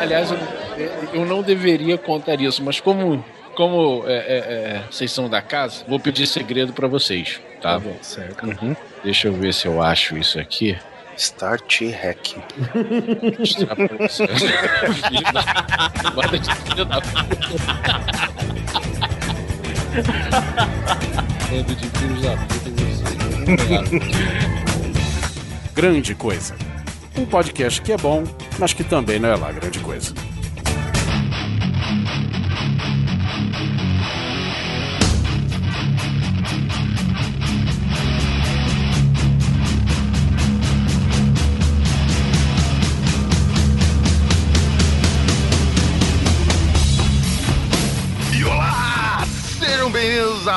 Aliás, eu, eu não deveria contar isso, mas como como é, é, é, vocês são da casa, vou pedir segredo para vocês, tá? tá bom, certo. Uhum. Deixa eu ver se eu acho isso aqui. Start hack. Bota de filho da Bando de filhos da puta Grande coisa. Um podcast que é bom, mas que também não é lá grande coisa.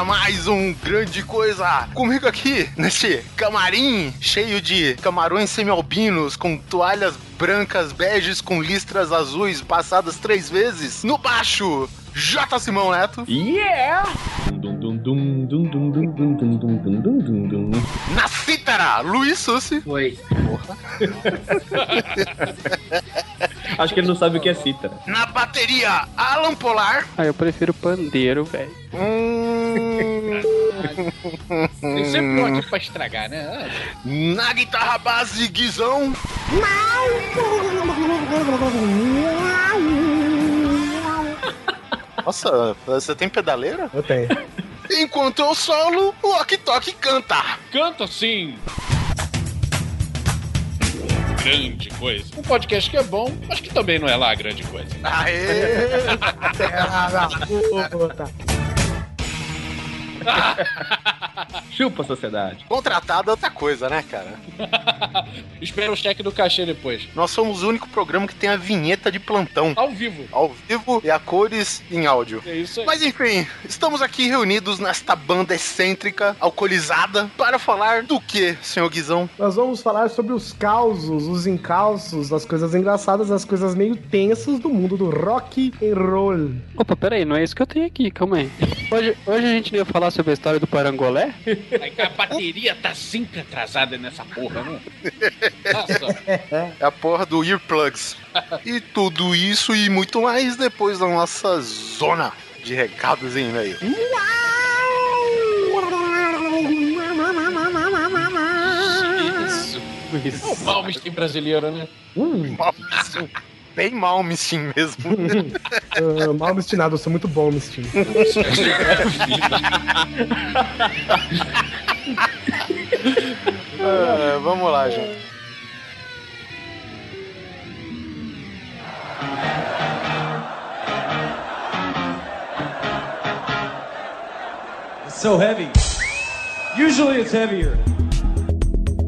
A mais um Grande Coisa. Comigo aqui, neste camarim cheio de camarões semi-albinos com toalhas brancas beges com listras azuis passadas três vezes. No baixo, J. Simão Neto. Yeah! Na cítara, Luiz Sussi. Oi. Porra. Acho que ele não sabe o que é cítara. Na bateria, Alan Polar. Ah, eu prefiro pandeiro, velho. Hum... Tem sempre um aqui pra estragar, né? Na guitarra base, Guizão. Nossa, você tem pedaleira? Eu tenho. Enquanto eu solo, o Ok Tok canta. Canta sim grande coisa. Um podcast que é bom, mas que também não é lá grande coisa. Aê! Chupa a sociedade. Contratado é outra coisa, né, cara? Espera o cheque do cachê depois. Nós somos o único programa que tem a vinheta de plantão. Ao vivo. Ao vivo e a cores em áudio. É isso aí. Mas enfim, estamos aqui reunidos nesta banda excêntrica, alcoolizada, para falar do que, senhor Guizão? Nós vamos falar sobre os causos, os encalços, as coisas engraçadas, as coisas meio tensas do mundo do rock and roll. Opa, peraí, não é isso que eu tenho aqui, calma aí. Hoje, hoje a gente ia falar sobre a história do Parangolé? A bateria tá sempre atrasada nessa porra, né? É a porra do Earplugs. e tudo isso e muito mais depois da nossa zona de recados em e-mail. Isso. Isso. O Malmsteen brasileiro, né? Malmsteen bem mal Mistin mesmo. uh, mal mistinado, eu sou muito bom Mistin. uh, vamos lá, gente. It's so heavy. Usually it's heavier.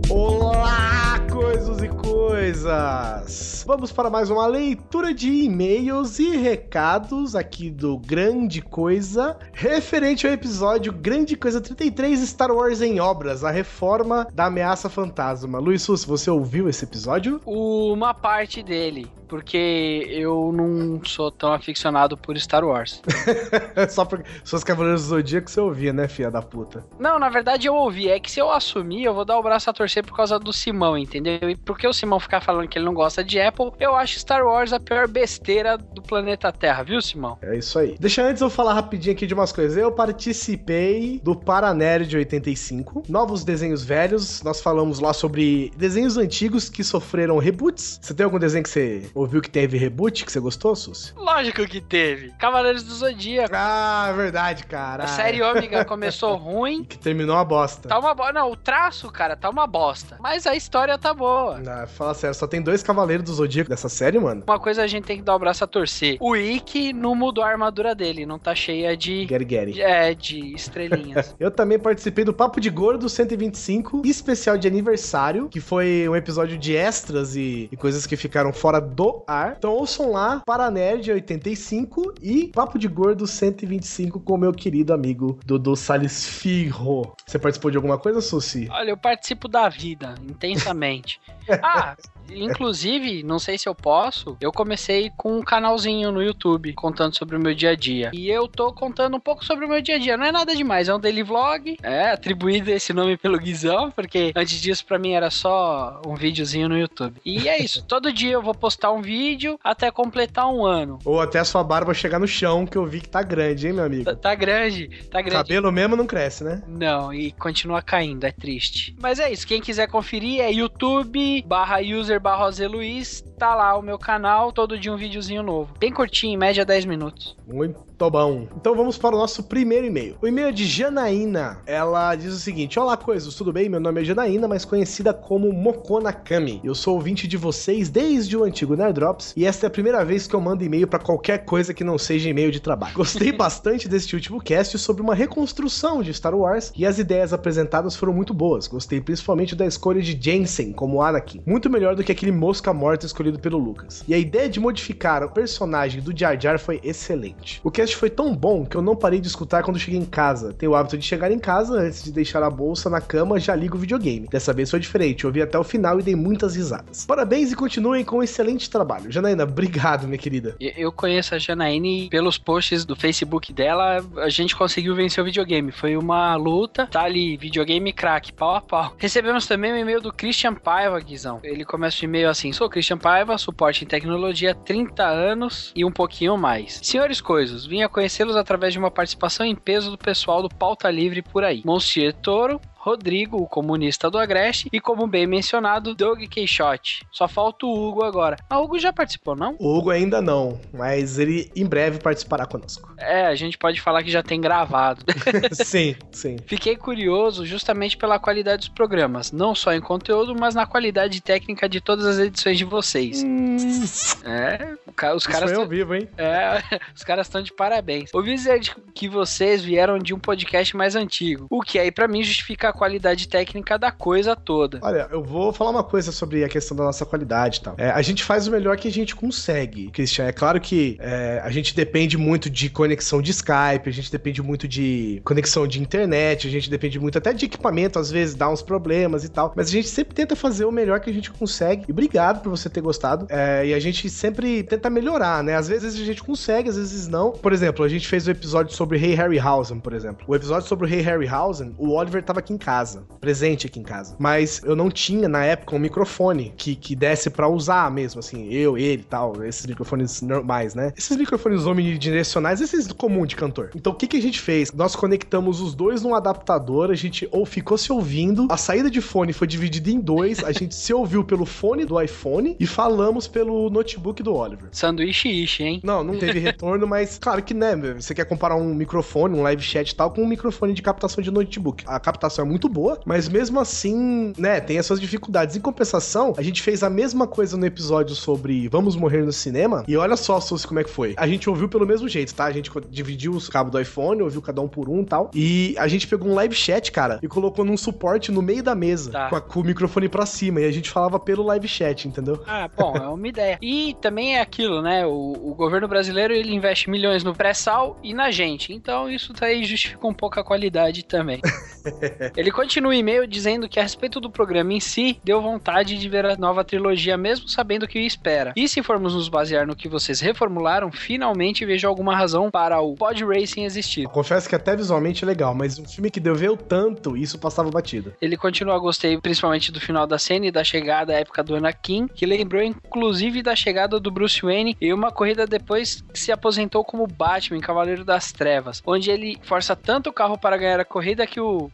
Olá, coisas e coisas! Vamos para mais uma leitura de e-mails e recados aqui do Grande Coisa, referente ao episódio Grande Coisa 33 Star Wars em Obras, a reforma da ameaça fantasma. Luiz Sus, você ouviu esse episódio? Uma parte dele porque eu não sou tão aficionado por Star Wars. Só porque seus Cavaleiros do Zodíaco você ouvia, né, filha da puta? Não, na verdade eu ouvi. É que se eu assumir, eu vou dar o braço a torcer por causa do Simão, entendeu? E porque o Simão ficar falando que ele não gosta de Apple, eu acho Star Wars a pior besteira do planeta Terra, viu, Simão? É isso aí. Deixa antes eu falar rapidinho aqui de umas coisas. Eu participei do Paranerd 85, novos desenhos velhos. Nós falamos lá sobre desenhos antigos que sofreram reboots. Você tem algum desenho que você ouviu que teve reboot que você gostou, Susi? Lógico que teve. Cavaleiros do Zodíaco. Ah, verdade, cara. A série Ômega começou ruim. Que terminou a bosta. Tá uma bosta. Não, o traço, cara, tá uma bosta. Mas a história tá boa. Não, fala sério, só tem dois Cavaleiros do Zodíaco dessa série, mano. Uma coisa a gente tem que dar o braço a torcer. O Ikki não mudou a armadura dele, não tá cheia de. Gary. É, de estrelinhas. Eu também participei do Papo de Gordo 125, especial de aniversário, que foi um episódio de extras e, e coisas que ficaram fora do ar então ouçam lá para Nerd 85 e Papo de Gordo 125 com meu querido amigo Dudu Salles Firro. Você participou de alguma coisa, Susi? Olha, eu participo da vida, intensamente. ah, class Inclusive, não sei se eu posso, eu comecei com um canalzinho no YouTube contando sobre o meu dia a dia. E eu tô contando um pouco sobre o meu dia a dia. Não é nada demais, é um daily vlog. É atribuído esse nome pelo Guizão, porque antes disso para mim era só um videozinho no YouTube. E é isso. Todo dia eu vou postar um vídeo até completar um ano. Ou até a sua barba chegar no chão, que eu vi que tá grande, hein, meu amigo? Tá, tá grande, tá grande. Cabelo mesmo não cresce, né? Não, e continua caindo, é triste. Mas é isso, quem quiser conferir é YouTube barra user barra José Luiz, tá lá o meu canal, todo dia um videozinho novo. Bem curtinho, em média 10 minutos. Muito bom. Então vamos para o nosso primeiro e-mail. O e-mail é de Janaína. Ela diz o seguinte: Olá, coisas, tudo bem? Meu nome é Janaína, mais conhecida como Mokonakami. Eu sou ouvinte de vocês desde o antigo Nerdrops e esta é a primeira vez que eu mando e-mail para qualquer coisa que não seja e-mail de trabalho. Gostei bastante deste último cast sobre uma reconstrução de Star Wars e as ideias apresentadas foram muito boas. Gostei principalmente da escolha de Jensen como Anakin, muito melhor do que aquele mosca morta escolhido pelo Lucas. E a ideia de modificar o personagem do Jar Jar foi excelente. O cast foi tão bom que eu não parei de escutar quando cheguei em casa. Tenho o hábito de chegar em casa antes de deixar a bolsa na cama, já ligo o videogame. Dessa vez foi diferente, ouvi até o final e dei muitas risadas. Parabéns e continuem com um excelente trabalho. Janaína, obrigado, minha querida. Eu conheço a Janaíne pelos posts do Facebook dela, a gente conseguiu vencer o videogame. Foi uma luta, tá ali, videogame crack, pau a pau. Recebemos também um e-mail do Christian Paiva, Guizão. Ele começa o e-mail assim: Sou Christian Paiva, suporte em tecnologia há 30 anos e um pouquinho mais. Senhores Coisas, vim a conhecê-los através de uma participação em peso do pessoal do Pauta Livre por aí. Monsieur Toro, Rodrigo, o comunista do Agreste, e como bem mencionado, Doug Queixote. Só falta o Hugo agora. Ah, o Hugo já participou, não? O Hugo ainda não, mas ele em breve participará conosco. É, a gente pode falar que já tem gravado. sim, sim. Fiquei curioso justamente pela qualidade dos programas, não só em conteúdo, mas na qualidade técnica de todas as edições de vocês. É, o ca- os Isso caras foi ao vivo, hein? é, os caras estão de parabéns. Ouvi dizer que vocês vieram de um podcast mais antigo, o que aí pra mim justifica qualidade técnica da coisa toda. Olha, eu vou falar uma coisa sobre a questão da nossa qualidade e tal. É, a gente faz o melhor que a gente consegue, Christian. É claro que é, a gente depende muito de conexão de Skype, a gente depende muito de conexão de internet, a gente depende muito até de equipamento, às vezes dá uns problemas e tal. Mas a gente sempre tenta fazer o melhor que a gente consegue. E obrigado por você ter gostado. É, e a gente sempre tenta melhorar, né? Às vezes a gente consegue, às vezes não. Por exemplo, a gente fez o episódio sobre Rei Harryhausen, por exemplo. O episódio sobre o Rei Harryhausen, o Oliver tava aqui em casa, presente aqui em casa. Mas eu não tinha, na época, um microfone que, que desse pra usar mesmo, assim, eu, ele e tal, esses microfones normais, né? Esses microfones omnidirecionais, esses comum de cantor. Então o que, que a gente fez? Nós conectamos os dois num adaptador, a gente ou ficou se ouvindo, a saída de fone foi dividida em dois, a gente se ouviu pelo fone do iPhone e falamos pelo notebook do Oliver. Sanduíche ishi, hein? Não, não teve retorno, mas claro que, né, você quer comparar um microfone, um live chat e tal, com um microfone de captação de notebook. A captação é muito boa, mas mesmo assim, né, tem as suas dificuldades. Em compensação, a gente fez a mesma coisa no episódio sobre Vamos Morrer no Cinema, e olha só, Suzy, como é que foi. A gente ouviu pelo mesmo jeito, tá? A gente dividiu os cabos do iPhone, ouviu cada um por um e tal, e a gente pegou um live chat, cara, e colocou num suporte no meio da mesa, Tá. com, a- com o microfone pra cima, e a gente falava pelo live chat, entendeu? Ah, bom, é uma ideia. E também é aquilo, né? O, o governo brasileiro ele investe milhões no pré-sal e na gente. Então isso daí justifica um pouco a qualidade também. ele continua o e-mail dizendo que a respeito do programa em si, deu vontade de ver a nova trilogia, mesmo sabendo o que espera. E se formos nos basear no que vocês reformularam, finalmente vejo alguma razão para o Pod Racing existir. Confesso que até visualmente é legal, mas um filme que deveu tanto, isso passava batido. Ele continua, gostei principalmente do final da cena e da chegada à época do Anakin, que lembrou inclusive da chegada do Bruce Wayne em uma corrida depois que se aposentou como Batman, Cavaleiro das Trevas, onde ele força tanto o carro para ganhar a corrida que o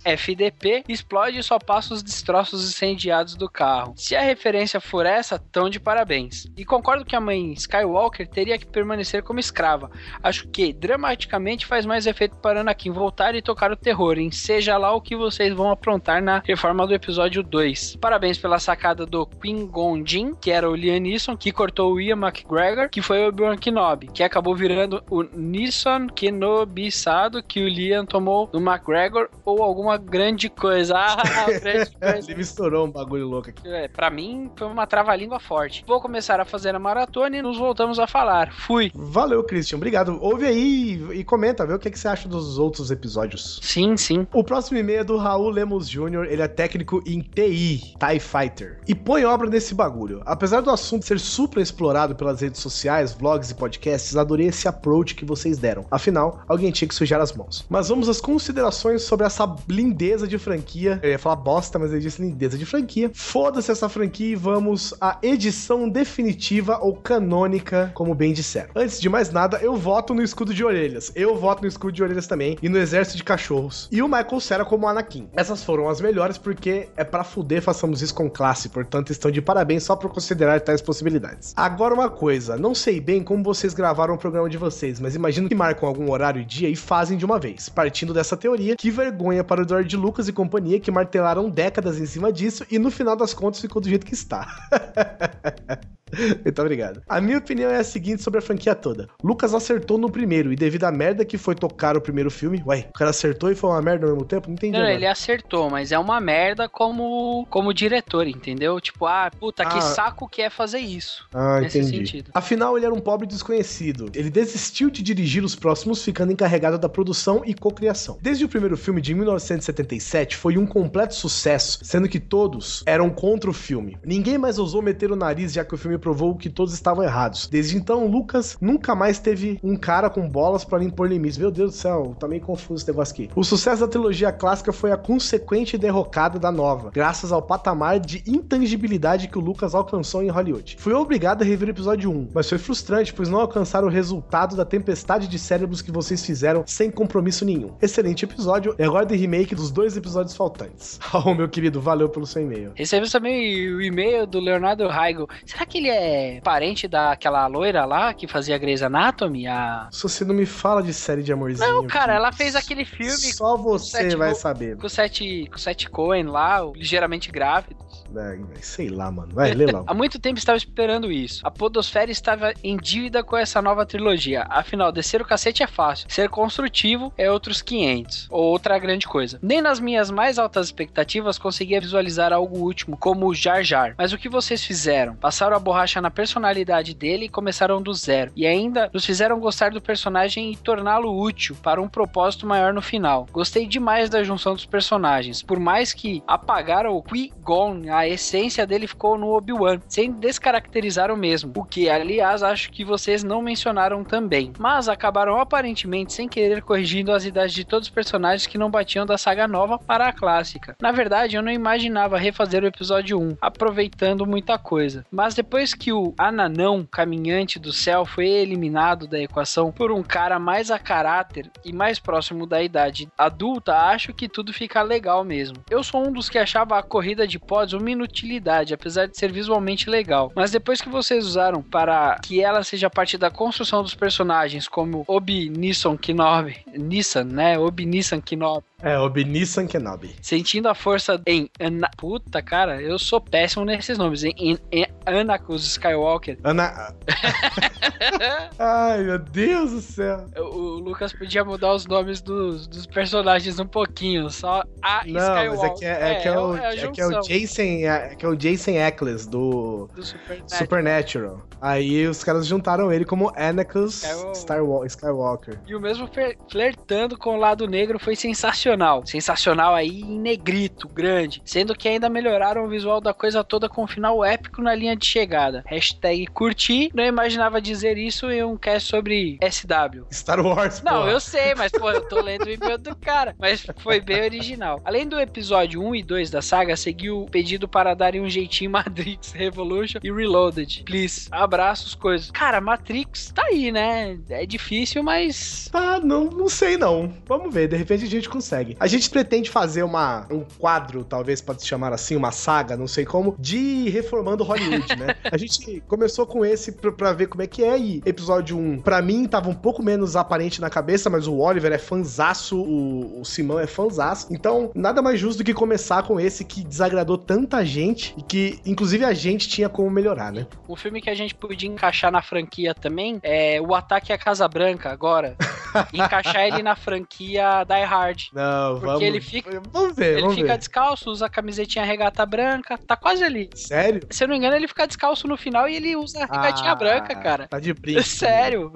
Explode e só passa os destroços incendiados do carro. Se a referência for essa, tão de parabéns. E concordo que a mãe Skywalker teria que permanecer como escrava. Acho que dramaticamente faz mais efeito para Anakin voltar e tocar o terror, em seja lá o que vocês vão aprontar na reforma do episódio 2. Parabéns pela sacada do Qui-Gon Jinn, que era o Liam Neeson, que cortou o Ian McGregor, que foi o Obi-Wan Kenobi, que acabou virando o Neeson Kenobisado, que o Liam tomou do McGregor, ou alguma grande coisa. Ah, grande coisa. Ele misturou um bagulho louco aqui. É, pra mim foi uma trava-língua forte. Vou começar a fazer a maratona e nos voltamos a falar. Fui. Valeu, Christian. Obrigado. Ouve aí e, comenta, vê o que, que você acha dos outros episódios. Sim, sim. O próximo e-mail é do Raul Lemos Jr., ele é técnico em TI, TIE Fighter, e põe obra nesse bagulho. Apesar do assunto ser super explorado pelas redes sociais, vlogs e podcasts, adorei esse approach que vocês deram. Afinal, alguém tinha que sujar as mãos. Mas vamos às considerações sobre essa blindeza de franquia. Eu ia falar bosta, mas ele disse lindeza de franquia. Foda-se essa franquia e vamos à edição definitiva ou canônica, como bem disseram. Antes de mais nada, eu voto no escudo de orelhas. Eu voto no escudo de orelhas também e no exército de cachorros. E o Michael Cera como Anakin. Essas foram as melhores porque é pra fuder, façamos isso com classe. Portanto, estão de parabéns só por considerar tais possibilidades. Agora uma coisa, não sei bem como vocês gravaram o programa de vocês, mas imagino que marcam algum horário e dia e fazem de uma vez. Partindo dessa teoria, que vergonha para o George Lucas e companhia que martelaram décadas em cima disso e no final das contas ficou do jeito que está. Muito obrigado. A minha opinião é a seguinte sobre a franquia toda. Lucas acertou no primeiro, e devido à merda que foi tocar o primeiro filme, ué, o cara acertou e foi uma merda ao mesmo tempo? Não entendi. Não, ele acertou, mas é uma merda como, como diretor, entendeu? Tipo, ah, puta, que Ah. saco que é fazer isso. Ah, nesse entendi. sentido. Afinal, ele era um pobre desconhecido. Ele desistiu de dirigir os próximos, ficando encarregado da produção e cocriação. Desde o primeiro filme de 1977, foi um completo sucesso, sendo que todos eram contra o filme. Ninguém mais ousou meter o nariz, já que o filme provou que todos estavam errados. Desde então, Lucas nunca mais teve um cara com bolas lhe impor limites. Meu Deus do céu, tá meio confuso esse negócio aqui. O sucesso da trilogia clássica foi a consequente derrocada da nova, graças ao patamar de intangibilidade que o Lucas alcançou em Hollywood. Fui obrigado a rever o episódio 1, mas foi frustrante, pois não alcançaram o resultado da tempestade de cérebros que vocês fizeram sem compromisso nenhum. Excelente episódio, e agora de remake dos dois episódios faltantes. Oh, meu querido, valeu pelo seu e-mail. Recebemos também o e-mail do Leonardo Heigl. Será que ele é parente daquela loira lá que fazia Grey's Anatomy? A... Se você não me fala de série de amorzinho. Não, cara, ela fez aquele filme Só você vai saber. com o Seth, com o Seth Cohen lá, ligeiramente grávido. É, sei lá, mano. Vai, lê logo. Há muito tempo estava esperando isso. A Podosfera estava em dívida com essa nova trilogia. Afinal, descer o cacete é fácil. Ser construtivo é outros 500. Ou outra grande coisa. Nem nas minhas mais altas expectativas conseguia visualizar algo último, como o Jar Jar. Mas o que vocês fizeram? Passaram a borracha na personalidade dele e começaram do zero. E ainda nos fizeram gostar do personagem e torná-lo útil para um propósito maior no final. Gostei demais da junção dos personagens. Por mais que apagaram o Qui-Gon, a essência dele ficou no Obi-Wan, sem descaracterizar o mesmo. O que, aliás, acho que vocês não mencionaram também. Mas acabaram aparentemente sem querer corrigindo as idades de todos os personagens que não batiam da saga nova para a clássica. Na verdade, eu não imaginava refazer o episódio 1, aproveitando muita coisa. Mas depois que o Ananão, caminhante do céu, foi eliminado da equação por um cara mais a caráter e mais próximo da idade adulta, acho que tudo fica legal mesmo. Eu sou um dos que achava a corrida de pods uma inutilidade, apesar de ser visualmente legal. Mas depois que vocês usaram para que ela seja parte da construção dos personagens, como Obi Nissan Kenobi, Nissan, né? Obi Nissan Kenobi, É, Obi Nissan Kenobi. sentindo a força em Ana... Puta, cara, eu sou péssimo nesses nomes. Em, em, em Anakus Skywalker. Ana. Ai, meu Deus do céu. O, Lucas podia mudar os nomes dos, dos personagens um pouquinho, só a Não, Skywalker. mas é que é, é que é o, é que é Jason, é que é o Jason Eccles do do Super Supernatural. Aí os caras juntaram ele como Anakus É Wa- Skywalker. E o mesmo flertando com o lado negro foi sensacional. Sensacional aí em negrito, grande. Sendo que ainda melhoraram o visual da coisa toda com um final épico na linha de chegada. Hashtag curti. Não imaginava dizer isso em um cast sobre SW. Star Wars, Não, eu sei, mas pô, eu tô lendo o e-mail do cara. Mas foi bem original. Além do episódio 1 e 2 da saga, seguiu o pedido para darem um jeitinho em Matrix Revolution e Reloaded. Please. Abraços, coisas. Cara, Matrix tá aí, né? É difícil, mas. Tá, não, não sei não. Vamos ver, de repente a gente consegue. A gente pretende fazer uma, um quadro, talvez pode se chamar assim, uma saga, não sei como, de reformando Hollywood, né? A gente começou com esse pra, pra ver como é que é e episódio 1, pra mim tava um pouco menos aparente na cabeça, mas o Oliver é fanzaço, o, o Simão é fanzaço. Então, nada mais justo do que começar com esse que desagradou tanta gente e que, inclusive, a gente tinha como melhorar, né? Um filme que a gente podia encaixar na franquia também é O Ataque à Casa Branca, agora. encaixar ele na franquia Die Hard. Não, Porque vamos... ele fica- Vamos ver, Ele vamos fica ver. descalço, usa a camisetinha regata branca, tá quase ali. Sério? Se eu não me engano, ele fica descalço no final e ele usa a regatinha Ah, branca, cara. Tá de brinco. Sério.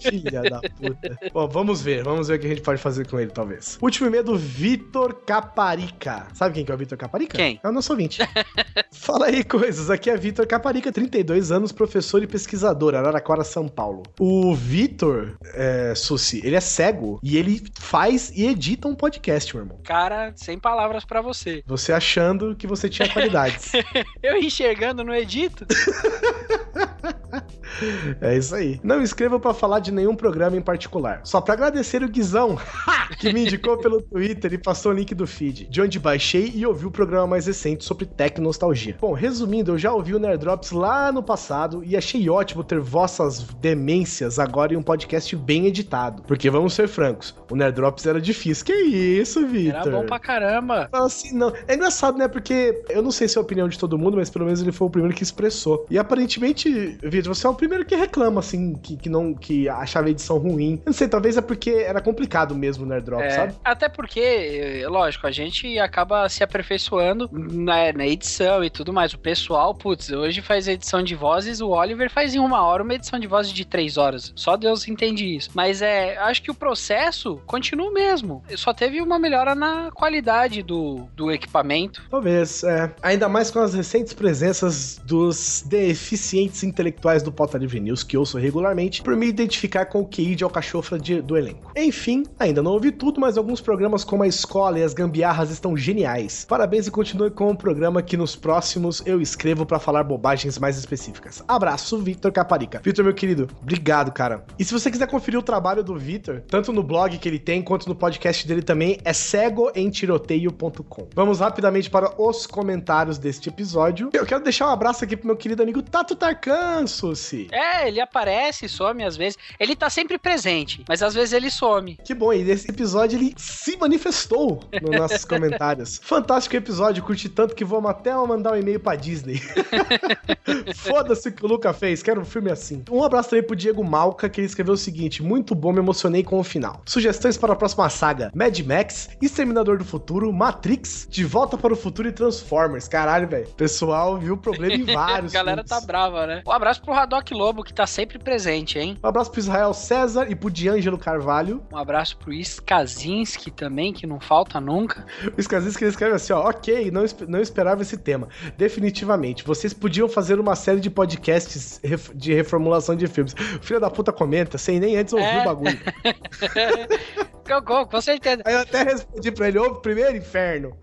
Filha da puta. Bom, vamos ver. Vamos ver o que a gente pode fazer com ele, talvez. Último e-mail do Vitor Caparica. Sabe quem que é o Vitor Caparica? Quem? É o nosso ouvinte. Fala aí, coisas. Aqui é Vitor Caparica, 32 anos, professor e pesquisador, Araraquara, São Paulo. O Vitor é, Susi, ele é cego e ele faz e edita um podcast, meu irmão. Cara, sem palavras pra você. Você achando que você tinha qualidades. Eu enxergando no edito? É isso aí. Não escreva pra falar de nenhum programa em particular. Só pra agradecer o Guizão, que me indicou pelo Twitter e passou o link do feed, de onde baixei e ouvi o programa mais recente sobre tecnostalgia. Bom, resumindo, eu já ouvi o Nerdrops lá no passado e achei ótimo ter vossas demências agora em um podcast bem editado. Porque vamos ser francos, o Nerdrops era difícil. Que isso, Vitor? Era bom pra caramba. Assim, não. É engraçado, né? Porque eu não sei se é a opinião de todo mundo, mas pelo menos ele foi o primeiro que expressou. E aparentemente, Vitor, você é o primeiro que reclama, assim, que, que não que achava a edição ruim. Eu não sei, talvez é porque era complicado mesmo o Nerdrop, É, sabe? Até porque, eh, lógico, a gente acaba se aperfeiçoando na, na edição e tudo mais. O pessoal, putz, hoje faz edição de vozes, o Oliver faz em uma hora uma edição de vozes de três horas. Só Deus entende isso. Mas é, acho que o processo continua o mesmo. Só teve uma melhora na qualidade do, do equipamento. Talvez, é. Ainda mais com as recentes presenças dos deficientes intelectuais do Pauta Livre News, que ouço regularmente, por me identificar com o QI de alcachofra de- do elenco. Enfim, ainda não ouvi tudo, mas alguns programas como a Escola e as Gambiarras estão geniais. Parabéns e continue com o programa que nos próximos eu escrevo pra falar bobagens mais específicas. Abraço, Victor Caparica. Victor, meu querido, obrigado, cara. E se você quiser conferir o trabalho do Victor, tanto no blog que ele tem, quanto no podcast dele também, é cegoemtiroteio.com. Vamos rapidamente para os comentários deste episódio. Eu quero deixar um abraço aqui pro meu querido amigo Tato Tarkan, Susi. É, ele aparece, some às vezes. Ele tá sempre presente, mas às vezes ele some. Que bom, e nesse episódio ele se manifestou nos nossos comentários. Fantástico episódio, curti tanto que vamos até mandar um e-mail pra Disney. Foda-se o que o Luca fez, quero um filme assim. Um abraço também pro Diego Malca, que ele escreveu o seguinte: muito bom, me emocionei com o final. Sugestões para a próxima saga: Mad Max, Exterminador do Futuro, Matrix, De Volta para o Futuro e Transformers. Caralho, velho. Pessoal viu o problema em vários. A galera tá brava, né? Um abraço pro Haddock Lobo, que tá sempre presente, hein? Um abraço pro Israel César e pro Diângelo Carvalho. Um abraço pro Skazinski também, que não falta nunca. O Skazinski ele escreve assim, ó, ok, não, não esperava esse tema. Definitivamente, vocês podiam fazer uma série de podcasts de reformulação de filmes. O filho da puta comenta, sem nem antes ouvir É. o bagulho. Com, com, certeza. Aí eu até respondi pra ele, ouve primeiro, inferno.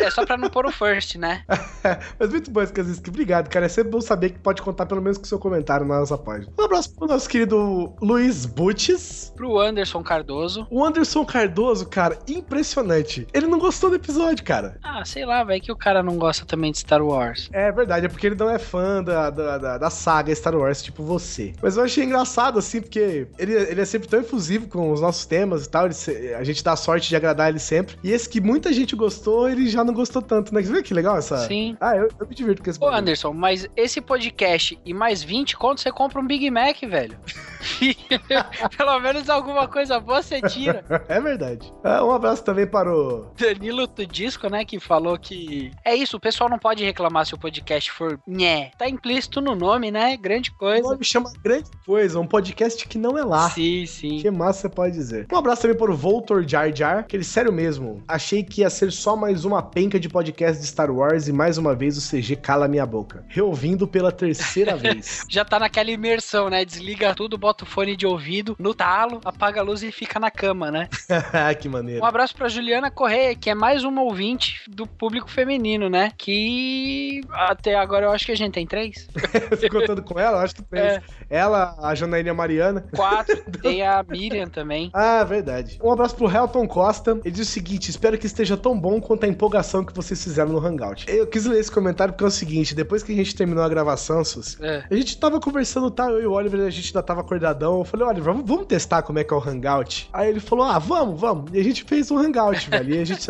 É só pra não pôr o first, né? Mas muito bom, Skazinski, obrigado, cara. É sempre bom saber que pode contar pelo menos com o seu comentário na nossa página. Um abraço pro nosso querido Luiz Butches. Pro Anderson Cardoso. O Anderson Cardoso, cara, impressionante. Ele não gostou do episódio, cara. Ah, sei lá, vai que o cara não gosta também de Star Wars. É verdade, é porque ele não é fã da, da, da, da saga Star Wars, tipo você. Mas eu achei engraçado, assim, porque ele, ele é sempre tão efusivo com os nossos temas e tal. ele a gente dá sorte de agradar ele sempre. E esse que muita gente gostou, ele já não gostou tanto, né? Você vê que legal essa. Sim. Ah, eu, eu me divirto com esse Ô. Anderson, mas esse podcast e mais 20 conto, você compra um Big Mac, velho. Pelo menos alguma coisa boa você tira. É verdade. Ah, um abraço também para o. Danilo do Disco, né, que falou que... É isso, o pessoal não pode reclamar se o podcast for nhé. Tá implícito no nome, né? Grande O coisa. nome chama Grande Coisa, um podcast que não é lá. Sim, sim. Que massa você pode dizer. Um abraço também para o Voltor Jar Jar, que ele, sério mesmo, achei que ia ser só mais uma penca de podcast de Star Wars e mais uma vez o CG cala minha boca. Reouvindo pela terceira vez. Já tá naquela imersão, né? Desliga tudo, bota o fone de ouvido no talo, apaga a luz e fica na cama, né? que maneiro. Um abraço pra Juliana Correia, que é mais uma ouvinte do público feminino, né? Que até agora eu acho que a gente tem três. Ficou contando com ela? Eu Acho que fez. É. Ela, a Janaína Mariana. Quatro. tem a Miriam também. Ah, verdade. Um abraço pro Helton Costa. Ele diz o seguinte: espero que esteja tão bom quanto a empolgação que vocês fizeram no Hangout. Eu quis ler esse comentário porque é o seguinte: depois que a gente terminou a gravação, Sus, É. a gente tava conversando, tá? Eu e o Oliver, a gente ainda tava acordadão. Eu falei, Oliver, vamos, testar como é que é o Hangout. Aí ele falou, ah, vamos, vamos. E a gente fez um Hangout, velho. E a gente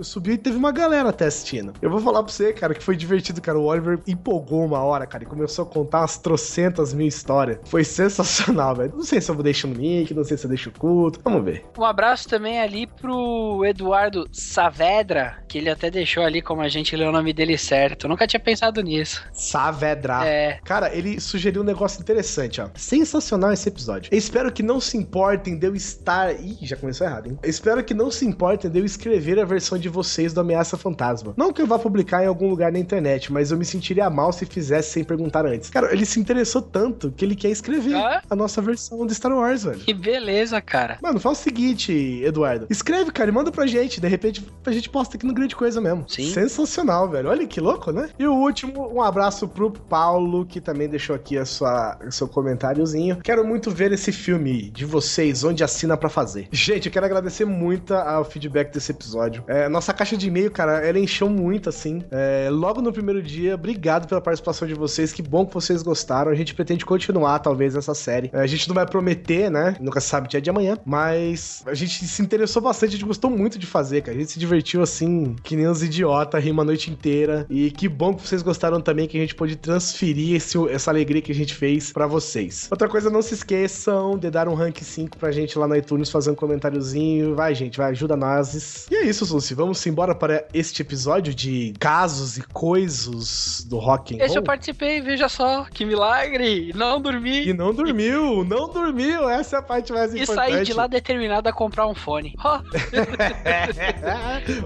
subiu e teve uma galera até assistindo. Eu vou falar pra você, cara, que foi divertido, cara. O Oliver empolgou uma hora, cara, e começou a contar umas trocentas mil histórias. Foi sensacional, velho. Não sei se eu vou deixar no link, não sei se eu deixo culto. Vamos ver. Um abraço também ali pro Eduardo Saavedra, que ele até deixou ali como a gente leu o nome dele certo. Eu nunca tinha pensado nisso. Saavedra. É. Cara, ele sugeriu um negócio interessante, ó. Sensacional esse esse episódio. Eu espero que não se importem de eu estar. Ih, já começou errado, hein? Eu espero que não se importem de eu escrever a versão de vocês do Ameaça Fantasma. Não que eu vá publicar em algum lugar na internet, mas eu me sentiria mal se fizesse sem perguntar antes. Cara, ele se interessou tanto que ele quer escrever Ah? a nossa versão de Star Wars, velho. Que beleza, cara. Mano, faz o seguinte, Eduardo. Escreve, cara, e manda pra gente. De repente, a gente posta aqui no Grande Coisa mesmo. Sim. Sensacional, velho. Olha que louco, né? E o último, um abraço pro Paulo, que também deixou aqui a sua, seu comentáriozinho. Quero muito ver esse filme de vocês, onde assina pra fazer. Gente, eu quero agradecer muito ao feedback desse episódio. É, nossa caixa de e-mail, cara, ela encheu muito, assim. É, logo no primeiro dia, obrigado pela participação de vocês. Que bom que vocês gostaram. A gente pretende continuar, talvez, essa série. É, a gente não vai prometer, né? Nunca sabe dia de amanhã. Mas a gente se interessou bastante, a gente gostou muito de fazer, cara. A gente se divertiu assim, que nem uns idiotas, rima a noite inteira. E que bom que vocês gostaram também, que a gente pôde transferir esse, essa alegria que a gente fez pra vocês. Outra coisa, não se esqueçam de dar um rank 5 pra gente lá no iTunes, fazer um comentáriozinho. Vai, gente, vai, ajuda nós. E é isso, Susi. Vamos embora para este episódio de casos e coisas do rock and Esse eu roll. participei, veja só, que milagre. Não dormi. E não dormiu, não dormiu. Essa é a parte mais E importante. saí de lá determinado a comprar um fone. Ó,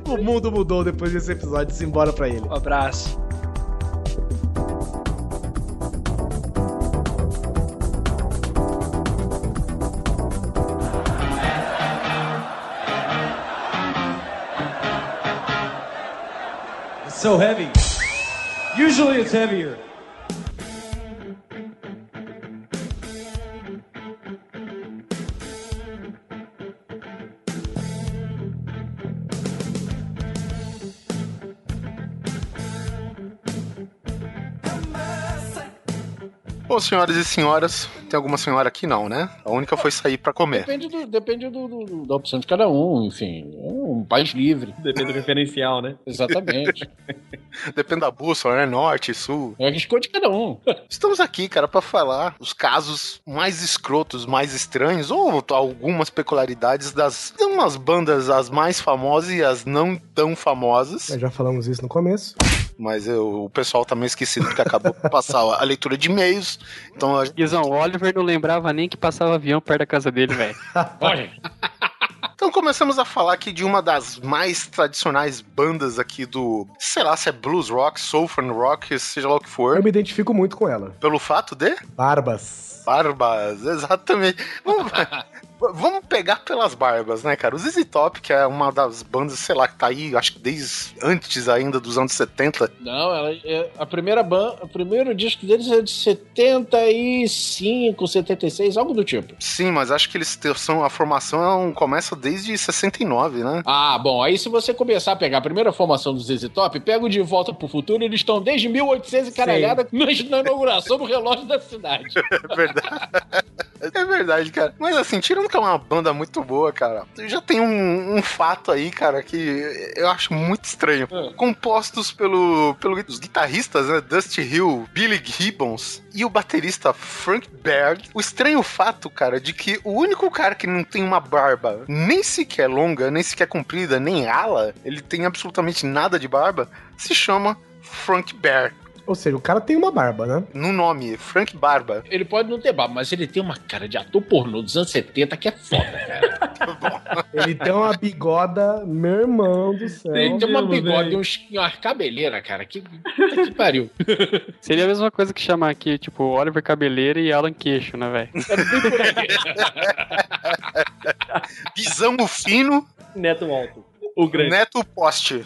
o mundo mudou depois desse episódio. Simbora pra ele. um abraço. So heavy. Usually it's heavier. Bom, senhoras e senhoras, tem alguma senhora aqui não, né? A única foi sair pra comer. Depende, do, depende do, do- da opção de cada um, enfim. É um país livre. Depende do referencial, né? Exatamente. Depende da bússola, né? Norte, sul. é a escolha de cada um. Estamos aqui, cara, pra falar os casos mais escrotos, mais estranhos, ou algumas peculiaridades das umas bandas as mais famosas e as não tão famosas. Nós já falamos isso no começo. Mas eu- o pessoal tá meio esquecido porque acabou de passar a leitura de e-mails. Então a Guizão, o Oliver não lembrava nem que passava avião perto da casa dele, velho. Olha, Então começamos a falar aqui de uma das mais tradicionais bandas aqui do, sei lá, se é blues rock, soul fun rock, seja lá o que Eu for, me identifico muito com ela. pelo fato de Barbas. barbas, exatamente. Vamos, vamos pegar pelas barbas, né, cara? O ZZ Top, que é uma das bandas, sei lá, que tá aí, acho que desde antes ainda dos anos 70. não, ela é a primeira banda, o primeiro disco deles é de 75, 76, algo do tipo. Sim, mas acho que eles são a formação é começa desde 69, né? Ah, bom, aí se você começar a pegar a primeira formação do ZZ Top, pega o De Volta pro Futuro, eles estão desde 1800 e caralhada na inauguração do relógio da cidade. É verdade. É verdade, cara. Mas assim, tirando que é uma banda muito boa, cara, já tem um, um fato aí, cara, que eu acho muito estranho. Hum. Compostos pelo, pelos guitarristas, né? Dusty Hill, Billy Gibbons e o baterista Frank Baird. O estranho fato, cara, de que o único cara que não tem uma barba nem sequer longa, nem sequer comprida, nem ala, ele tem absolutamente nada de barba, se chama Frank Baird. Ou seja, o cara tem uma barba, né? No nome, Frank Barba. Ele pode não ter barba, mas ele tem uma cara de ator pornô dos anos 70 que é foda, cara. Ele tem uma bigoda, meu irmão do céu. Ele tem uma bigode, velho. uns, uma cabeleira, cara. Que, que pariu. Seria a mesma coisa que chamar aqui, tipo, Oliver Cabeleira e Alan Queixo, né, velho? Aí. Pisamo fino, Neto alto. O grande. neto poste.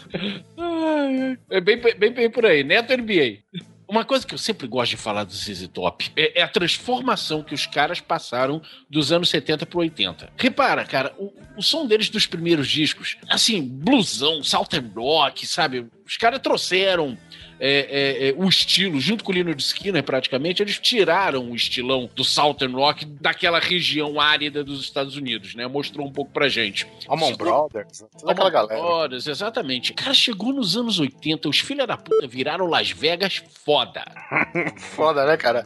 É bem, bem, bem por aí. Neto NBA. Uma coisa que eu sempre gosto de falar do ZZ Top é, é a transformação que os caras passaram dos anos 70 pro 80. Repara, cara, o, o som deles dos primeiros discos, assim, blusão, southern rock, sabe? Os caras trouxeram é, é, é, o estilo, junto com o Lino de Skinner, praticamente, eles tiraram o estilão do southern rock daquela região árida dos Estados Unidos, né? Mostrou um pouco pra gente. Almond Chegou- Brothers, toda aquela galera. Brothers, exatamente. Cara, chegou nos anos 80, os filha da puta viraram Las Vegas foda. Foda, né, cara?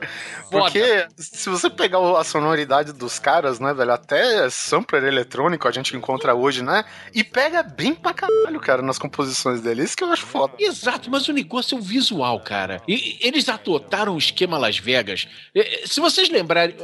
Foda. Porque se você pegar a sonoridade dos caras, né, velho, até sampler eletrônico a gente encontra hoje, né? E pega bem pra caralho, cara, nas composições dele. Isso que eu acho foda. Exato, mas o negócio questão visual, cara. E eles adotaram o esquema Las Vegas. Se vocês lembrarem,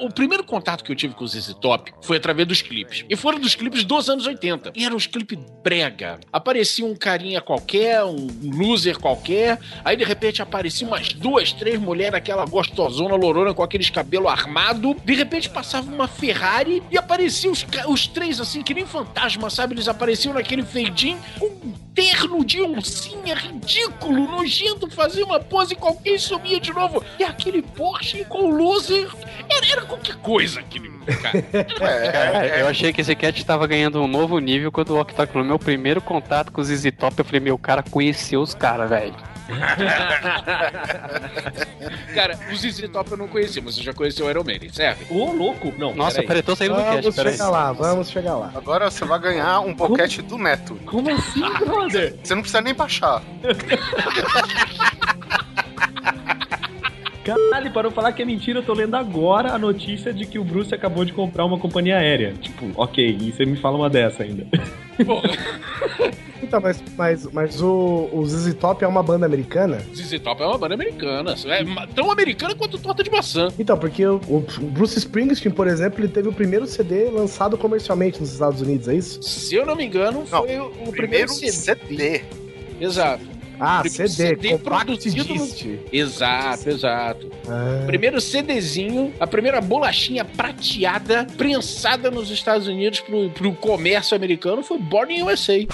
o primeiro contato que eu tive com os ZZ Top foi através dos clipes. E foram dos clipes dos anos 80. E eram os clipes brega. Aparecia um carinha qualquer, um loser qualquer. Aí de repente aparecia umas duas, três mulheres, aquela gostosona lourona com aqueles cabelo armado. De repente passava uma Ferrari e apareciam os, os três assim, que nem fantasma, sabe? Eles apareciam naquele feidinho com um terno de oncinha ridículo, nojento, fazia uma pose qualquer e sumia de novo. E aquele Porsche com o loser era, era qualquer coisa aquele cara. Cara, É, eu achei que esse cat tava ganhando um novo nível quando o Octac no meu primeiro contato com os ZZ Top, eu falei, meu, o cara conheceu os caras, velho. Cara, o ZZ Top eu não conhecia, mas eu já conheci o Iron Maiden, certo? Ô, louco! Não, Nossa, peraí. tô saindo do cast, Vamos chegar lá, vamos chegar lá. Agora você vai ganhar um boquete do Neto. Como assim, brother? Você não precisa nem baixar. Caralho, para eu falar que é mentira, eu tô lendo agora a notícia de que o Bruce acabou de comprar uma companhia aérea. Tipo, ok, e você me fala uma dessa ainda. Porra, Então, mas, mas, mas o, o ZZ Top é uma banda americana? ZZ Top é uma banda americana. É tão americana quanto torta de maçã. Então, porque o, o Bruce Springsteen, por exemplo, ele teve o primeiro CD lançado comercialmente nos Estados Unidos, é isso? Se eu não me engano, Não, foi o, o primeiro, Primeiro CD. CD. Exato. Ah, Primeiro CD, CD produzido no-. Exato, exato. Ah, Primeiro CDzinho, a primeira bolachinha prateada, prensada nos Estados Unidos pro, pro comércio americano foi Born in USA.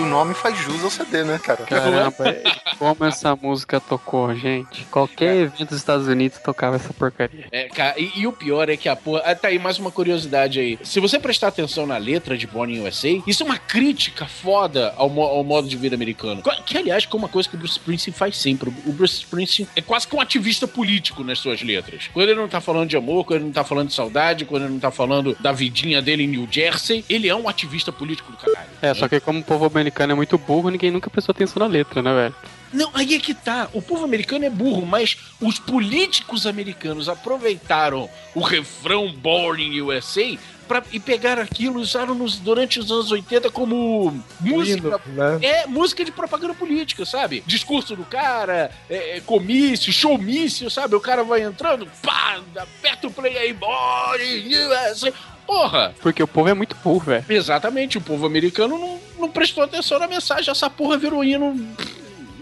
O nome faz jus ao CD, né, cara? Caramba, como essa música tocou, gente. Qualquer evento dos Estados Unidos tocava essa porcaria. É, cara, e, e o pior é que a porra. Ah, tá aí mais uma curiosidade aí. Se você prestar atenção na letra de Born in USA, isso é uma crítica foda ao, mo- ao modo de vida americano. Que, aliás, que é uma coisa que o Bruce Springsteen faz sempre. O Bruce Springsteen é quase que um ativista político nas suas letras. Quando ele não tá falando de amor, quando ele não tá falando de saudade, quando ele não tá falando da vidinha dele em New Jersey, ele é um ativista político do caralho. É, só que como o povo americano é muito burro, ninguém nunca prestou atenção na letra, né, velho? Não, aí é que tá. O povo americano é burro, mas os políticos americanos aproveitaram o refrão Born in USA pra, e pegaram aquilo e usaram nos, durante os anos 80 como música. hino, né? É música de propaganda política, sabe? Discurso do cara, é, é, comício, showmício, sabe? O cara vai entrando, pá, aperta o play aí, Born in USA. Porra! Porque o povo é muito burro, velho. Exatamente, o povo americano não, não prestou atenção na mensagem. Essa porra virou hino.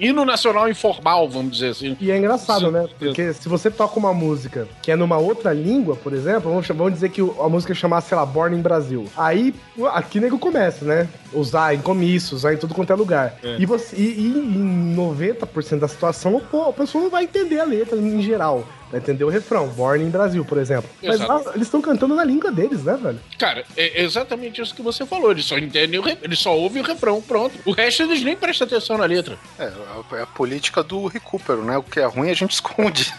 Hino nacional informal, vamos dizer assim. E é engraçado, né? Porque se você toca uma música que é numa outra língua, por exemplo, vamos, vamos dizer que a música chamasse, sei lá, Born in Brasil. Aí, aqui nego começa, né? Usar em comício, usar em tudo quanto é lugar. E, você, e, e em 90% da situação, pô, a pessoa não vai entender a letra em geral. Vai entender o refrão, Born in Brasil, por exemplo. Mas lá, eles estão cantando na língua deles, né, velho? Cara, é exatamente isso que você falou. Eles só entendem o re... eles só ouvem o refrão, pronto. O resto eles nem prestam atenção na letra. É, é a política do recupero, né? O que é ruim a gente esconde.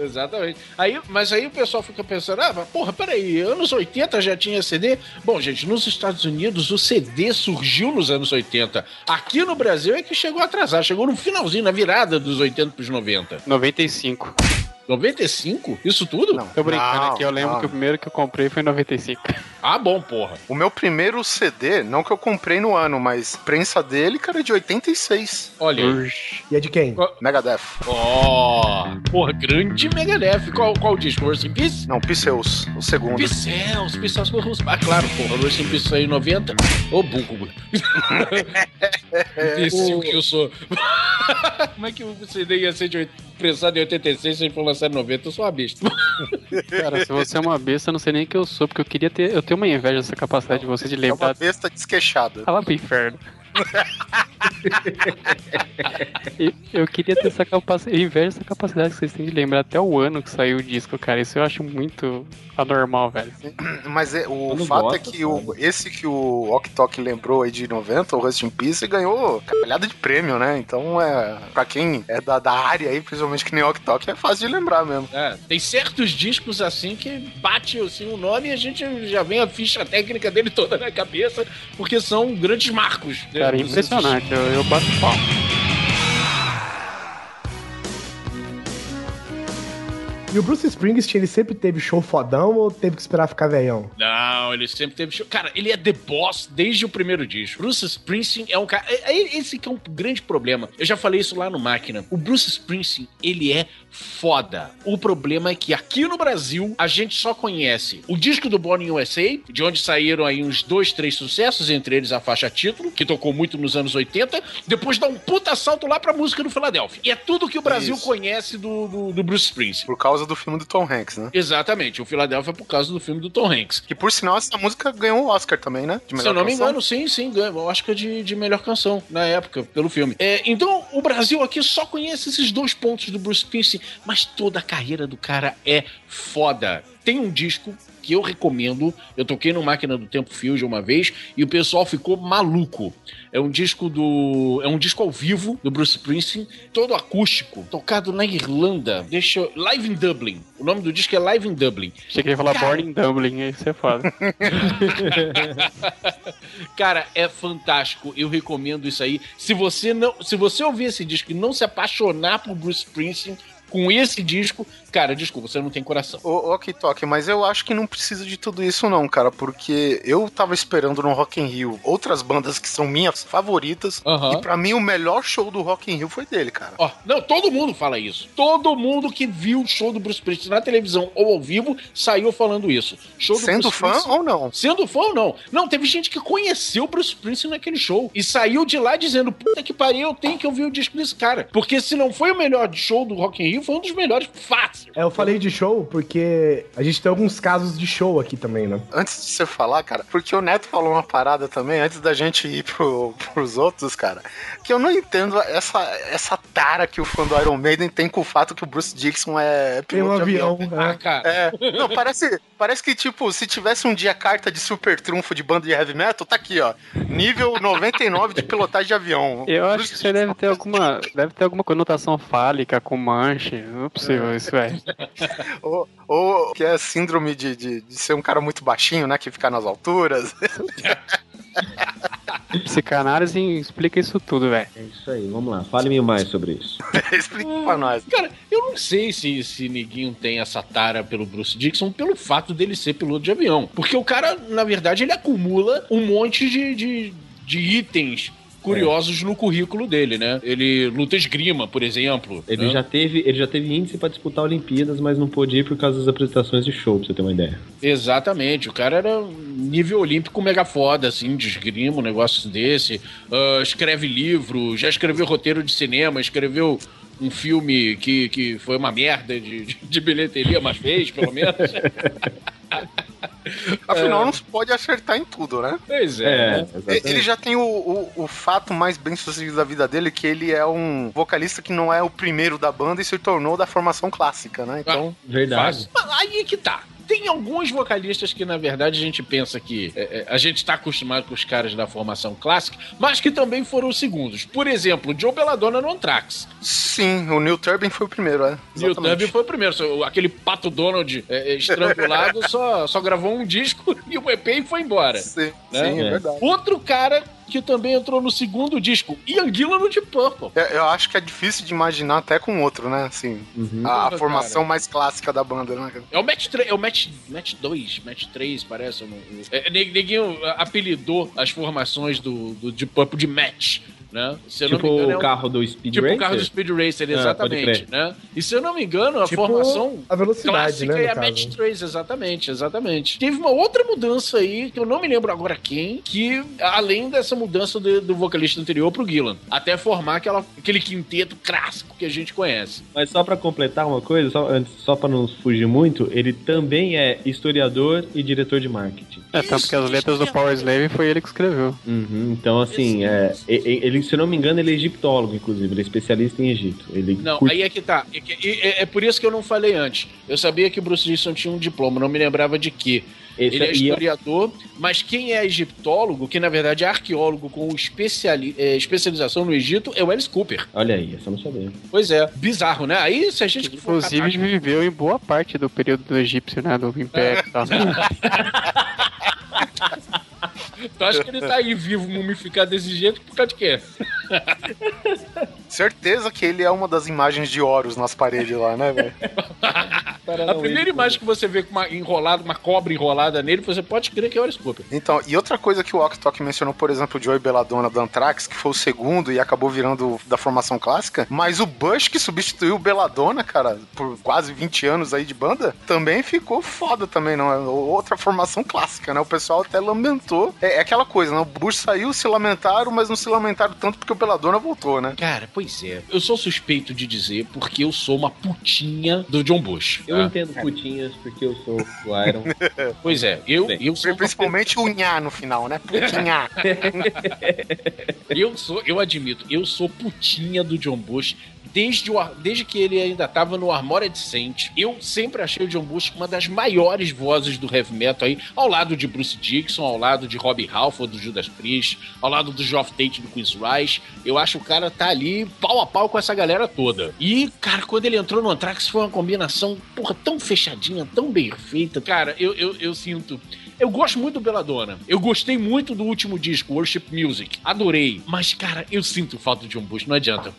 Exatamente. Aí, mas aí o pessoal fica pensando, ah, mas porra, peraí, anos 80 já tinha CD? Bom, gente, nos Estados Unidos o CD surgiu nos anos 80. Aqui no Brasil é que chegou a atrasar, chegou no finalzinho, na virada dos 80 pros 90. 95. 95? Isso tudo? Não. Tô brincando Não, aqui, eu lembro não. que o primeiro que eu comprei foi em 95. Ah, bom, porra. O meu primeiro CD, não que eu comprei no ano, mas prensa dele, cara, é de 86. Olha. Urgh. E é de quem? Megadeth. Ó, porra, grande Megadeth. Qual, qual disco? Rest in Peace? Não, Piseus, o segundo. Pixels, Pixels com Ah, claro, porra, Rest in Peace aí em 90. Ô, burro. Imbecil que eu sou. Como é que o CD ia ser de prensado em 86 se ele for lançado em 90? Eu sou uma besta. Cara, se você é uma besta, eu não sei nem que eu sou, porque eu queria ter. Eu tenho uma inveja dessa capacidade de você de É uma lembrar. besta desqueixada. Fala pro inferno. Eu queria ter essa capacidade. Inveja essa capacidade que vocês têm de lembrar até o ano que saiu o disco, cara. Isso eu acho muito anormal, velho. Mas é, o fato gosta, é que o, esse que o Ok lembrou aí de 90, o Rest in Peace, ganhou caralhada de prêmio, né? Então, é, pra quem é da, da área aí, principalmente que nem Ok é fácil de lembrar mesmo. É, tem certos discos assim que bate assim, o nome e a gente já vem a ficha técnica dele toda na cabeça, porque são grandes marcos. né? Cara, Dos- impressionante. Eu, eu bato palma. E o Bruce Springsteen, ele sempre teve show fodão ou teve que esperar ficar velhão? Não, ele sempre teve show. Cara, ele é The Boss desde o primeiro disco. Bruce Springsteen é um cara. é- é Esse que é um grande problema. Eu já falei isso lá no Máquina. O Bruce Springsteen, ele é foda. O problema é que aqui no Brasil, a gente só conhece o disco do Born in USA, de onde saíram aí uns dois, três sucessos, entre eles a faixa título, que tocou muito nos anos 80. Depois dá um puta salto lá pra música do Philadelphia. E é tudo que o Brasil Isso. conhece do, do, do Bruce Springsteen. Por causa do filme do Tom Hanks, né? Exatamente, o Philadelphia é por causa do filme do Tom Hanks. Que por sinal essa música ganhou o Oscar também, né? De Se eu não me engano, sim, sim, ganhou o Oscar de, de melhor canção na época, pelo filme. É, então, o Brasil aqui só conhece esses dois pontos do Bruce Springsteen, mas toda a carreira do cara é foda. Tem um disco que eu recomendo, eu toquei no Máquina do Tempo Fusion uma vez e o pessoal ficou maluco. É um disco do. É um disco ao vivo do Bruce Springsteen, todo acústico, tocado na Irlanda. Deixa eu, Live in Dublin. O nome do disco é Live in Dublin. Achei que ele ia falar Cara. Born in Dublin, aí você é foda. Cara, é fantástico. Eu recomendo isso aí. Se você não, se você ouvir esse disco e não se apaixonar por Bruce Springsteen com esse disco, cara, desculpa, você não tem coração. Ô, ok, Toque, mas eu acho que não precisa de tudo isso não, cara, porque eu tava esperando no Rock in Rio outras bandas que são minhas favoritas, e pra mim o melhor show do Rock in Rio foi dele, cara. Ó, não, todo mundo fala isso. Todo mundo que viu o show do Bruce Springsteen na televisão ou ao vivo saiu falando isso. Show do Sendo Bruce fã Springsteen- ou não? Sendo fã ou não? Não, teve gente que conheceu o Bruce Springsteen naquele show e saiu de lá dizendo: puta que pariu, eu tenho que ouvir o disco desse cara. Porque se não foi o melhor show do Rock in Rio, foi um dos melhores fácil. É, eu falei de show porque a gente tem alguns casos de show aqui também, né? Antes de você falar, cara, porque o Neto falou uma parada também, antes da gente ir pro, pros outros, cara, que eu não entendo essa, essa tara que o fã do Iron Maiden tem com o fato que o Bruce Dixon é Tem um piloto de avião. Ah, né? cara. É, não, parece, parece que, tipo, se tivesse um dia carta de super trunfo de banda de heavy metal, tá aqui, ó. Nível 99 de pilotagem de avião. Eu acho que você deve ter alguma. Deve ter alguma conotação fálica com manche. Não é possível isso, velho. Ou, ou que é síndrome de, de, de ser um cara muito baixinho, né? Que fica nas alturas. Psicanálise explica isso tudo, velho. É isso aí, vamos lá. Fale-me mais sobre isso. Explica pra nós. Cara, eu não sei se, se Neguinho tem essa tara pelo Bruce Dixon pelo fato dele ser piloto de avião. Porque o cara, na verdade, ele acumula um monte de, de, de itens curiosos no currículo dele, né? Ele luta esgrima, por exemplo. Ele né? já teve, ele já teve índice pra disputar Olimpíadas, mas não pôde ir por causa das apresentações de show, pra você ter uma ideia. Exatamente, o cara era nível olímpico mega foda, assim, de esgrima, um negócio desse. Ah, escreve livro, já escreveu roteiro de cinema, escreveu um filme que, que foi uma merda de, de, de bilheteria, mas fez, pelo menos. Afinal, não se pode acertar em tudo, né? pois é. exatamente. Ele já tem o, o, o fato mais bem sucedido da vida dele, que ele é um vocalista que não é o primeiro da banda e se tornou da formação clássica, né? Então, Verdade. Mas aí é que tá. Tem alguns vocalistas que, na verdade, a gente pensa que é, é, a gente tá acostumado com os caras da formação clássica, mas que também foram os segundos. Por exemplo, Joe Belladonna no Anthrax. sim, o Neil Turbin foi o primeiro, é. Neil. Turbin foi o primeiro. Aquele Pato Donald é, é, estrangulado só, só gravou um disco e o EP e foi embora. Sim, Né? sim, É. verdade. Outro cara que também entrou no segundo disco, Ian Gillan no Deep Purple. É, Eu acho que é difícil de imaginar até com outro, né? Assim, Uhum. a, a Porra, formação mais clássica da banda, né? cara? É o match 3, é o match, match 2, match 3, parece. eu não- é, Neguinho apelidou as formações do, do Deep Purple de match, né? Se eu Tipo não me engano, é o um- carro do Speed Tipo o Racer? carro do Speed Racer, Ah, exatamente, crer. né? E se eu não me engano, a Tipo, formação a velocidade, clássica né, é a no Match caso. 3, exatamente, exatamente. Teve uma outra mudança aí, que eu não me lembro agora quem, que além dessa mudança do, do vocalista anterior pro Gillan, até formar aquela, aquele quinteto clássico que a gente conhece. Mas só pra completar uma coisa, só, só pra não fugir muito, ele também é historiador e diretor de marketing. É, tanto que as letras do Power Slave foi ele que escreveu. Uhum, então, assim, é, e- e- ele, se eu não me engano, ele é egiptólogo, inclusive. Ele é especialista em Egito. Ele Não, curte- aí é que tá. É, que- é- é por isso que eu não falei antes. Eu sabia que o Bruce Dixon tinha um diploma, não me lembrava de quê. esse Ele é e historiador, mas quem é egiptólogo, que na verdade é arqueólogo com especiali é, especialização no Egito, é o Alice Cooper. Olha aí, essa eu não sabia. Pois é, bizarro, né? Aí se a gente for Inclusive viveu em boa parte do período do egípcio, né? Do Império e tal. Tu acha que ele tá aí vivo, mumificado desse jeito por causa de quê? Certeza que ele é uma das imagens de Horus nas paredes lá, né, velho? A primeira imagem que você vê com uma enrolada, uma cobra enrolada nele, você pode crer que é o Cooper. Então, e outra coisa que o Ok Tok mencionou, por exemplo, o Joey Belladonna do Anthrax, que foi o segundo e acabou virando da formação clássica, mas o Bush que substituiu o Belladonna, cara, por quase 20 anos aí de banda, também ficou foda também, não é? Outra formação clássica, né? O pessoal até lamentou. É, é aquela coisa, né? O Bush saiu, se lamentaram, mas não se lamentaram tanto porque o Belladonna voltou, né? Cara, pois é. Eu sou suspeito de dizer porque eu sou uma putinha do John Bush. Eu tá? entendo putinhas porque eu sou o Iron. Pois é, eu, Bem, eu sou Principalmente o Nha no final, né? Putinha. Eu sou, eu admito, eu sou putinha do John Bush desde, o, desde que ele ainda tava no Armored Saint. Eu sempre achei o John Bush uma das maiores vozes do heavy metal aí, ao lado de Bruce Dixon, ao lado de Robbie Halford do Judas Priest, ao lado do Geoff Tate do Queen's Rise. Eu acho que o cara tá ali pau a pau com essa galera toda. E, cara, quando ele entrou no Anthrax foi uma combinação, porra, tão fechadinha, tão bem feita. Cara, eu, eu, eu sinto. Eu gosto muito do Belladonna. Eu gostei muito do último disco, Worship Music. Adorei. Mas, cara, eu sinto falta de John Bush, não adianta.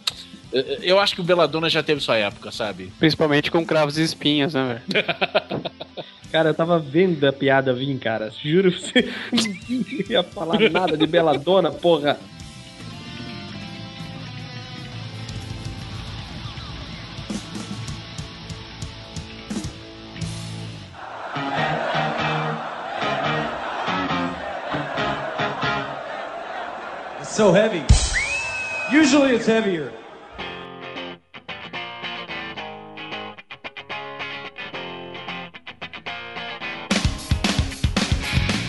Eu- acho que o Belladonna já teve sua época, sabe? Principalmente com cravos e espinhos, né, velho? Cara, eu tava vendo a piada vir, cara. Juro pra você. Ninguém ia falar nada de Beladona, porra. It's so heavy. Usually it's heavier.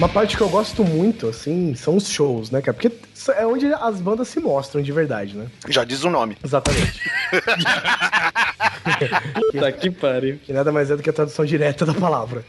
Uma parte que eu gosto muito, assim, são os shows, né, cara? Porque é onde as bandas se mostram de verdade, né? Já diz o nome. Exatamente. Puta que pariu. Que nada mais é do que a tradução direta da palavra.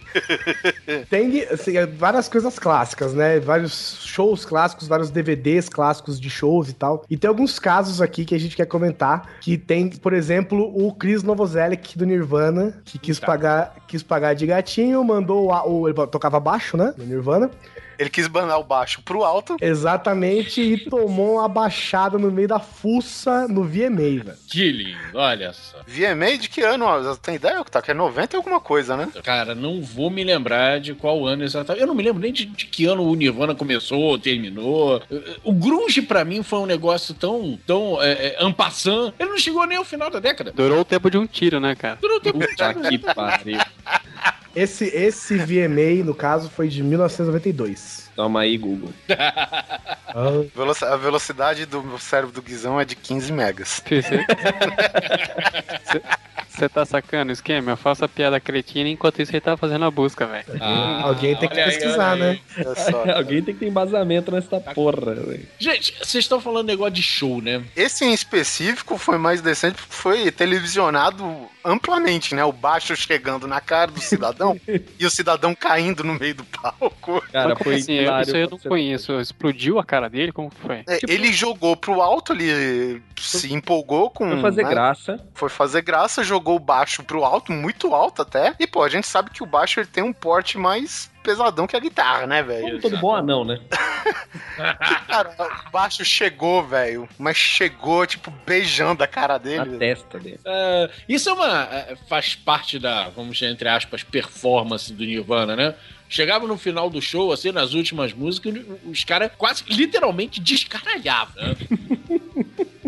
Tem assim, é, várias coisas clássicas, né? Vários shows clássicos, vários DVDs clássicos de shows e tal. E tem alguns casos aqui que a gente quer comentar. Que tem, por exemplo, o Chris Novoselic do Nirvana, que quis pagar, quis pagar de gatinho, mandou o, o- ele tocava baixo, né? No Nirvana. Ele quis banar o baixo pro alto. Exatamente, e tomou uma baixada no meio da fuça no VMA, velho. Que lindo, olha só. VMA de que ano? Tem ideia, tá? Que é 90 e alguma coisa, né? Cara, não vou me lembrar de qual ano exatamente. Eu não me lembro nem de, de que ano o Nirvana começou ou terminou. O grunge pra mim foi um negócio tão, tão é, é, ampassant. Ele não chegou nem ao final da década. Durou o tempo de um tiro, né, cara? Durou o tempo Puta que pariu. Esse, esse VMA, no caso, foi de 1992. Toma aí, Google. Ah, A velocidade do meu cérebro do Guizão é de 15 megas. Você tá sacando o esquema? Eu faço a piada cretina enquanto isso ele tá fazendo a busca, velho. Ah, alguém tem que aí, pesquisar, né? Só. Alguém tem que ter embasamento nessa porra, velho. Gente, vocês estão falando negócio de show, né? Esse em específico foi mais decente porque foi televisionado amplamente, né? O baixo chegando na cara do cidadão e o cidadão caindo no meio do palco. Cara, foi assim? Eu, hilário isso aí eu não conheço. Explodiu a cara dele? Como que foi? É, ele jogou pro alto, ele se empolgou com. Foi fazer né? graça. Foi fazer graça, jogou o baixo pro alto, muito alto até. E, pô, a gente sabe que o baixo ele tem um porte mais pesadão que a guitarra, né, velho? Todo bom anão, né? Cara, o baixo chegou, velho. Mas chegou, tipo, beijando a cara Na dele. velho. testa dele. É, isso é uma. é, faz parte da, vamos dizer, entre aspas, performance do Nirvana, né? Chegava no final do show, assim, nas últimas músicas, os caras quase literalmente descaralhavam, né?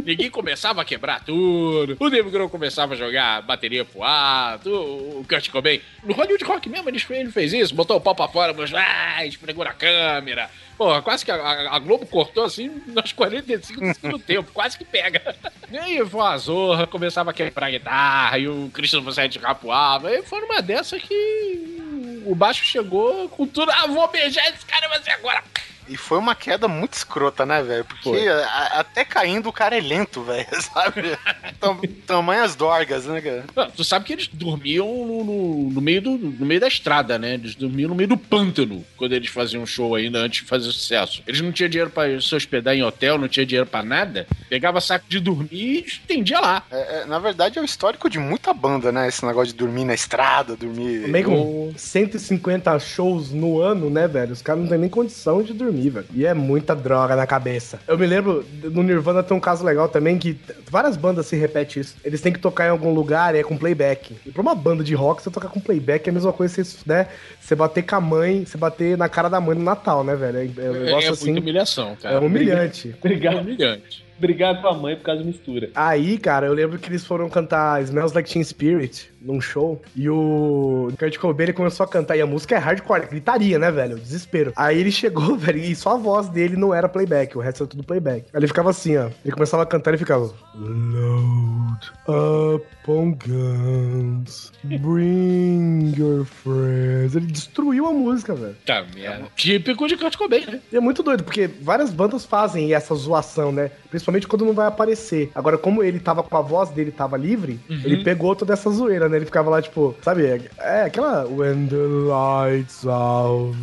Ninguém começava a quebrar tudo. O Dave Grohl começava a jogar bateria pro alto. O Kurt Cobain. No Hollywood Rock mesmo, ele fez, isso. Botou o pau pra fora, mas ah, esfregou na câmera. Porra, quase que a, a- Globo cortou assim nos 45 do segundo tempo. Quase que pega. E aí Zorra, começava a quebrar a guitarra. E o Christian de rapoava. E foi numa dessa que o baixo chegou com tudo. Ah, vou beijar esse cara, mas e agora? E foi uma queda muito escrota, né, velho? Porque a- até caindo o cara é lento, velho, sabe? Tam, tamanhas dorgas, né, cara? Ah, Tu sabe que eles dormiam no, no- no meio do, no meio da estrada, né? Eles dormiam no meio do pântano quando eles faziam show ainda antes de fazer sucesso. Eles não tinham dinheiro pra se hospedar em hotel, não tinha dinheiro pra nada. Pegava saco de dormir e estendia lá. É, é, na verdade, é o histórico de muita banda, né? Esse negócio de dormir na estrada, dormir. Com 150 shows no ano, né, velho? Os caras não têm nem condição de dormir dormir, velho. E é muita droga na cabeça. Eu me lembro, no Nirvana tem um caso legal também que várias bandas se repetem isso. Eles têm que tocar em algum lugar e é com playback. E pra uma banda de rock, você tocar com playback é a mesma coisa que você, né, você bater com a mãe, você bater na cara da mãe no Natal, né, velho? É, é um É, negócio é assim. muita humilhação, cara. É humilhante. É Obrigado. humilhante. Brigar com a mãe por causa de mistura. Aí, cara, eu lembro que eles foram cantar Smells Like Teen Spirit num show. E o Kurt Cobain ele começou a cantar. E a música é hardcore, gritaria, né, velho? Desespero. Aí ele chegou, velho, e só a voz dele não era playback. O resto era tudo playback. Aí ele ficava assim, ó. Ele começava a cantar e ficava. Load upon guns. Bring your friends. Ele destruiu a música, velho. Tá, merda. Típico de Kurt Cobain, né? E é muito doido, porque várias bandas fazem essa zoação, né? Principalmente quando não vai aparecer. Agora, como ele tava com a voz dele tava livre, ele pegou toda essa zoeira, né? Ele ficava lá, tipo, sabe? É, aquela. When the lights out.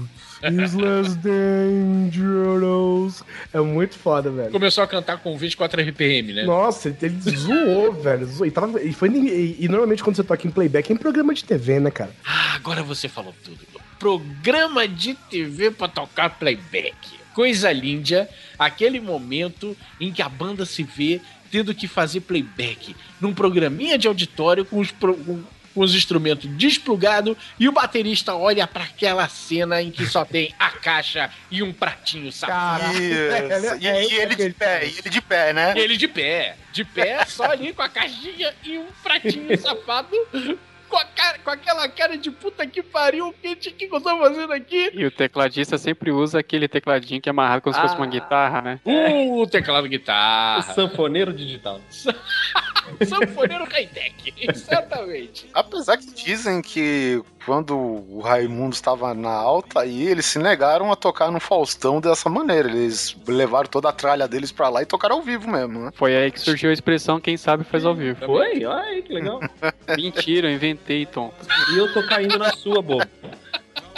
Is less dangerous. É muito foda, velho. Começou a cantar com 24 RPM, né? Nossa, ele ele zoou, velho. Zoou. E, tava, e, foi, e, e normalmente quando você toca em playback é em programa de TV, né, cara? Ah, agora você falou tudo. Programa de TV pra tocar playback. Coisa linda, aquele momento em que a banda se vê tendo que fazer playback num programinha de auditório com os, pro- com- com os instrumentos desplugados e o baterista olha pra aquela cena em que só tem a caixa e um pratinho safado. Isso. É, E, é e ele de pé, e ele de pé, né? E ele de pé, de pé, só ali com a caixinha e um pratinho safado, com, a cara- com aquela cara de puta que pariu, o que, que eu tô fazendo aqui? E o tecladista sempre usa aquele tecladinho que é amarrado como se fosse uma guitarra, né? Uh, teclado O guitarra, sanfoneiro digital. sanfoneiro high-tech, exatamente. Apesar que dizem que quando o Raimundo estava na alta aí, eles se negaram a tocar no Faustão dessa maneira. Eles levaram toda a tralha deles pra lá e tocaram ao vivo mesmo, né? Foi aí que surgiu a expressão quem sabe faz ao vivo. Foi? Olha aí, que legal. Mentira, eu inventei, Tom. E eu tô caindo na sua, bobo.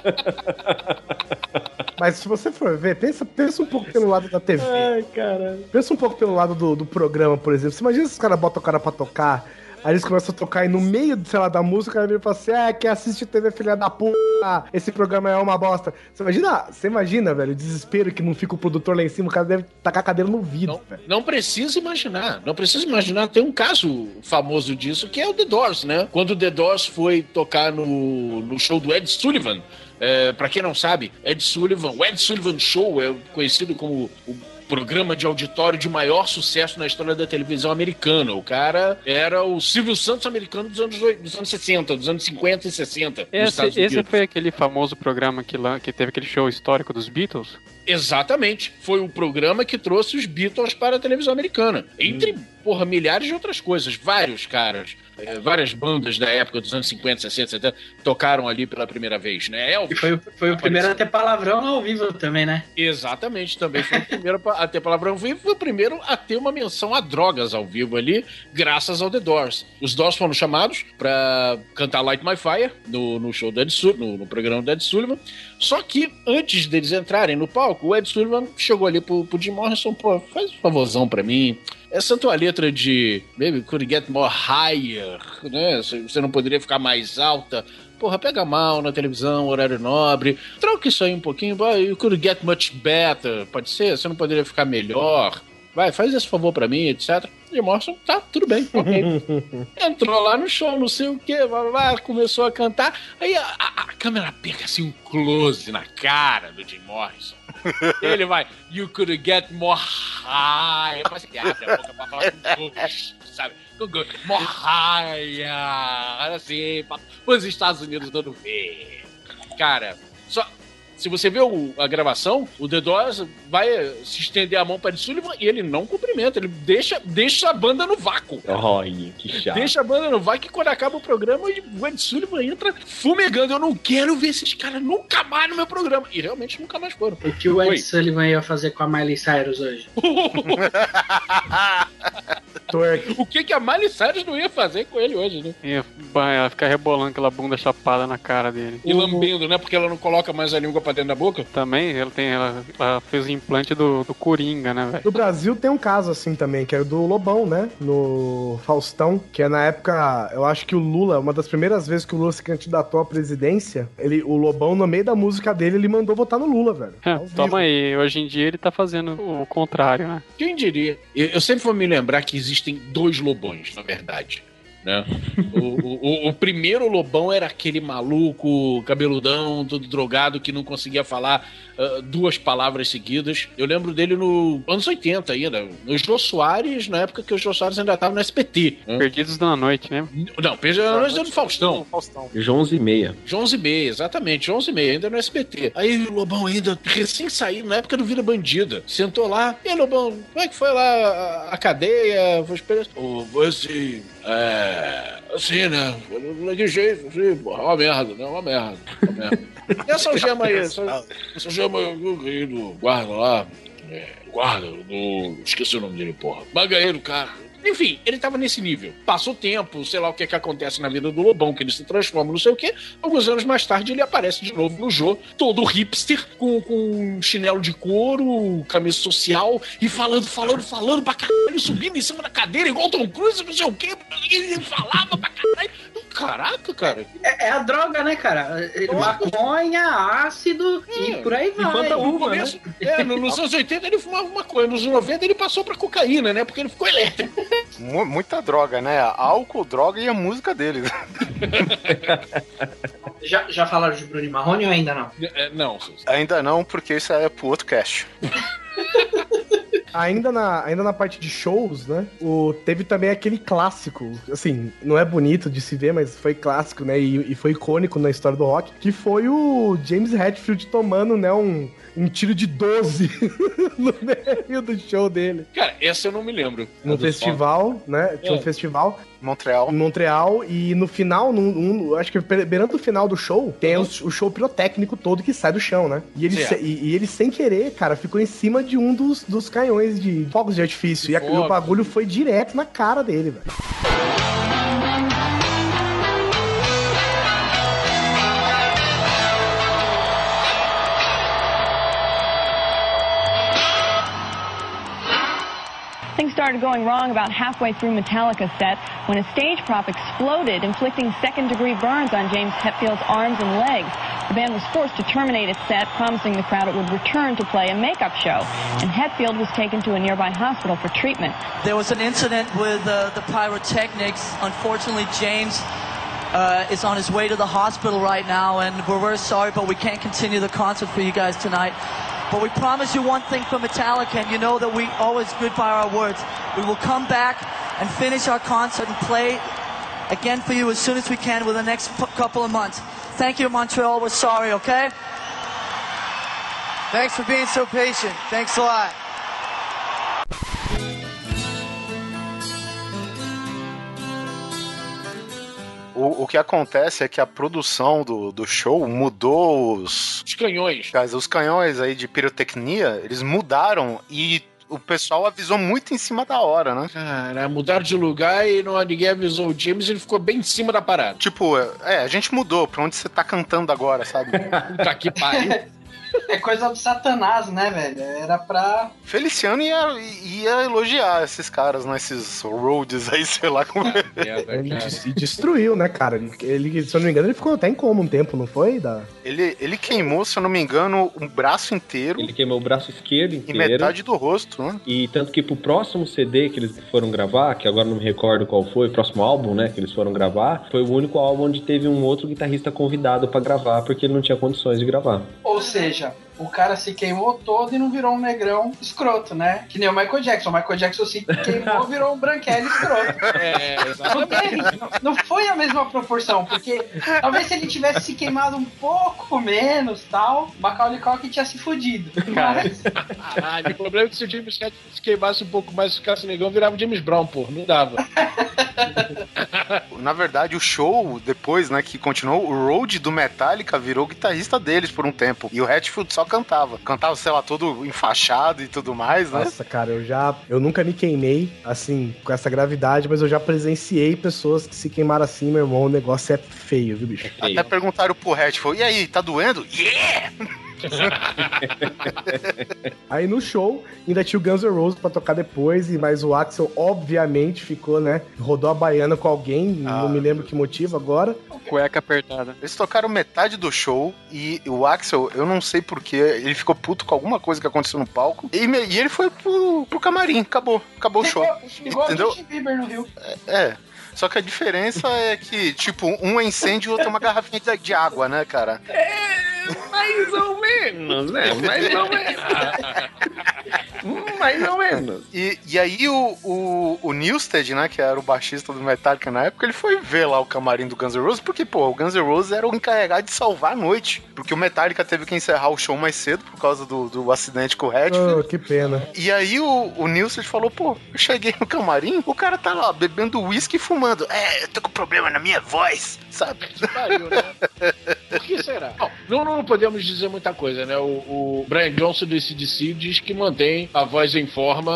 Mas se você for ver, pensa, pensa um pouco pelo lado da TV. Ai, caralho. Pensa um pouco pelo lado do, do programa, por exemplo. Você imagina se os caras botam o cara pra tocar, aí eles começam a tocar e no meio, sei lá, da música, o cara vira e fala assim: é, quem assiste TV filha da puta, esse programa é uma bosta. Você imagina, você imagina, velho, o desespero que não fica o produtor lá em cima, o cara deve tacar a cadeira no vidro, Não, velho. não precisa imaginar, não precisa imaginar. Tem um caso famoso disso que é o The Doors, né? Quando o The Doors foi tocar no, no show do Ed Sullivan, é, para quem não sabe, Ed Sullivan, o Ed Sullivan Show é conhecido como o programa de auditório de maior sucesso na história da televisão americana. O cara era o Silvio Santos americano dos anos, dos anos 60, dos anos 50 e 60 nos Esse, esse foi aquele famoso programa que, lá, que teve aquele show histórico dos Beatles? Exatamente. Foi o programa que trouxe os Beatles para a televisão americana. Entre, porra, milhares de outras coisas. Vários caras, eh, várias bandas da época dos anos 50, 60, 70 tocaram ali pela primeira vez, né? E Elvis. foi, o- foi o primeiro a ter palavrão ao vivo também, né? Exatamente, também foi o primeiro a ter palavrão ao vivo, foi o primeiro a ter uma menção a drogas ao vivo ali, graças ao The Doors. Os Doors foram chamados para cantar Light My Fire no, no show do Ed Sul- no, no programa do Ed Sullivan. Só que antes deles entrarem no palco, o Ed Sullivan chegou ali pro, pro Jim Morrison, pô, faz um favorzão pra mim. Essa tua letra de Maybe could get more higher, né? Você não poderia ficar mais alta. Porra, pega mal na televisão, horário nobre. Troca isso aí um pouquinho. You could get much better. Pode ser? Você não poderia ficar melhor? Vai, faz esse favor pra mim, etc. E Morrison, tá, tudo bem, ok. Entrou lá no show, não sei o que, começou a cantar. Aí a, a- a câmera pega assim um close na cara do Jim Morrison. Ele vai, you could get more high. Parece que abre a boca pra falar com gosto, sabe? Com gosto. More high. Assim, pra os Estados Unidos todo ver. Cara, só. Se você vê o- a gravação, o The Doors vai se estender a mão para Ed Sullivan e ele não cumprimenta, ele deixa, deixa a banda no vácuo. Olha, que chato. Deixa a banda no vácuo e quando acaba o programa, o Ed Sullivan entra fumegando. Eu não quero ver esses caras nunca mais no meu programa. E realmente nunca mais foram. O que o Ed Oi. Sullivan ia fazer com a Miley Cyrus hoje? O que, que a Miley Cyrus não ia fazer com ele hoje, né? Ia, ela fica rebolando aquela bunda chapada na cara dele. E lambendo, né? Porque ela não coloca mais a língua pra dentro da boca. Também, ela, tem, ela, ela fez o implante do, do Coringa, né, velho? No Brasil tem um caso assim também, que era do Lobão, né? No Faustão, que é na época, eu acho que o Lula, uma das primeiras vezes que o Lula se candidatou à presidência, ele, o Lobão, no meio da música dele, ele mandou votar no Lula, velho. Vivo. Toma aí, hoje em dia ele tá fazendo o contrário, né? Quem diria? Eu, eu sempre vou me lembrar que existem dois lobões, na verdade. Né? O, o- o- primeiro lobão era aquele maluco, cabeludão, todo drogado, que não conseguia falar ah, duas palavras seguidas. Eu lembro dele no anos 80 ainda, no Jô Soares, na época que o Jô Soares ainda estava no SPT. né? Perdidos na noite, né? Não, Perdidos na no Faustão. Faustão. João 11 e meia. De 11 e meia, exatamente, 11 e meia, ainda no SBT. Aí o Lobão ainda, recém saído, na época do Vira Bandida, sentou lá. E aí, Lobão, como é que foi lá a, a cadeia? Foi experiência? Oh, assim, é... Assim, né? De jeito, assim, porra, uma merda, né? Uma merda, uma merda. E essa algema aí, essa, essa algema do guarda lá, é, guarda, do... Esqueci o nome dele, porra. Magaeiro, cara. Enfim, ele tava nesse nível. Passa o tempo, sei lá o que que acontece na vida do Lobão, que ele se transforma, não sei o quê. Alguns anos mais tarde ele aparece de novo no jogo, todo hipster, com, com chinelo de couro, camisa social, e falando, falando, falando pra caralho, subindo em cima da cadeira, igual Tom Cruise, não sei o quê. Ele falava pra caralho. Caraca, cara. É, é a droga, né, cara? Maconha, ácido e por aí vai. no começo, é, no- nos anos 80 ele fumava maconha, nos anos 90 ele passou pra cocaína, né? Porque ele ficou elétrico. Mu- muita droga, né? Álcool, droga e a música dele. Já, já falaram de Bruno Marrone ou ainda não? É, não. Ainda não, porque isso é pro outro cast. Ainda na, ainda na parte de shows, né? O, teve também aquele clássico, assim, não é bonito de se ver, mas foi clássico, né? E, e foi icônico na história do rock, que foi o James Hetfield tomando, né, um, um tiro de 12 no meio do show dele. Cara, essa eu não me lembro. No do festival, né? Tinha um É. festival Montreal. em Montreal e no final, num, num- acho que beirando o final do show, tem os- o show pirotécnico todo que sai do chão, né? E ele, Certo. se- e, e ele sem querer, cara, ficou em cima de um dos, dos canhões de fogos de artifício. E, a- e o bagulho foi direto na cara dele, velho. Things started going wrong about halfway through Metallica's set when a stage prop exploded, inflicting second degree burns on James Hetfield's arms and legs. The band was forced to terminate its set, promising the crowd it would return to play a makeup show. And Hetfield was taken to a nearby hospital for treatment. There was an incident with uh, the pyrotechnics. Unfortunately, James uh, is on his way to the hospital right now, and we're very sorry, but we can't continue the concert for you guys tonight. But we promise you one thing from Metallica, and you know that we always good by our words. We will come back and finish our concert and play again for you as soon as we can within the next couple of months. Thank you, Montreal. We're sorry, okay? Thanks for being so patient. Thanks a lot. O, o que acontece é que a produção do, do show mudou os, Os canhões. os canhões aí de pirotecnia, eles mudaram e o pessoal avisou muito em cima da hora, né? Cara, mudaram de lugar e não, ninguém avisou o James ele ficou bem em cima da parada. Tipo, é, a gente mudou pra onde você tá cantando agora, sabe? Puta que pariu. É coisa do satanás, né, velho? Era pra. Feliciano ia, ia elogiar esses caras, né? Esses roads aí, sei lá como é. Ele des- e destruiu, né, cara? Ele, se eu não me engano, ele ficou até em coma um tempo, não foi? Da... Ele, ele queimou, se eu não me engano, um braço inteiro Ele queimou o braço esquerdo e inteiro. metade do rosto, né? E tanto que pro próximo CD que eles foram gravar, que agora não me recordo qual foi, o próximo álbum, né, que eles foram gravar, foi o único álbum onde teve um outro guitarrista convidado pra gravar, porque ele não tinha condições de gravar. Ou seja, o cara se queimou todo e não virou um negrão escroto, né? Que nem o Michael Jackson. O Michael Jackson se queimou virou um branquelo escroto. É, Não, exatamente. não- não foi a mesma proporção, porque talvez se ele tivesse se queimado um pouco menos tal, Macaulay Culkin tinha se fudido. Mas, Caralho, o problema é que se o James Hetfield se queimasse um pouco mais e ficasse negão, virava o James Brown, pô. Não dava. Na verdade, o show, depois, né, que continuou, o Road do Metallica virou guitarrista deles por um tempo. E o Hatfield só cantava. Cantava, sei lá, todo enfaixado e tudo mais, né? Nossa, cara, eu já. Eu nunca me queimei, assim, com essa gravidade, mas eu já presenciei pessoas que se queimaram assim, meu irmão. O negócio é feio, viu, bicho? Até perguntaram pro Hatfield, e aí, tá doendo? Yeah! Aí no show ainda tinha o Guns N' Roses pra tocar depois, e mas o Axel obviamente ficou, né? Rodou a baiana com alguém, não me lembro que motivo agora. Cueca apertada. Eles tocaram metade do show e o Axel, eu não sei porquê, ele ficou puto com alguma coisa que aconteceu no palco e, me- e ele foi pro, pro camarim, acabou, acabou o show. Igual Entendeu? Justin Bieber no Rio. É. Só que a diferença é que, tipo, um é incêndio e o outro é uma garrafinha de, de água, né, cara? Mais ou menos, né? Mais ou menos. Mais ou menos. E, e aí o, o, o Newsted, né, que era o baixista do Metallica na época, ele foi ver lá o camarim do Guns N' Roses, porque, pô, o Guns N' Roses era o encarregado de salvar a noite. Porque o Metallica teve que encerrar o show mais cedo por causa do, do acidente com o Redfield. Oh, que pena. E aí o, o Nilsson falou, pô, eu cheguei no camarim, o cara tá lá bebendo uísque e fumando. É, eu tô com problema na minha voz, sabe? Pariu, né? Por que será? Bom, não, não podemos dizer muita coisa, né? O, o Brian Johnson do CDC diz que mantém a voz em forma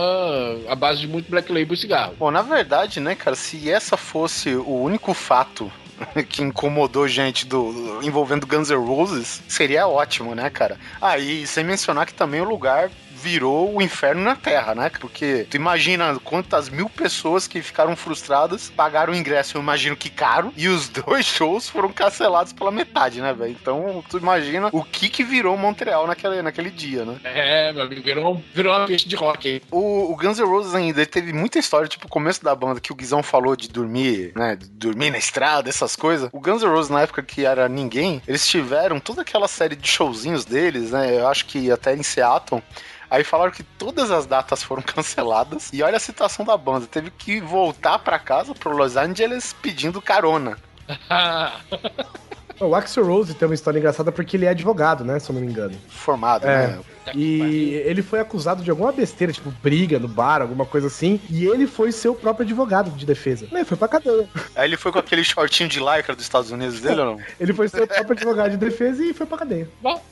à base de muito Black Label e cigarro. Bom, na verdade, né, cara, se essa fosse o único fato que incomodou gente do envolvendo Guns N' Roses, seria ótimo, né, cara? Ah, e sem mencionar que também o lugar virou o inferno na Terra, né? Porque tu imagina quantas mil pessoas que ficaram frustradas pagaram o ingresso, eu imagino que caro, e os dois shows foram cancelados pela metade, né, velho? Então, tu imagina o que que virou Montreal naquele, naquele dia, né? É, meu amigo, virou, virou uma pista de rock aí. O, o Guns N' Roses ainda teve muita história, tipo, o começo da banda, que o Guizão falou de dormir, né? de dormir na estrada, essas coisas. O Guns N' Roses, na época que era ninguém, eles tiveram toda aquela série de showzinhos deles, né? Eu acho que até em Seattle. Aí falaram que todas as datas foram canceladas. E olha a situação da banda. Teve que voltar pra casa, pro Los Angeles, pedindo carona. O Axel Rose tem uma história engraçada porque ele é advogado, né? Se eu não me engano. Formado, É. né? E ele foi acusado de alguma besteira, tipo briga no bar, alguma coisa assim. E ele foi seu próprio advogado de defesa. Ele foi pra cadeia. Aí ele foi com aquele shortinho de lycra dos Estados Unidos dele ou não? Ele foi seu próprio advogado de defesa e foi pra cadeia. Bom,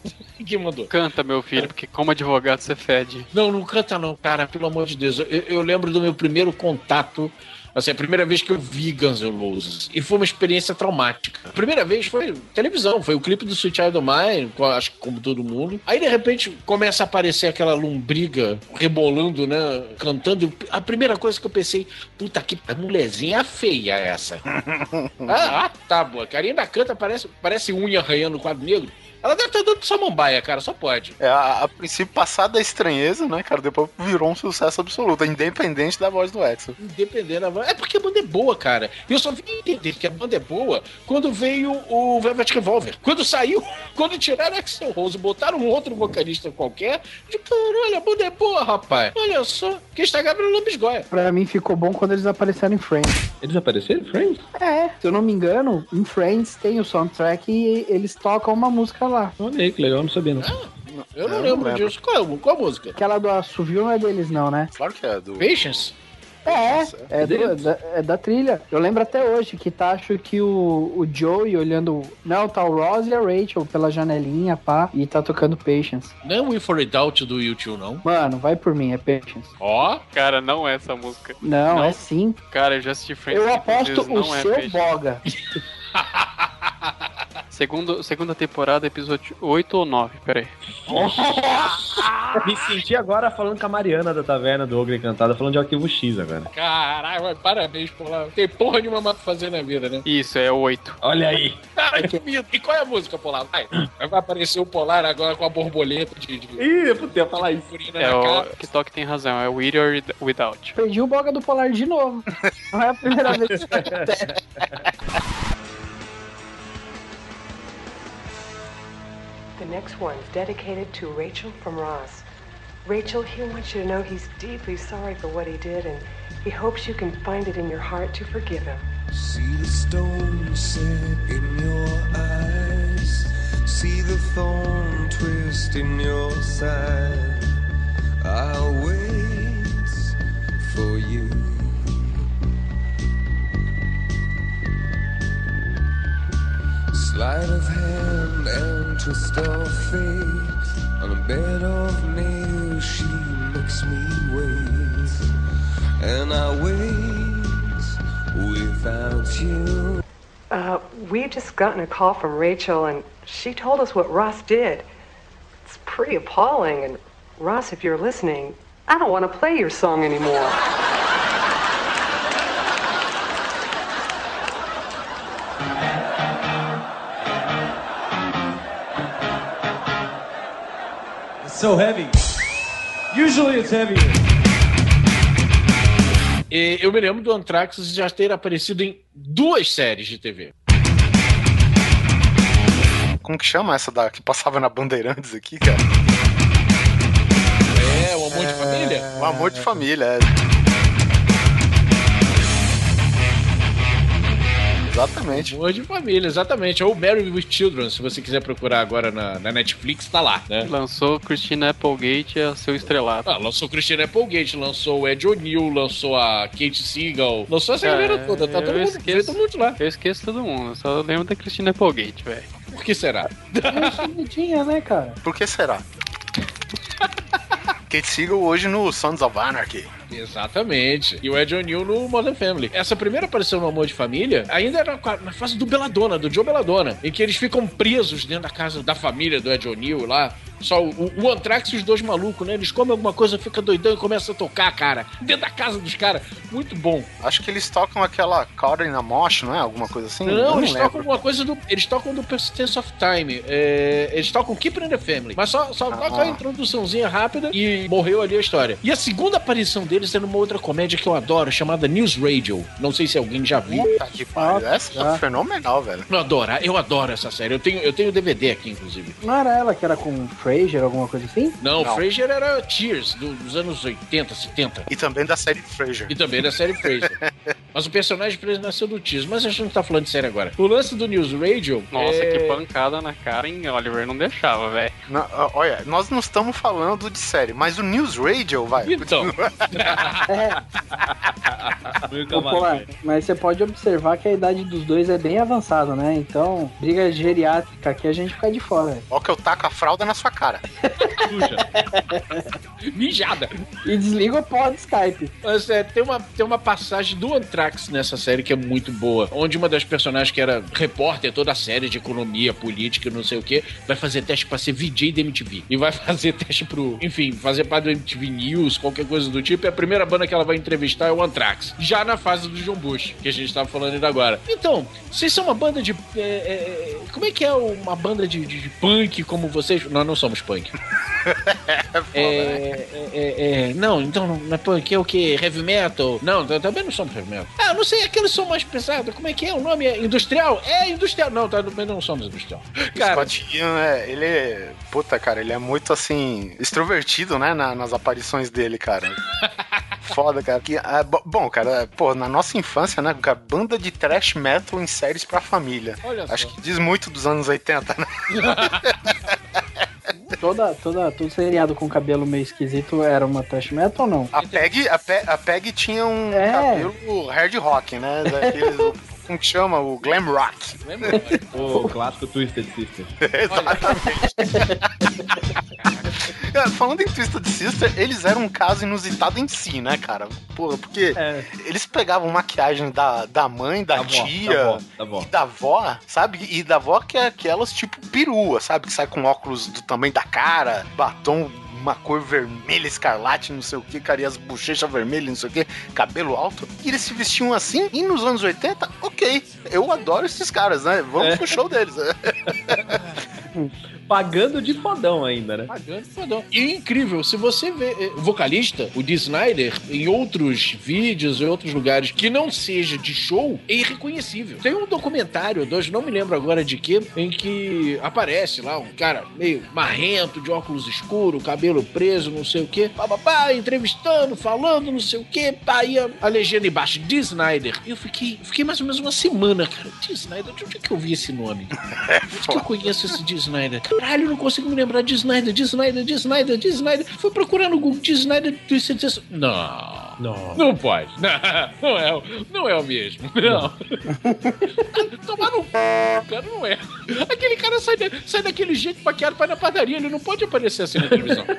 que mandou? Canta, meu filho, porque como advogado você fede. Não, não canta não, cara, pelo amor de Deus. Eu, eu lembro do meu primeiro contato, assim, a primeira vez que eu vi Guns N' Roses. E foi uma experiência traumática. A primeira vez foi televisão, foi o clipe do Sweet Child of Mine, acho que como todo mundo. Aí, de repente, começa a aparecer aquela lombriga rebolando, né, cantando. A primeira coisa que eu pensei, puta que mulherzinha feia essa. ah, ah, tá, boa. A ainda canta, parece, parece unha arranhando o quadro negro. Ela deve estar dando samambaia, cara, só pode. É, a, a princípio, passada a estranheza, né, cara? Depois virou um sucesso absoluto, independente da voz do Axel. Independente da voz. É porque a banda é boa, cara. E eu só vim entender que a banda é boa quando veio o Velvet Revolver. Quando saiu, quando tiraram Axel Rose, botaram um outro vocalista qualquer, de caralho, a banda é boa, rapaz. Olha só, quem está Gabriel Lambisgoia. Pra mim ficou bom quando eles apareceram em Friends. Eles apareceram em Friends? É, se eu não me engano, em Friends tem o soundtrack e eles tocam uma música lá. Olha aí, que legal, não sabia não. Eu não Eu lembro não lembro. disso. Qual, é- qual a música? Aquela do assovio não é deles não, né? Claro que é do... Patience? É, é, do- deles? da, é da trilha. Eu lembro até hoje que tá, acho que o, o Joey olhando. Não, tá o Ross e a Rachel pela janelinha, pá, e tá tocando Patience. Não é We For a Doubt do YouTube, não. Mano, vai por mim, é Patience. Ó, Cara, não é essa música. Não, Não. é sim. Cara, eu já assisti Friends. Eu aposto o não é seu peixe. boga. Segundo, segunda temporada, episódio 8 ou 9, peraí. Me senti agora falando com a Mariana da Taverna do Ogre Encantada, falando de Arquivo X agora. caralho, parabéns por lá. Tem porra nenhuma mais pra fazer na vida, né? Isso, é 8. Olha aí. Caralho, que medo. E qual é a música, Polar? Vai. Vai aparecer o Polar agora com a borboleta de... de... Ih, eu ia falar isso. É na o cara. que toque tem razão, é With or Without. Perdi o boga do Polar de novo. Não é a primeira vez que acontece. The next one's dedicated to Rachel from Ross. Rachel, he wants you to know he's deeply sorry for what he did, and he hopes you can find it in your heart to forgive him. See the stone set in your eyes. See the thorn twist in your side. I'll wait for you. Sleight of hand and twist of fate. On a bed of nails, she makes me wait. And I wait without you. Uh, we've just gotten a call from Rachel, and she told us what Ross did. It's pretty appalling. And Ross, if you're listening, I don't want to play your song anymore. So heavy. Usually it's heavier. E eu me lembro do Anthrax já ter aparecido em duas séries de TV. Como que chama essa da que passava na Bandeirantes aqui, cara? É, o Amor de Família? O Amor de Família, é. Exatamente. Amor de Família, exatamente. Ou Married with Children, se você quiser procurar agora na, na Netflix, tá lá, né? Lançou Christina Applegate a seu estrelato. Ah, lançou Christina Applegate, lançou o Ed O'Neill, lançou a Kate Siegel, lançou essa galera toda, tá todo É, mundo, esqueço, todo mundo lá. Eu esqueço todo mundo, eu só lembro da Christina Applegate, velho. Por que será? Bonitinha, né, cara? Por que será? Kate Siegel hoje no Sons of Anarchy. Exatamente. E o Ed O'Neill no Modern Family. Essa primeira aparição no Amor de Família ainda era na fase do Belladonna, do Joe Belladonna, em que eles ficam presos dentro da casa da família do Ed O'Neill lá. Só o, o Anthrax e os dois malucos, né? Eles comem alguma coisa, fica doidão e começa a tocar, cara. Dentro da casa dos caras. Muito bom. Acho que eles tocam aquela Caught in a Mosh, não é? Alguma coisa assim? Eu Não, eles lembro. tocam alguma coisa do. Eles tocam do Persistence of Time. É, eles tocam Keep in the Family. Mas só, só Ah. toca a introduçãozinha rápida e morreu ali a história. E a segunda aparição deles é numa outra comédia que eu adoro, chamada News Radio. Não sei se alguém já viu. Puta que pariu. Essa é fenomenal, velho. Eu adoro, eu adoro essa série. Eu tenho, eu tenho DVD aqui, inclusive. Não era ela que era com o Fraser, alguma coisa assim? Não, Não. Frasier era Cheers, do- dos anos 80, 70. E também da série Frasier. E também da série Frasier. Mas o personagem Frasier nasceu do Cheers. Mas a gente não tá falando de série agora. O lance do News Radio. Nossa, é... que pancada na cara, hein? Oliver não deixava, velho. Olha, nós não estamos falando de série, mas o News Radio, vai. Então. Ô, pô, mas você pode observar que a idade dos dois é bem avançada, né? Então, briga geriátrica aqui a gente fica de fora. Ó que eu taco a fralda na sua cara. Mijada. E desliga o pó do Skype. Mas é, tem uma, tem uma passagem do Anthrax nessa série que é muito boa. Onde uma das personagens que era repórter toda a série de economia, política, não sei o que, vai fazer teste pra ser VJ da MTV. E vai fazer teste pro, enfim, fazer parte do MTV News, qualquer coisa do tipo. E a primeira banda que ela vai entrevistar é o Anthrax. Já na fase do John Bush, que a gente tava falando ainda agora. Então, vocês são uma banda de. é, é, como é que é uma banda de, de- de punk como vocês? Nós não somos punk. É, é, é, é, não, então não é punk, é o que? Heavy metal? Não, também não somos heavy metal. Ah, não sei, aqueles som mais pesado, como é que é? O nome é industrial? É industrial. Não, tá, também não somos industrial. Cara, Scott Ian, é, ele é. Puta, cara, ele é muito assim. extrovertido, né? na- nas aparições dele, cara. Foda, cara. Que, ah, bo- bom, cara, pô, na nossa infância, né? cara, Banda de trash metal em séries pra família. Olha Acho só. que diz muito dos anos 80, né? Toda, toda, todo seriado com cabelo meio esquisito era uma trash metal ou não? A Peg, a Pe- a Peg tinha um É. cabelo hard rock, né? Daqueles, como que chama? O glam rock. lembra? O clássico Twisted Sister. Cara, falando em Twisted Sister, eles eram um caso inusitado em si, né, cara? Porra, porque É. eles pegavam maquiagem da, da mãe, da, Da vó, tia, da vó, da vó. e da avó, sabe? E da avó que é aquelas tipo perua, sabe? Que sai com óculos do tamanho da cara, batom uma cor vermelha, escarlate, não sei o que, cara, e as bochechas vermelhas, não sei o que, cabelo alto. E eles se vestiam assim, e nos anos 80, ok. Eu adoro esses caras, né? Vamos É. pro show deles. Pagando de fodão ainda, né? Pagando fodão. E incrível, se você vê eh, o vocalista, o Dee Snyder, em outros vídeos, em outros lugares, que não seja de show, é irreconhecível. Tem um documentário, dois, não me lembro agora de que, em que aparece lá um cara meio marrento, de óculos escuros, cabelo preso, não sei o que, bababá, entrevistando, falando, não sei o que, pá, aí a, a legenda embaixo, Dee Snyder. E eu fiquei, fiquei mais ou menos uma semana, cara. Dee Snyder, de onde é que eu vi esse nome? Onde que eu conheço esse Dee Snyder? Caralho, eu não consigo me lembrar de Snyder, de Snyder, de Snyder, de Snyder. Fui procurar no Google de Snyder do Não. Não. Não pode. Não, não é, o- não é o mesmo. Não. Tomar no c, cara, não é. Aquele cara sai, da- sai daquele jeito paqueado pra ir na padaria. Ele não pode aparecer assim na televisão.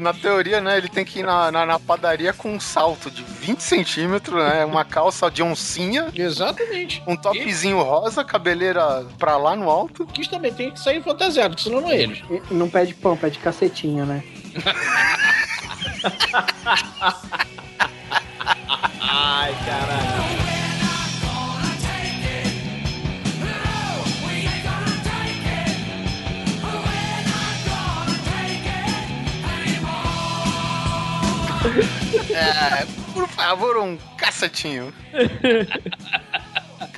Na teoria, né, ele tem que ir na, na, na padaria com um salto de 20 centímetros, né? Uma calça de oncinha. Exatamente. Um topzinho rosa, cabeleira pra lá no alto. Que também tem que sair fantasiado, porque senão não é ele. E Não pede pão, pede cacetinho, né? Ai, caralho. É, por favor, um cacetinho.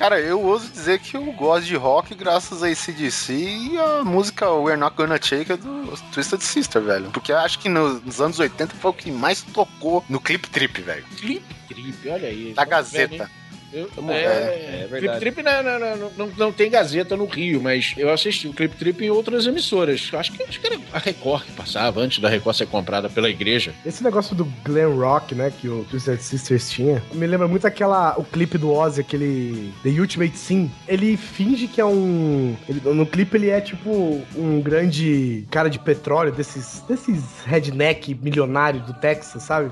Cara, eu ouso dizer que eu gosto de rock graças a ACDC e a música We're Not Gonna Take do Twisted Sister, velho. Porque acho que nos, nos anos 80 foi o que mais tocou no Clip Trip, velho. Clip Trip, olha aí. Da Tamo Gazeta. vendo, Eu, é, é, é Clip verdade. Trip não, não, não, não, não tem Gazeta no Rio, mas eu assisti o Clip Trip em outras emissoras. Acho que, acho que era a Record que passava, antes da Record ser comprada pela igreja. Esse negócio do glam rock, né, que o Twisted Sisters tinha, me lembra muito aquela o clipe do Ozzy, aquele The Ultimate Sim. Ele finge que é um, ele- no clipe ele é tipo um grande cara de petróleo desses desses redneck milionário do Texas, sabe?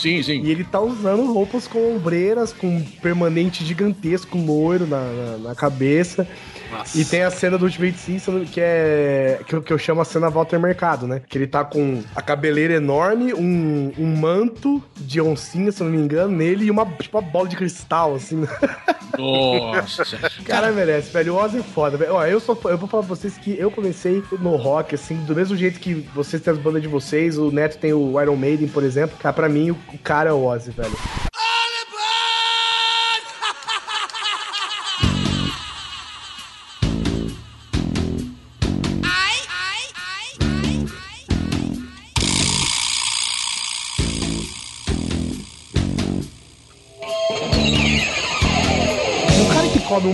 Sim, sim. E ele tá usando roupas com ombreiras, com um permanente gigantesco loiro na, na, na cabeça. E tem a cena do Ultimate Sim, que é. Que eu, que eu chamo a cena Walter Mercado, né? Que ele tá com a cabeleira enorme, um, um manto de oncinha, se eu não me engano, nele, e uma, tipo, uma bola de cristal, assim. Nossa. O cara merece, velho. O Ozzy é foda, velho. Ó, eu, sou, fã- eu vou falar pra vocês que eu comecei no rock, assim, do mesmo jeito que vocês têm as bandas de vocês, o Neto tem o Iron Maiden, por exemplo. Cara, pra mim, o, o cara é o Ozzy, velho.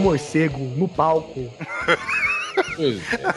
Morcego no palco.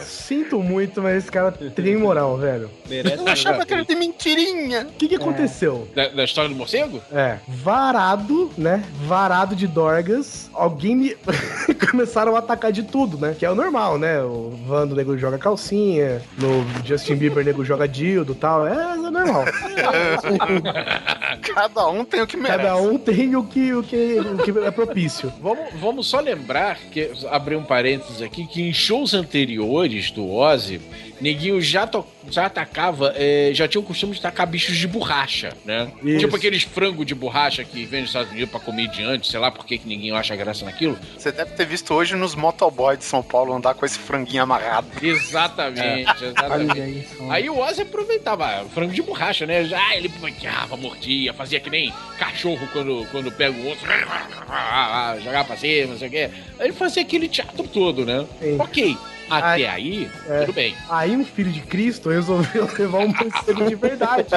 Sinto muito, mas esse cara tem moral, velho. Merece Eu achava que era de mentirinha. O que, que aconteceu? Da, da história do morcego? É, varado, né? Varado de dorgas. Alguém me. Começaram a atacar de tudo, né? Que é o normal, né? O Vando nego joga calcinha, no Justin Bieber nego joga dildo e tal. É, é normal. Cada um tem o que merece. Cada um tem o que, o que, o que é propício. Vamos, vamos só lembrar, que abrir um parênteses aqui, que em shows anteriores do Ozzy, Neguinho já, to- já atacava, é, já tinha o costume de tacar bichos de borracha, né? Isso. Tipo aqueles frangos de borracha que vem nos Estados Unidos pra comediante, sei lá por que que ninguém acha graça naquilo. Você deve ter visto hoje nos motoboys de São Paulo andar com esse franguinho amarrado. Exatamente, exatamente. Olha isso. Aí o Ozzy aproveitava ah, frango de borracha, né? Ah, ele banqueava, mordia, fazia que nem cachorro quando, quando pega o outro, jogava pra cima, não sei o quê. Aí ele fazia aquele teatro todo, né? Ok, até aí, É. tudo bem. Aí um filho de Cristo resolveu levar um morcego de verdade.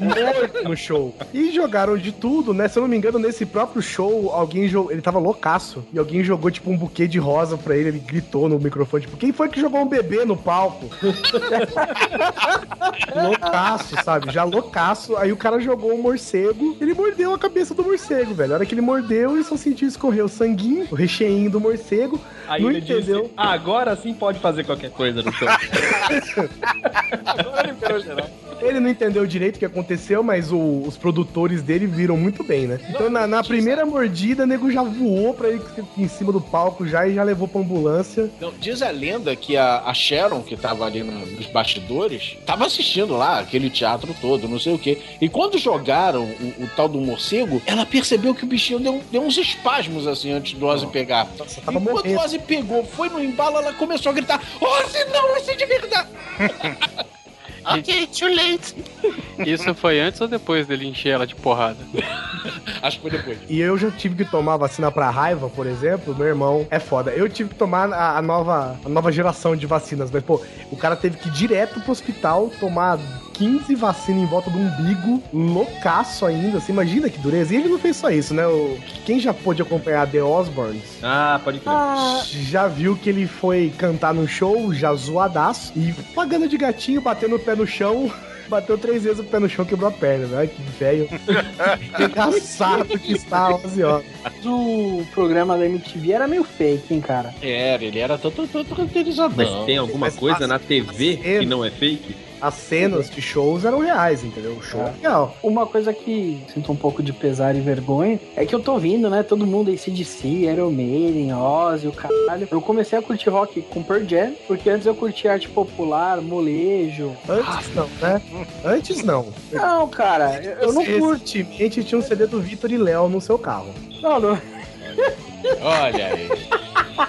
morto no show. E jogaram de tudo, né? Se eu não me engano, nesse próprio show, alguém jogou. Ele tava loucaço. E alguém jogou, tipo, um buquê de rosa pra ele. Ele gritou no microfone, tipo, quem foi que jogou um bebê no palco? loucaço, sabe? Já loucaço. Aí o cara jogou um morcego. Ele mordeu a cabeça do morcego, velho. A hora que ele mordeu, ele só sentiu escorrer o sanguinho, o recheinho do morcego. Aí não ele entendeu. disse, "Ah, agora sim pode fazer qualquer coisa no show. Ele não entendeu direito o que aconteceu, mas o- os produtores dele viram muito bem, né? Então, na, na primeira mordida, o nego já voou pra ele em cima do palco já e já levou pra ambulância. Então, diz a lenda que a, a Sharon, que tava ali no- nos bastidores, tava assistindo lá aquele teatro todo, não sei o quê. E quando jogaram o, o tal do morcego, ela percebeu que o bichinho deu, deu uns espasmos assim antes do Ozzy pegar. e quando o Ozzy pegou, foi no embalo, ela começou a gritar: Ozzy, não, esse é de verdade! ok, too late. Isso foi antes ou depois dele encher ela de porrada? Acho que foi depois. E eu já tive que tomar vacina pra raiva, por exemplo. Meu irmão é foda. Eu tive que tomar a, a nova, a nova geração de vacinas, mas, pô, o cara teve que ir direto pro hospital tomar 15 vacinas em volta do umbigo, loucaço ainda. Você imagina que dureza? E ele não fez só isso, né? O, quem já pôde acompanhar The Osbournes Ah, pode crer. já viu que ele foi cantar num show, já zoadaço, e pagando de gatinho, batendo o pé no chão. Bateu três vezes o pé no chão, quebrou a perna, né? Que velho. engraçado que está, Ozzy Osbourne. O programa da MTV era meio fake, hein, cara? Era, ele era todo, todo. Mas tem alguma Mas coisa as- na TV que não é fake? As cenas de shows eram reais, entendeu? O show é real. Uma coisa que sinto um pouco de pesar e vergonha é que eu tô vindo, né? Todo mundo aí, CDC, Iron Maiden, Ozzy, o caralho. Eu comecei a curtir rock com Pearl Jam, porque antes eu curtia arte popular, molejo. Antes não, né? Antes não. Não, cara, eu, eu não curto. Recentemente tinha um CD do Vitor e Léo no seu carro. Não, não. Olha aí.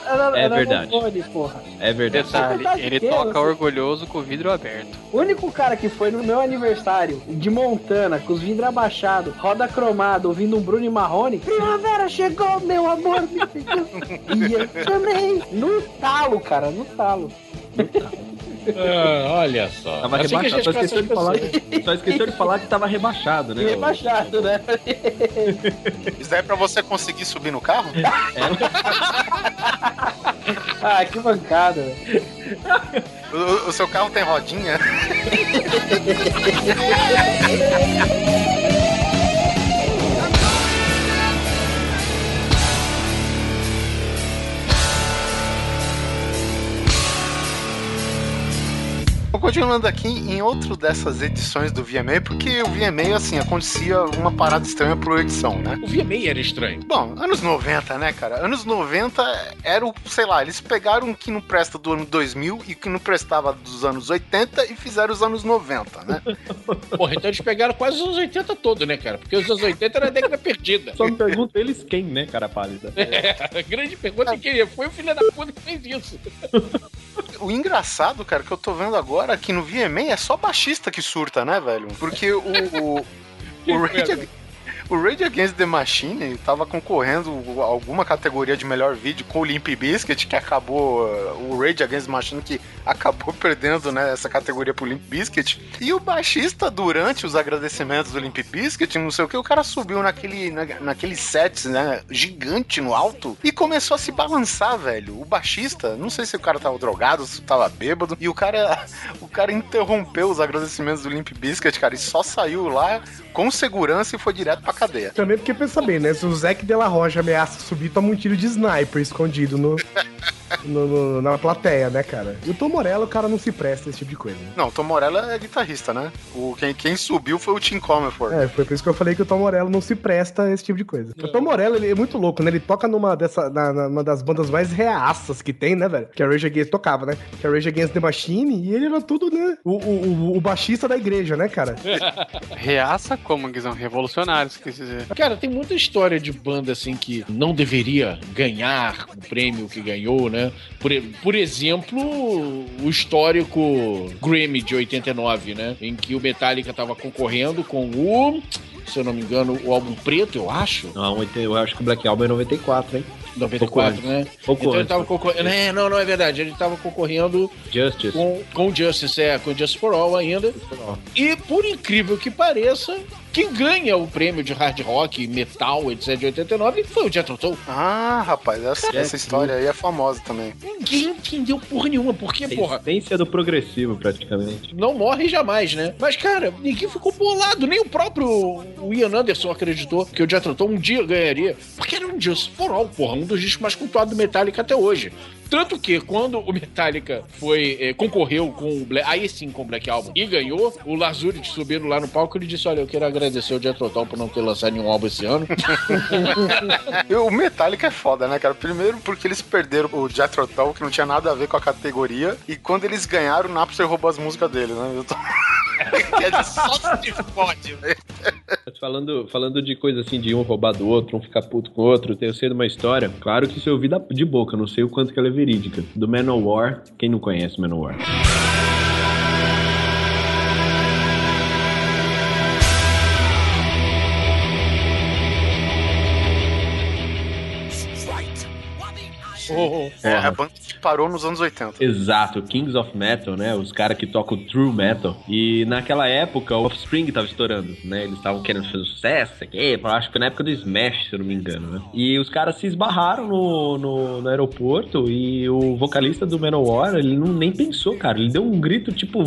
Era, É era verdade. no fone, porra. É verdade. Detalhe, ele que, toca assim. orgulhoso com o vidro aberto. O único cara que foi no meu aniversário de Montana, com os vidros abaixados, roda cromada, ouvindo um Bruno e Marrone. Primavera chegou, meu amor, me pediu. E eu também. No talo, cara, no talo. Ah, olha só. Tava Assim rebaixado. Só esqueceu, de falar as pessoas. que, só esqueceu de falar que tava rebaixado, né? Rebaixado, né? Isso daí é pra você conseguir subir no carro? ah, que bancada. O, o seu carro tem rodinha? Continuando aqui em outro dessas edições do VMA, porque o VMA, assim, acontecia uma parada estranha por edição, né? O VMA era estranho. Bom, anos 90, né, cara? Anos 90 era o, sei lá, eles pegaram o que não presta do ano 2000 e o que não prestava dos anos 80 e fizeram os anos 90, né? Porra, então eles pegaram quase os anos 80 todo, né, cara? Porque os anos 80 era a década perdida. Só me pergunto eles quem, né, cara pálida? É, a grande pergunta é quem foi o filho da puta que fez isso. O engraçado, cara, que eu tô vendo agora que no VMA é só baixista que surta, né, velho? Porque o. o, o Rage, o Rage Against the Machine tava concorrendo a alguma categoria de melhor vídeo com o Limp Bizkit, que acabou. O Rage Against the Machine que acabou perdendo né, essa categoria pro Limp Bizkit. E o baixista, durante os agradecimentos do Limp Bizkit, não sei o que, o cara subiu naquele, na, naquele set, né, gigante no alto e começou a se balançar, velho. O baixista, não sei se o cara tava drogado, se tava bêbado, e o cara, o cara interrompeu os agradecimentos do Limp Bizkit, cara, e só saiu lá com segurança e foi direto pra cadeia. Também porque pensa bem, né? Se o Zac de la Rocha ameaça subir, toma um tiro de sniper escondido no, no- no- na plateia, né, cara? E o Tom Morello, o cara não se presta a esse tipo de coisa. né? Não, o Tom Morella é guitarrista, né? O, quem, quem subiu foi o Tim Comerford. É, foi por isso que eu falei que o Tom Morello não se presta a esse tipo de coisa. O Tom Morello, ele é muito louco, né? Ele toca numa, dessa, na, na- numa das bandas mais reaças que tem, né, velho? Que a Rage Against tocava, né? Que a Rage Against the Machine, e ele era tudo, né? O, o, o- o baixista da igreja, né, cara? Reaça como, Guizão? Revolucionários, quer dizer. Cara, tem muita história de banda assim que não deveria ganhar o prêmio que ganhou, né? Por, por exemplo, o histórico Grammy de 89, né? Em que o Metallica tava concorrendo com o, se eu não me engano, o álbum preto, eu acho. Não, eu acho que o Black Album é 94, hein? 94, Pouco né? Pouco então ele antes. tava concorrendo. É, não, não é verdade. Ele tava concorrendo Justice. com, com Justice, é, com Justice for All ainda. E por incrível que pareça, quem ganha o prêmio de hard rock, metal, etc. de 89 foi o Jethro Tull. Ah, rapaz, essa, essa história aí é famosa também. Ninguém entendeu porra nenhuma. Porque, porra, Essência do progressivo, praticamente. não morre jamais, né? Mas, cara, ninguém ficou bolado. Nem o próprio Ian Anderson acreditou que o Jethro Tull um dia ganharia. Porque era um Just for All, porra. Um dos discos mais cultuados do Metallica até hoje. Tanto que quando o Metallica foi eh, concorreu com o Black, aí sim com o Black Album e ganhou, o Lazuri subindo lá no palco ele disse: Olha, eu quero agradecer o Jethro Tull por não ter lançado nenhum álbum esse ano. O Metallica é foda, né, cara? Primeiro porque eles perderam o Jethro Tull, que não tinha nada a ver com a categoria, e quando eles ganharam, o Napster roubou as músicas dele, né? Eu tô... é de só se fode, velho. Falando, falando de coisa assim, de um roubar do outro, um ficar puto com o outro, eu sei de uma história, claro que isso eu ouvi de boca, não sei o quanto que ela é verídica, do Manowar, quem não conhece Manowar? É, a banda que parou nos anos 80. Exato, Kings of Metal, né? Os caras que tocam True Metal. E naquela época o Offspring tava estourando, né? Eles estavam querendo fazer sucesso, sei quê, acho que na época do Smash, se eu não me engano, né? E os caras se esbarraram no, no, no aeroporto e o vocalista do Manowar, ele não, nem pensou, cara. Ele deu um grito tipo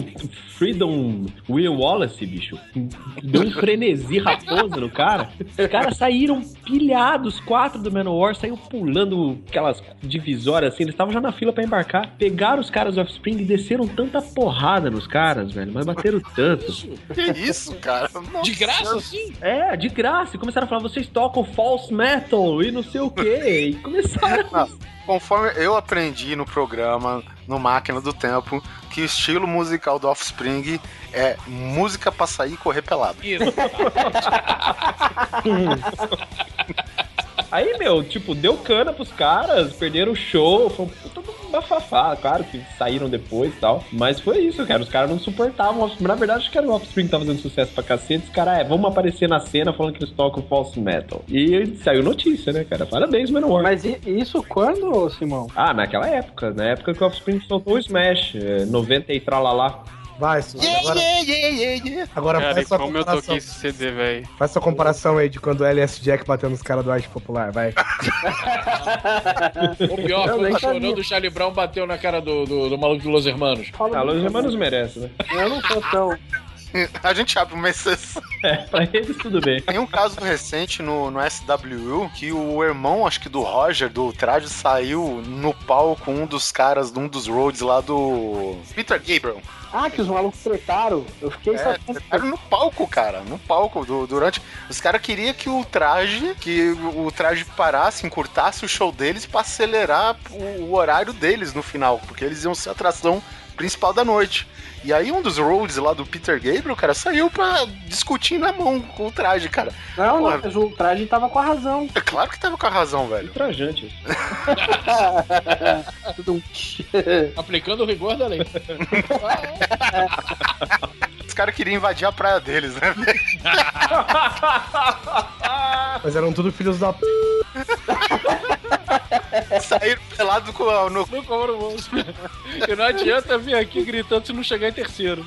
Freedom Will Wallace, bicho. Deu um frenesi raposo no cara. Os caras saíram pilhados, quatro do Manowar, saíram pulando aquelas divisórias assim. Eles estavam já na fila pra embarcar. Pegaram os caras do Offspring e desceram tanta porrada nos caras, velho. Mas bateram tanto. Que isso, cara? De graça, sim? É, de graça. E começaram a falar, vocês tocam false metal e não sei o quê. E começaram. Ah, conforme eu aprendi no programa, no Máquina do Tempo, que o estilo musical do Offspring é música pra sair e correr pelado. Aí, meu, tipo, deu cana pros caras, perderam o show, foi um puta bafafá, claro que saíram depois e tal. Mas foi isso, cara. Os caras não suportavam. Na verdade, acho que era o Offspring que tava fazendo sucesso pra cacete. Os caras, é, vamos aparecer na cena falando que eles tocam false metal. E saiu notícia, né, cara? Parabéns, Manowar. Mas isso quando, Simão? Ah, naquela época, na época que o Offspring soltou o Smash, é, 90 e tralalá. Vai, Su, agora, agora Cara, faz sua como eu comparação. toquei esse CD, velho. Faz sua comparação aí de quando o LS Jack bateu nos caras do Arte Popular, vai. O pior, Eu nem quando o chorão do Charlie Brown bateu na cara do, do, do maluco de Los Hermanos. Ah, Los Hermanos merece, né? Eu não sou tão. A gente abre uma exceção. É, pra eles tudo bem. Tem um caso recente no, no SWU que o irmão, acho que do Roger, do Traje, saiu no palco com um dos caras de um dos roads lá do Peter Gabriel. Ah, que os malucos tretaram. Eu fiquei É, sabendo. no palco, cara. No palco. du- durante. Os caras queriam que o traje. Que o traje parasse, encurtasse o show deles pra acelerar o, o horário deles no final. Porque eles iam ser atração principal da noite. E aí um dos roads lá do Peter Gabriel, cara, saiu pra discutir na mão com o traje, cara. Não, Porra, não, mas o traje tava com a razão. É claro que tava com a razão, velho. Trajante. Tudo um- Aplicando o rigor da lei. Os caras queriam invadir a praia deles, né? Mas eram tudo filhos da p. Saíram pelado com a- no. No cobro bolso. E não adianta vir aqui gritando se não chegar em terceiro.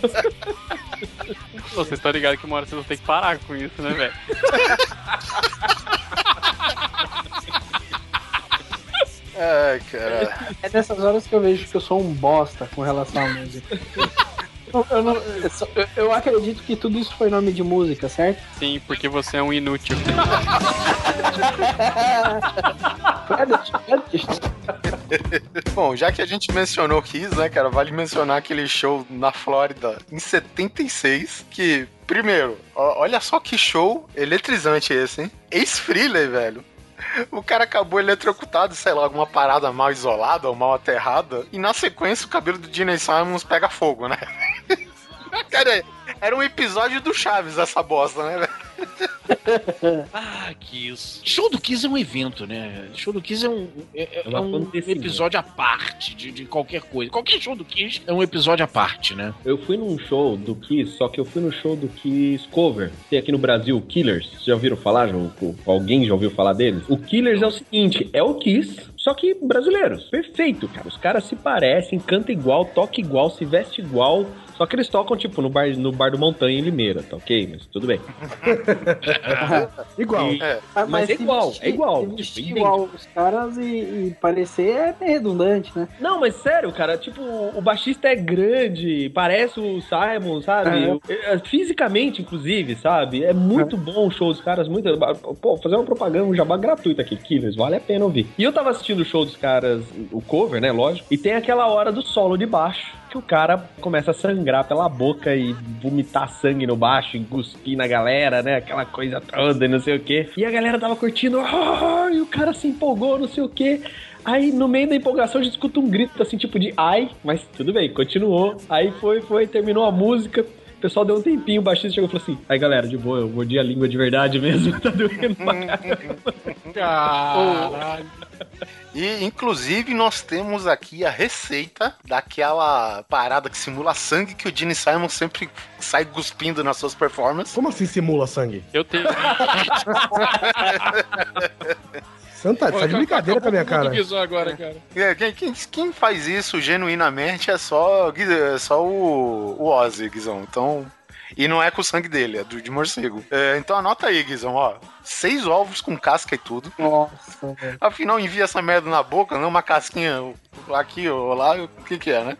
Pô, Vocês estão ligados que uma hora vocês vão ter que parar com isso, né, velho? Ai, cara. É nessas horas que eu vejo que eu sou um bosta com relação à música. Eu, não- eu eu- acredito que tudo isso foi nome de música, certo? Sim, porque você é um inútil. Bom, já que a gente mencionou Kiss, né, cara, vale mencionar aquele show na Flórida em 76, que, primeiro, ó- olha só que show eletrizante esse, hein? Ex-Freely, velho. O cara acabou eletrocutado, sei lá, alguma parada mal isolada ou mal aterrada, e na sequência o cabelo do Gene Simons pega fogo, né? cara, era um episódio do Chaves essa bosta, né, velho? Ah, Kiss. Show do Kiss é um evento, né? Show do Kiss é um, é, é uma um episódio à parte de, de qualquer coisa. Qualquer show do Kiss é um episódio à parte, né? Eu fui num show do Kiss, só que eu fui no show do Kiss Cover. Tem aqui no Brasil o Killers. Vocês já ouviram falar? Já, alguém já ouviu falar deles? O Killers é o seguinte: é o Kiss, só que brasileiros. Perfeito, cara. Os caras se parecem, cantam igual, toca igual, se veste igual. Só que eles tocam, tipo, no bar, no bar do Montanha em Limeira, tá ok? Mas tudo bem. Igual. E- É. Mas, é se igual, vestir- é igual. tipo, igual os caras e, e parecer é meio redundante, né? Não, mas sério, cara, tipo, o baixista é grande, parece o Simon, sabe? É, Fisicamente, inclusive, sabe? É muito bom o show dos caras, muito. Pô, fazer uma propaganda, um jabá gratuito aqui, Killers, vale a pena ouvir. E eu tava assistindo o show dos caras, o cover, né, lógico, e tem aquela hora do solo de baixo. Que o cara começa a sangrar pela boca e vomitar sangue no baixo, e cuspir na galera, né? Aquela coisa toda, e não sei o quê. E a galera tava curtindo, "Ah", e o cara se empolgou, não sei o quê. Aí, no meio da empolgação, a gente escuta um grito assim, tipo de ai, mas tudo bem, continuou. Aí foi, foi, terminou a música. O pessoal deu um tempinho, o baixista chegou e falou assim: Aí galera, de boa, eu mordi a língua de verdade mesmo, tá doendo pra caramba. Caralho. E, inclusive, nós temos aqui a receita daquela parada que simula sangue que o Gene Simon sempre sai cuspindo nas suas performances. Como assim simula sangue? Eu tenho. Santa, tá de brincadeira com a minha cara. agora, cara. É, quem, quem, quem faz isso genuinamente é só, é só o, o Ozzy, Guizão. Então. E não é com o sangue dele, é do de morcego. É, então anota aí, Guizão, ó. Seis ovos com casca e tudo. Nossa, velho. Afinal, envia essa merda na boca, não uma casquinha aqui ou lá, o que que é, né?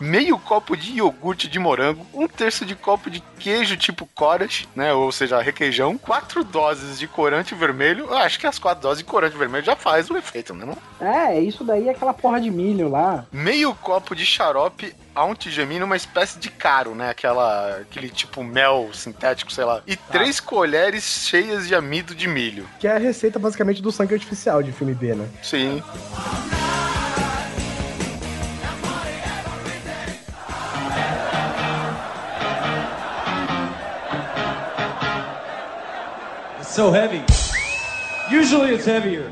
Meio copo de iogurte de morango, um terço de copo de queijo tipo cottage, né? Ou seja, requeijão, quatro doses de corante vermelho. Eu acho que as quatro doses de corante vermelho já faz o efeito, né? Não? É, isso daí é aquela porra de milho lá. Meio copo de xarope antigemina, uma espécie de caro, né? Aquela, aquele tipo mel sintético, sei lá. E três colheres cheias de amido de milho. Que é a receita basicamente do sangue artificial de filme B, né? Sim. It's so heavy. Usually it's heavier.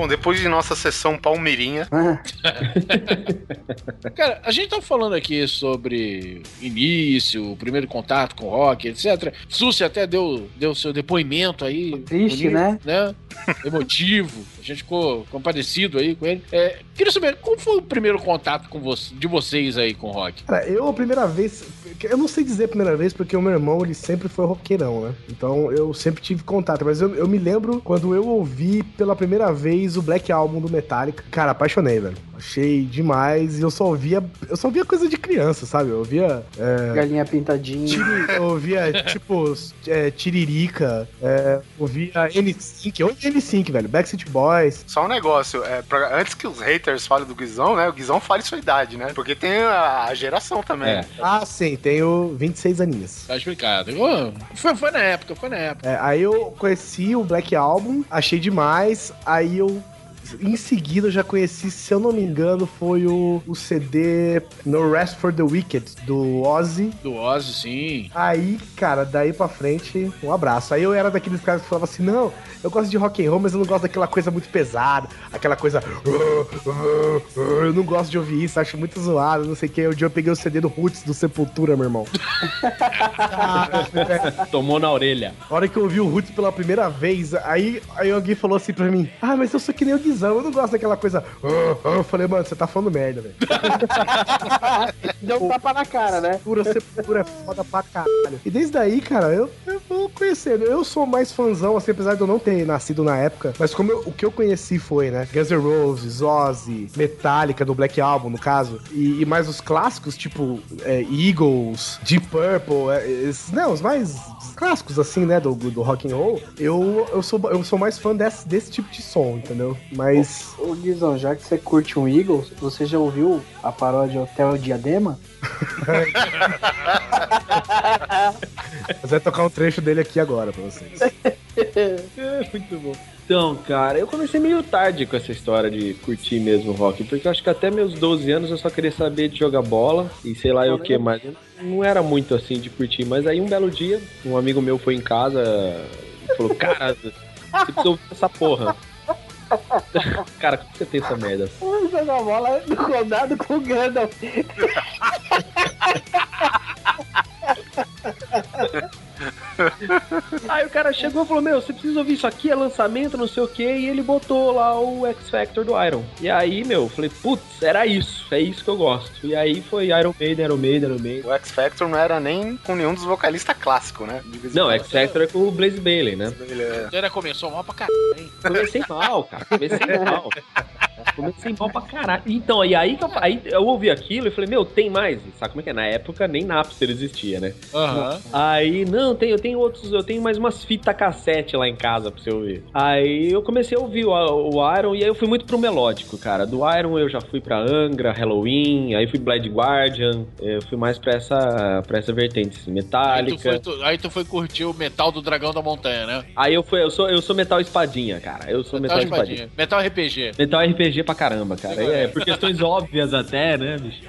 Bom, depois de nossa sessão palmeirinha, Cara, a gente tá falando aqui sobre início, primeiro contato com rock, etc. Susi até deu, deu seu depoimento aí. Triste, né? né? Emotivo. A gente ficou compadecido aí com ele. É, queria saber, como foi o primeiro contato com você, de vocês aí com rock? Cara, eu a primeira vez. Eu não sei dizer a primeira vez, porque o meu irmão ele sempre foi roqueirão, né? Então eu sempre tive contato. Mas eu, eu me lembro quando eu ouvi pela primeira vez o Black Album do Metallica. Cara, apaixonei, velho. Achei demais. E eu só ouvia. Eu só ouvia coisa de criança, sabe? Eu ouvia. é, Galinha pintadinha. Tiri- eu ouvia, tipo, é, Tiririca, é, ouvia N5, eu ouvia N5, velho, Backstreet Boys. Só um negócio. É, pra- antes que os haters falem do Guizão, né? O Guizão fale sua idade, né? Porque tem a, a geração também. É. Ah, sim, tenho 26 aninhos. Tá explicado. Foi, foi na época, foi na época. É, aí eu conheci o Black Album, achei demais, aí eu. Em seguida eu já conheci, se eu não me engano, foi o, o CD No Rest for the Wicked, do Ozzy. Do Ozzy, sim. Aí, cara, daí pra frente, um abraço. Aí eu era daqueles caras que falavam assim, não, eu gosto de rock and roll, mas eu não gosto daquela coisa muito pesada, aquela coisa... Eu não gosto de ouvir isso, acho muito zoado, não sei o que. Um dia eu peguei o CD do Roots do Sepultura, meu irmão. Tomou na orelha. A hora que eu ouvi o Roots pela primeira vez, aí, aí alguém falou assim pra mim, ah, mas eu sou que nem o Guizão, eu não gosto daquela coisa... Eu falei, mano, você tá falando merda, velho. Deu um tapa na cara, né? Pura Sepultura é foda pra caralho. E desde aí, cara, eu, eu vou conhecendo. Eu sou mais fãzão, assim, apesar de eu não ter nascido na época. Mas como eu- o que eu conheci foi, né? Guns N' Roses, Ozzy, Metallica, do Black Album, no caso. E, e mais os clássicos, tipo é, Eagles, Deep Purple, é, esses, não, os mais clássicos, assim, né? Do, do rock and roll. Eu, eu, sou, eu sou mais fã desse, desse tipo de som, entendeu? Mas... Ô, Guizão, já que você curte um Eagles, você já ouviu a paródia Hotel Diadema? Mas vai tocar um trecho dele aqui agora pra vocês. É, muito bom. Então, cara, eu comecei meio tarde com essa história de curtir mesmo rock, porque eu acho que até meus 12 anos eu só queria saber de jogar bola e sei lá eu o que mais. Eu Não era muito assim de curtir, mas aí um belo dia, um amigo meu foi em casa e falou: Cara, você precisa ouvir essa porra. Cara, como você tem essa merda? Jogar bola no condado com o Gandalf. Aí o cara chegou e falou: Meu, você precisa ouvir isso aqui, é lançamento, não sei o que, e ele botou lá o X Factor do Iron. E aí, meu, eu falei: Putz, era isso, é isso que eu gosto. E aí foi Iron Maiden, Iron Maiden, Iron Maiden. O X Factor não era nem com nenhum dos vocalistas clássicos, né? Não, X Factor é com o Blaze Bailey, né? A era começou mal pra caralho, hein? Comecei mal, cara. Comecei mal. Comecei mal pra caralho. Então, e aí que eu, aí eu ouvi aquilo e falei, meu, tem mais. Sabe como é que é? Na época nem Napster existia, né? Aham. Aí, não, tem, eu tenho outros, eu tenho mais umas fitas cassete lá em casa pra você ouvir. Aí eu comecei a ouvir o, o Iron e aí eu fui muito pro melódico, cara. Do Iron eu já fui pra Angra, Halloween, aí fui Blade Guardian, eu fui mais pra essa, pra essa vertente, assim, Aí tu, foi, tu- aí tu foi curtir o metal do Dragão da Montanha, né? Aí eu fui, eu sou, eu sou metal espadinha, cara. Eu sou metal, Metal espadinha. espadinha. Metal RPG. Metal RPG pra caramba, cara. É, por questões óbvias até, né, bicho?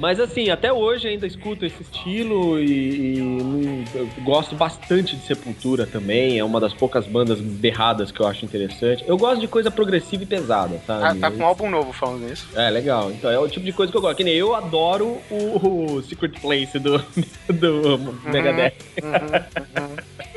Mas assim, até hoje ainda escuto esse estilo e, e eu gosto bastante de Sepultura também. É uma das poucas bandas berradas que eu acho interessante. Eu gosto de coisa progressiva e pesada, Ah, sabe? tá com um álbum novo falando isso. É, legal. Então é o tipo de coisa que eu gosto. Que nem eu adoro o, o Secret Place do, do Megadeth.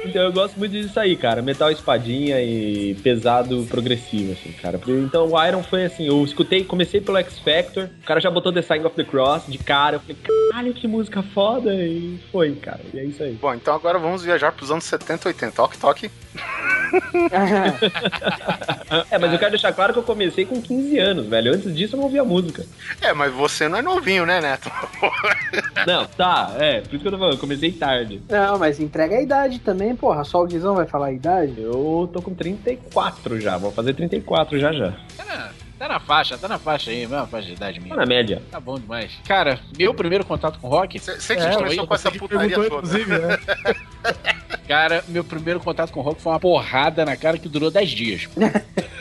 Então eu gosto muito disso aí, cara. Metal espadinha e pesado progressivo, assim, cara. Então o Iron foi assim, eu escutei, comecei pelo X Factor, o cara já botou The Sign of the Cross de cara, eu falei, caralho, que música foda, e foi, cara. E é isso aí. Bom, então agora vamos viajar pros anos 70 e 80. Toque, toque. É, mas eu quero deixar claro que eu comecei com 15 anos, velho. Antes disso eu não ouvia música. É, mas você não é novinho, né, Neto? Não, tá, é, por isso que eu tô falando, eu comecei tarde. Não, mas entrega a idade também, porra. Só o Guizão vai falar a idade? Eu tô com 34 já, vou fazer 34 já já. Tá na faixa, tá na faixa aí, mesma faixa de idade minha. Tá na média. Tá bom demais. Cara, meu primeiro contato com rock. Você que começou com essa putaria toda. né? Cara, meu primeiro contato com rock foi uma porrada na cara que durou 10 dias.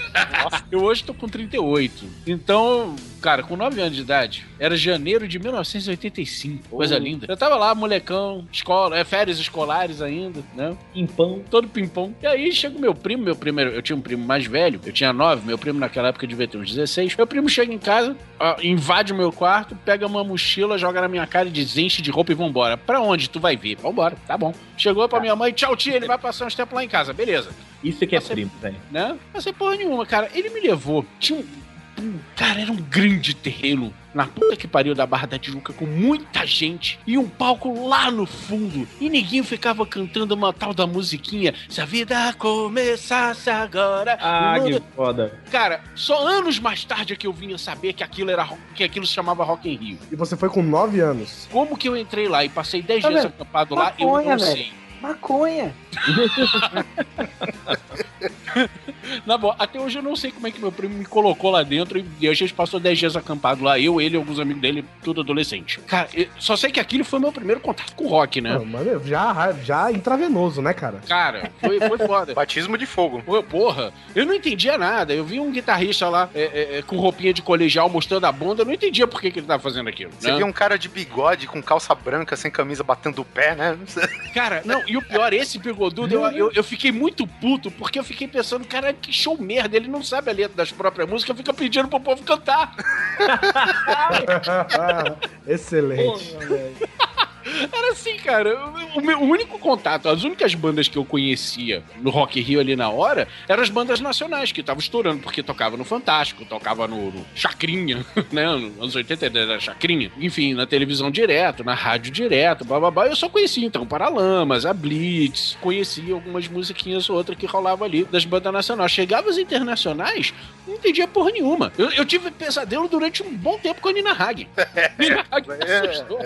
Eu hoje tô com 38. Então, cara, com 9 anos de idade, era janeiro de 1985. Coisa linda. Eu tava lá, molecão, escola, é, férias escolares ainda, né? Pimpão. Todo pimpão. E aí chega o meu primo, meu primeiro, eu tinha um primo mais velho, eu tinha 9, meu primo naquela época devia ter uns 16. Meu primo chega em casa, ó, invade o meu quarto, pega uma mochila, joga na minha cara e diz: enche de roupa e vambora. Pra onde tu vai vir? Vambora, tá bom. Chegou pra minha mãe, tchau, tia, ele vai passar uns tempos lá em casa, beleza. Isso que é primo, velho. Né? Não sei porra nenhuma, cara. Ele me levou. Tinha um. Cara, era um grande terreno na puta que pariu da Barra da Tijuca com muita gente e um palco lá no fundo. E ninguém ficava cantando uma tal da musiquinha. Se a vida começasse agora. Ah, mundo- que foda. Cara, só anos mais tarde é que eu vinha saber que aquilo era que aquilo se chamava Rock in Rio. E você foi com 9 anos. Como que eu entrei lá e passei 10 Tá dias vendo? acampado lá, eu não sei. Maconha. Na boa, até hoje eu não sei como é que meu primo me colocou lá dentro e a gente passou 10 dias acampado lá, eu, ele e alguns amigos dele, tudo adolescente. Cara, só sei que aquilo foi meu primeiro contato com rock, né? Não, mas meu, já, já intravenoso, né, cara? Cara, foi, foi foda. Batismo de fogo. Pô, porra, eu não entendia nada. Eu vi um guitarrista lá é, é, é, com roupinha de colegial mostrando a bunda, eu não entendia por que, que ele tava fazendo aquilo. Você né? viu um cara de bigode com calça branca, sem camisa, batendo o pé, né? Cara, não, e o pior, esse bigodudo, eu, eu, eu fiquei muito puto, porque eu fiquei pensando, cara, que show merda, ele não sabe a letra das próprias músicas, fica pedindo pro povo cantar. Excelente. Era assim, cara. O, meu único contato, as únicas bandas que eu conhecia no Rock Rio ali na hora eram as bandas nacionais que estavam estourando, porque tocava no Fantástico, tocava no, no Chacrinha, né? Nos anos 80 era Chacrinha. Enfim, na televisão direto, na rádio direto, bababá. Eu só conhecia então Paralamas, a Blitz, conhecia algumas musiquinhas ou outra que rolava ali das bandas nacionais. Chegava as internacionais, não entendia porra nenhuma. Eu, eu tive pesadelo durante um bom tempo com a Nina Hagen. Nina Hagen me assustou.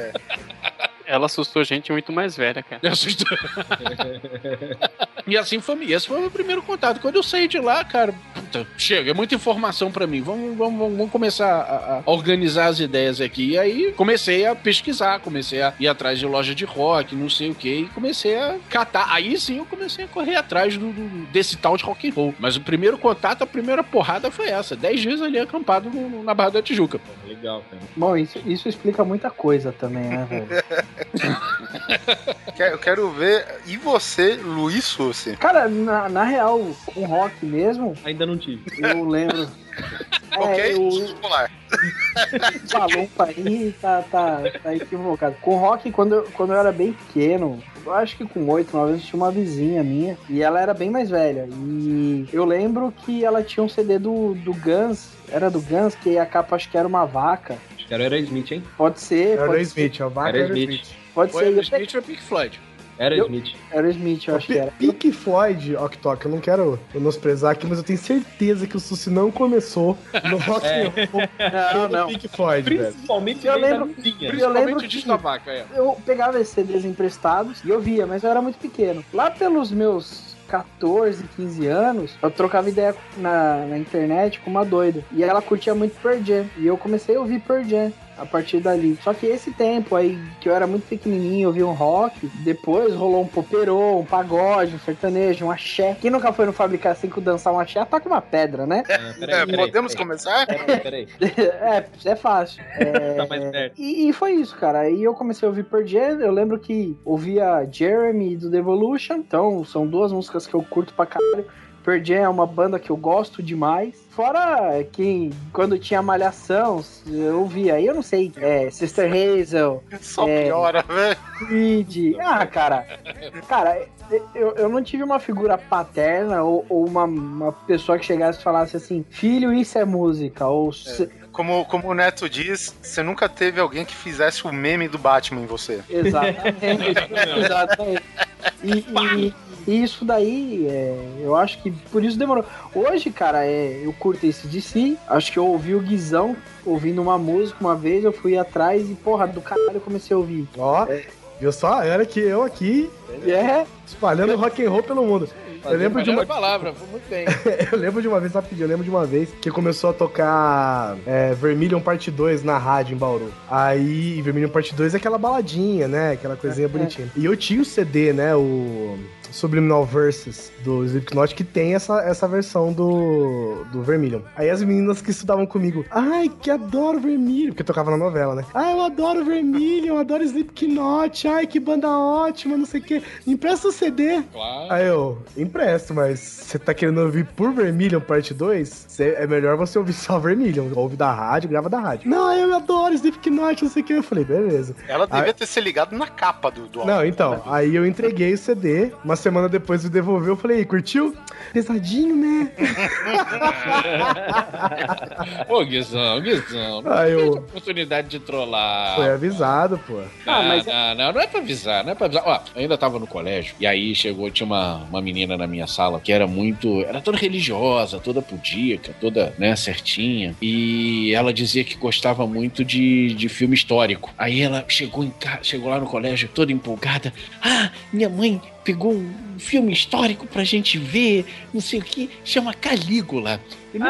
Ela assustou gente muito mais velha, cara. Me assustou. E assim foi, esse foi o meu primeiro contato. Quando eu saí de lá, cara, puta, chega, é muita informação pra mim. Vamos, vamos, vamos- começar a, a organizar as ideias aqui. E aí comecei a pesquisar, comecei a ir atrás de loja de rock, não sei o que, e comecei a catar. Aí sim eu comecei a correr atrás do, do- desse tal de rock and roll. Mas o primeiro contato, a primeira porrada foi essa. Dez dias ali acampado no- na Barra da Tijuca. Legal, cara. Bom, isso, isso explica muita coisa também, né, velho? Eu quero ver. E você, Luiz Sussi? Cara, na, na real, com rock mesmo, Ainda não eu lembro. ok? É, eu, Escolar. Palumpa aí tá, tá, tá equivocado. Com rock, quando eu, quando eu era bem pequeno, eu acho que com 8, 9 anos, tinha uma vizinha minha e ela era bem mais velha. E eu lembro que ela tinha um CD do, do Guns, era do Guns, que a capa acho que era uma vaca. Acho que era Aerosmith, hein? Pode ser, Era pode o ser. Smith, é o vaca Era era o Smith. Smith. Pode Foi ser. o Eu Smith ou Pink Floyd? Era Eu- Smith. Era Smith, eu acho que era. Pink Floyd, Octok, eu não quero menosprezar aqui, mas eu tenho certeza que o Sussi não começou no rock É. and roll Não, não. Pink Floyd, velho. Principalmente Eu bem da lembro- luzinha. Eu Principalmente lembro o disco da vaca, é. Eu pegava esses CDs emprestados e eu via, mas eu era muito pequeno. Lá pelos meus 14, 15 anos, eu trocava ideia na, na internet com uma doida. E ela curtia muito Pearl Jam. E eu comecei a ouvir Pearl Jam. A partir dali. Só que esse tempo aí, que eu era muito pequenininho, eu vi um rock, depois rolou um poperô, um pagode, um sertanejo, um axé. Quem nunca foi no Fabricar 5 dançar um axé, toca uma pedra, né? É, podemos começar? Peraí. é, é fácil. É, Tá mais perto. e, e foi isso, cara. Aí eu comecei a ouvir Pearl Jam. Eu lembro que ouvia Jeremy do Devolution. Então, são duas músicas que eu curto pra caralho. Pearl Jam é uma banda que eu gosto demais. Fora que quando tinha Malhação, eu ouvia. Aí eu não sei, é, Sister Hazel. Só é, piora, velho. Creed. Ah, cara. Cara, eu, eu não tive uma figura paterna ou, ou uma, uma pessoa que chegasse e falasse assim: Filho, isso é música. Ou se- Como, como o Neto diz, você nunca teve alguém que fizesse o meme do Batman em você. Exatamente. Exatamente. E, e- e isso daí, é, eu acho que por isso demorou. Hoje, cara, é, eu curto esse de si. Acho que eu ouvi o Guizão ouvindo uma música uma vez, eu fui atrás e, porra, do caralho eu comecei a ouvir. Ó, viu só? Olha que eu aqui É. espalhando rock and roll pelo mundo. Eu lembro de uma, palavra, foi muito bem. eu lembro de uma vez, rapidinho, eu lembro de uma vez que começou a tocar é, Vermilion Parte 2 na rádio em Bauru. Aí, Vermilion Parte 2 é aquela baladinha, né? Aquela coisinha bonitinha. E eu tinha o CD, né? O Subliminal Verses do Slipknot, que tem essa, essa versão do, do Vermilion. Aí as meninas que estudavam comigo, ai, que adoro Vermilion, porque tocava na novela, né? Ah, eu adoro Vermilion, adoro Slipknot, ai, que banda ótima, não sei o quê. Empresta o CD. Claro. Aí eu, empresto, mas você tá querendo ouvir por Vermilion parte 2? Cê- é melhor você ouvir só Vermilion. Ouve da rádio, grava da rádio. Não, eu adoro Slipknot, não sei o que. Eu falei, beleza. Ela devia Aí- ter se ligado na capa do, do álbum. Não, então, aí eu entreguei o CD, uma semana depois me devolveu, eu falei, "E, curtiu? Pesadinho, né? Ô, Guizão, Guizão. Não Ah, eu- oportunidade de trollar. Foi avisado, pô. Ah, não, não, não, não é pra avisar, não é pra avisar. Ó, eu ainda tava no colégio, e aí chegou, tinha uma, uma menina na minha sala que era muito. Era toda religiosa, toda pudica, toda, né, certinha. E ela dizia que gostava muito de, de filme histórico. Aí ela chegou, em chegou lá no colégio toda empolgada. Ah, minha mãe pegou um filme histórico pra gente ver, não sei o que, chama Calígula. Vi.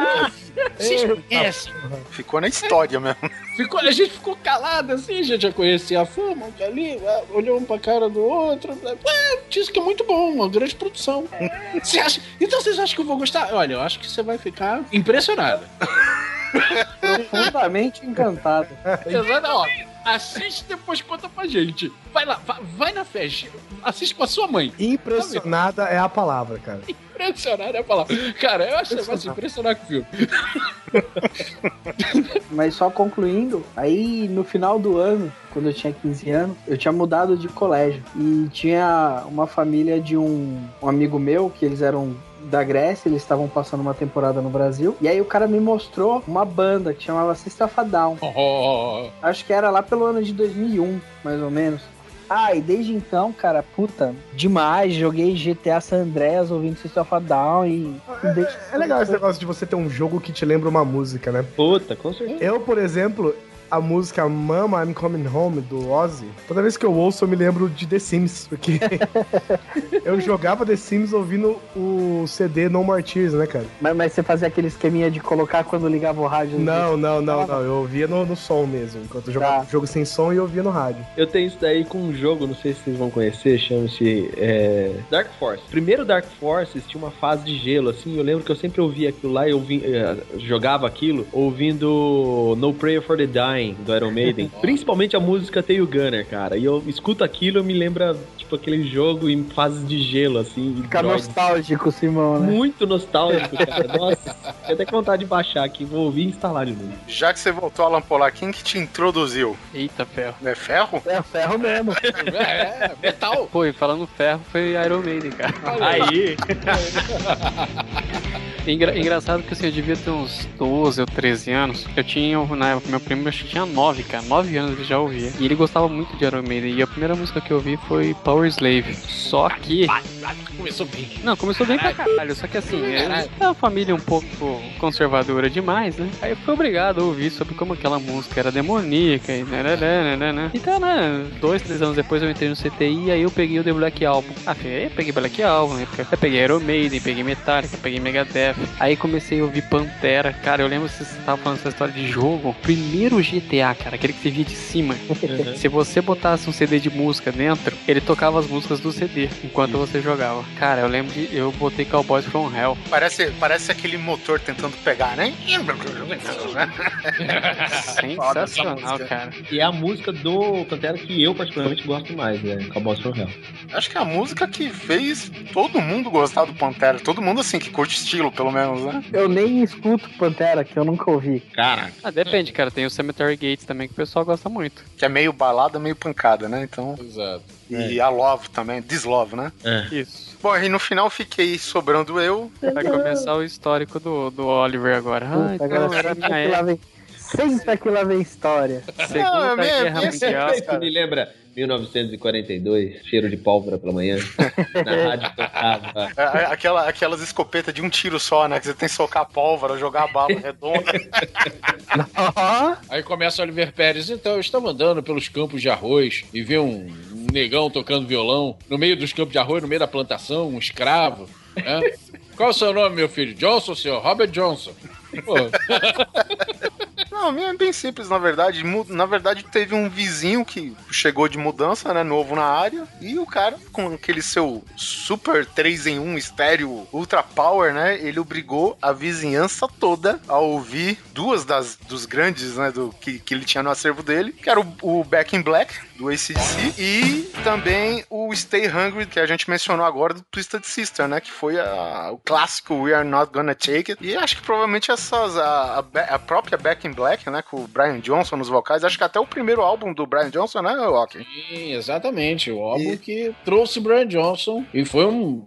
Vocês conhecem? Ficou na história mesmo. Ficou, a gente ficou calado assim, a gente já conhecia a fama, o ali, olhou um pra cara do outro. É, disse que é muito bom, uma grande produção. Você acha, então vocês acham que eu vou gostar? Olha, eu acho que você vai ficar impressionado. Profundamente encantado. Exato, ó. Assiste e depois conta pra gente. Vai lá, vai, vai na festa. Assiste com a sua mãe. Impressionada é a palavra, cara. Impressionado é a palavra. Cara, eu acho que você vai se impressionar com o filme. Mas só concluindo, aí no final do ano, quando eu tinha 15 anos, eu tinha mudado de colégio. E tinha uma família de um, um amigo meu, que eles eram da Grécia, eles estavam passando uma temporada no Brasil. E aí o cara me mostrou uma banda que chamava System of a Down. Oh, Acho que era lá pelo ano de 2001, mais ou menos. Ah, e desde então, cara, puta, demais. Joguei GTA San Andreas ouvindo System of a Down e. desde- É legal esse negócio de você ter um jogo que te lembra uma música, né? Puta, com certeza. Eu, por exemplo, a música Mama I'm Coming Home do Ozzy, toda vez que eu ouço eu me lembro de The Sims, porque eu jogava The Sims ouvindo o CD No More Tears, né, cara? Mas, mas você fazia aquele esqueminha de colocar quando ligava o rádio? Não, não, não, não. Eu ouvia no, no som mesmo. Enquanto eu jogava jogo sem som e eu ouvia no rádio. Eu tenho isso daí com um jogo, não sei se vocês vão conhecer, chama-se é, Dark Force. Primeiro Dark Forces tinha uma fase de gelo, assim, eu lembro que eu sempre ouvia aquilo lá, eu ouvi- eh, jogava aquilo ouvindo No Prayer for the Dying, do Iron Maiden. Principalmente a música Tail Gunner, cara. E eu escuto aquilo, eu me lembra, tipo, aquele jogo em fases de gelo, assim. Fica nostálgico, Simão, né? Muito nostálgico, cara. Nossa, eu até com vontade de baixar aqui, vou ouvir e instalar de novo. Já que você voltou, Alan Polar, quem que te introduziu? Eita, ferro. É ferro? É ferro mesmo. É, metal. Pô, e falando ferro, foi Iron Maiden, cara. Aí! Engra- engraçado que assim, eu devia ter uns 12 ou 13 anos. Eu tinha, na época, meu primo acho que tinha 9, cara. 9 anos ele já ouvia. E ele gostava muito de Iron Maiden. E a primeira música que eu ouvi foi Power Slave. Só que. Começou bem. Não, começou bem pra caralho. Só que assim, é é uma família um pouco conservadora demais, né? Aí eu fui obrigado a ouvir sobre como aquela música era demoníaca e né, né, né, né. Então, né, dois, três anos depois eu entrei no CTI e aí eu peguei o The Black Album. Ah, eu peguei Black Album, né? eu peguei Iron Maiden, peguei Metallica, peguei Megadeth, Aí comecei a ouvir Pantera. Cara, eu lembro que você tava falando essa história de jogo. Primeiro GTA, cara, aquele que você via de cima. Se você botasse um CD de música dentro, ele tocava as músicas do CD enquanto você jogava. Cara, eu lembro que eu botei Cowboys from Hell. Parece, parece aquele motor tentando pegar, né? Sensacional, cara. E é a música do Pantera que eu particularmente gosto mais, né? Cowboys from Hell. Acho que é a música que fez todo mundo gostar do Pantera. Todo mundo, assim, que curte estilo, pelo menos, né? Eu nem escuto Pantera, que eu nunca ouvi. Cara. Ah, depende, cara. Tem o Cemetery Gates também que o pessoal gosta muito. Que é meio balada, meio pancada, né? Então. Exato. E a Love também, Dislove, né? Isso. Bom, e no final fiquei sobrando eu. Vai começar o histórico do, do Oliver agora. Ah, Puta, então agora era senta minha que. Senta que lá vem história. Segunda Não, é Guerra minha- Mundial. Isso me lembra 1942, cheiro de pólvora pela manhã. Na rádio tocava. É, é, Aquela, aquelas escopetas de um tiro só, né? Que você tem que socar pólvora, jogar a bala redonda. Aí começa o Oliver Pérez. Então, eu estava andando pelos campos de arroz e vi um negão tocando violão no meio dos campos de arroz, no meio da plantação, um escravo. né? Qual é o seu nome, meu filho? Johnson, senhor? Robert Johnson. Não, é bem simples, na verdade. Na verdade, teve um vizinho que chegou de mudança, né? Novo na área. E o cara, com aquele seu super 3 em 1 estéreo Ultra Power, né? Ele obrigou a vizinhança toda a ouvir duas das dos grandes, né? Do, que, que ele tinha no acervo dele, que era o, o Back in Black, do ACDC, e também o Stay Hungry, que a gente mencionou agora, do Twisted Sister, né? Que foi a- o clássico We Are Not Gonna Take It. E acho que provavelmente essas. A, a, a própria Back in Black, né? Com o Brian Johnson nos vocais. Acho que até o primeiro álbum do Brian Johnson, né, Rock? Sim, exatamente. O álbum que trouxe Brian Johnson e foi um,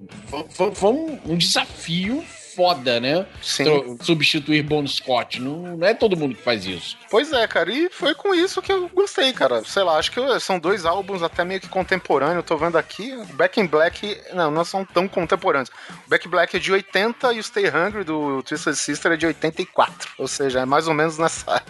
foi, foi um, um desafio foda, né? Sim. Substituir Bon Scott. Não, não é todo mundo que faz isso. Pois é, cara, e foi com isso que eu gostei, cara. Sei lá, acho que são dois álbuns até meio que contemporâneos. Eu tô vendo aqui, o Back in Black, não, não são tão contemporâneos. O Back in Black é de 80 e o Stay Hungry do Twisted Sister é de 84. Ou seja, é mais ou menos nessa,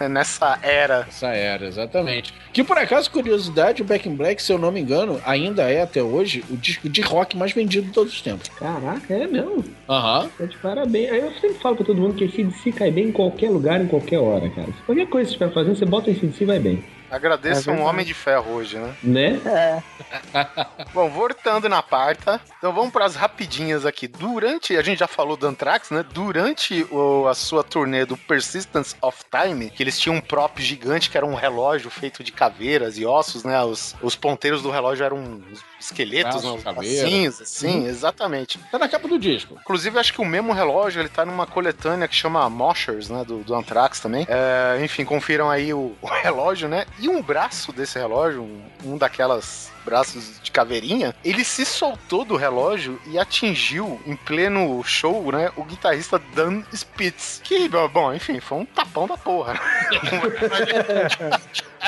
nessa era. Essa era, exatamente. Que por acaso, curiosidade, o Back in Black, se eu não me engano, ainda é até hoje o disco de rock mais vendido de todos os tempos. Caraca, é mesmo. Aham. Tá de parabéns. Aí eu sempre falo pra todo mundo que esse DC cai bem em qualquer lugar, em qualquer hora, cara. Se qualquer coisa que você estiver fazendo, você bota esse DC e vai bem. Agradeço É um homem de ferro hoje, né? Né? É. Bom, voltando na parta, então vamos para as rapidinhas aqui. Durante, a gente já falou do Anthrax, né? Durante o- a sua turnê do Persistence of Time, que eles tinham um prop gigante que era um relógio feito de caveiras e ossos, né? Os, os ponteiros do relógio eram os esqueletos, bracinhos, assim, Uhum. exatamente. Tá na capa do disco. Inclusive, acho que o mesmo relógio, ele tá numa coletânea que chama Moshers, né, do, do Anthrax também. É, enfim, confiram aí o, o relógio, né, e um braço desse relógio, um, um daquelas braços de caveirinha, ele se soltou do relógio e atingiu em pleno show, né, o guitarrista Dan Spitz. Que, bom, enfim, foi um tapão da porra.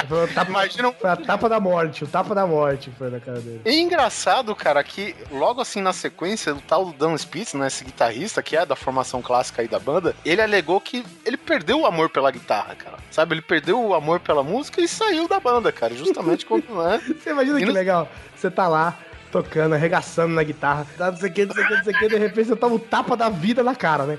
Foi, tapa, foi a tapa da morte, o tapa da morte foi na cara dele. E engraçado, cara, que logo assim na sequência, o tal do Dan Spitz, né, esse guitarrista, que é da formação clássica aí da banda, ele alegou que ele perdeu o amor pela guitarra, cara. Sabe, ele perdeu o amor pela música e saiu da banda, cara, justamente quando, né? Você imagina que legal? Você tá lá, tocando, arregaçando na guitarra, tá não sei o que, não sei o que, não sei o que, de repente você toma o tapa da vida na cara, né?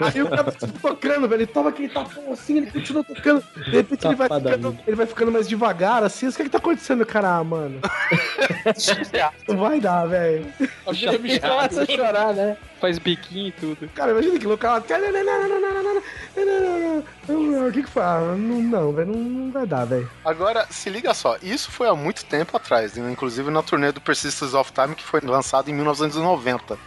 Aí o cara tocando, velho, ele toma aquele tapão assim, ele continua tocando, de repente ele vai, ficando, ele vai ficando mais devagar, assim, o que que tá acontecendo, cara, ah, mano? Não vai dar, velho. Começa a chorar, né? Faz biquinho e tudo. Cara, imagina que louco, ela... O que que foi? Ah, não, não, velho, não, não vai dar, velho. Agora, se liga só, isso foi há muito tempo atrás, né? inclusive na turnê do Persistence of Time, que foi lançado em 1990.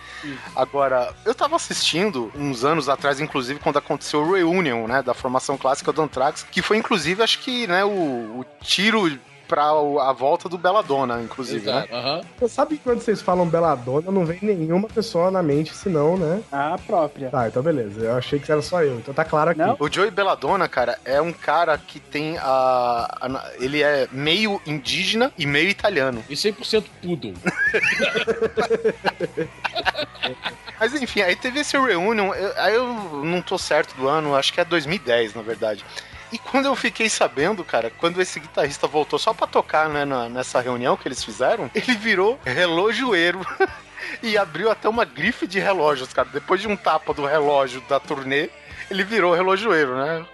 Agora, eu tava assistindo uns anos atrás, inclusive, quando aconteceu o Reunion, né, da formação clássica do Anthrax, que foi, inclusive, acho que, né, o, o tiro pra a volta do Belladonna, inclusive, né? Você sabe que quando vocês falam Beladona, não vem nenhuma pessoa na mente, senão, né? A própria. Tá, então beleza. Eu achei que era só eu, então tá claro aqui. O Joey Belladonna, cara, é um cara que tem a, a- Ele é meio indígena e meio italiano. E 100% poodle. Mas enfim, aí teve esse reunion, eu- aí eu não tô certo do ano, acho que é 2010, na verdade. E quando eu fiquei sabendo, cara, quando esse guitarrista voltou só pra tocar, né, na- nessa reunião que eles fizeram, ele virou relojoeiro e abriu até uma grife de relógios, cara. Depois de um tapa do relógio da turnê, ele virou relojoeiro, né?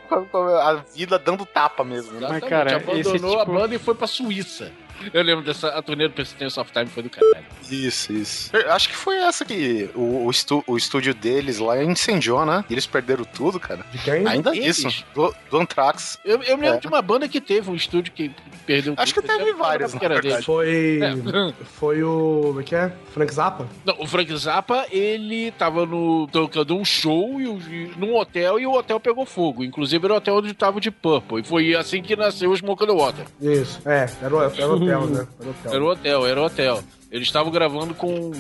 A vida dando tapa mesmo. Né? Exatamente, cara, abandonou esse tipo- a banda e foi pra Suíça. Eu lembro dessa a turnê do Persistence of Time foi do caralho. Isso, isso. Eu acho que foi essa que o, o, estu- o estúdio deles lá incendiou, né? E eles perderam tudo, cara. De quem? Ainda Eles? isso. Do, do Anthrax. Eu, eu me lembro É. de uma banda que teve um estúdio que perdeu Acho que tudo, teve várias, que era na dele. verdade. Foi. É. Foi o. Como é que é? Frank Zappa? Não, o Frank Zappa, ele tava no tocando um show e, e num hotel e o hotel pegou fogo. Inclusive era o hotel onde tava de Purple. E foi assim que nasceu o Smoke on the Water. Isso. É, era o, era o hotel, né? Era o hotel. Era o hotel, era o hotel. Eles estavam gravando com.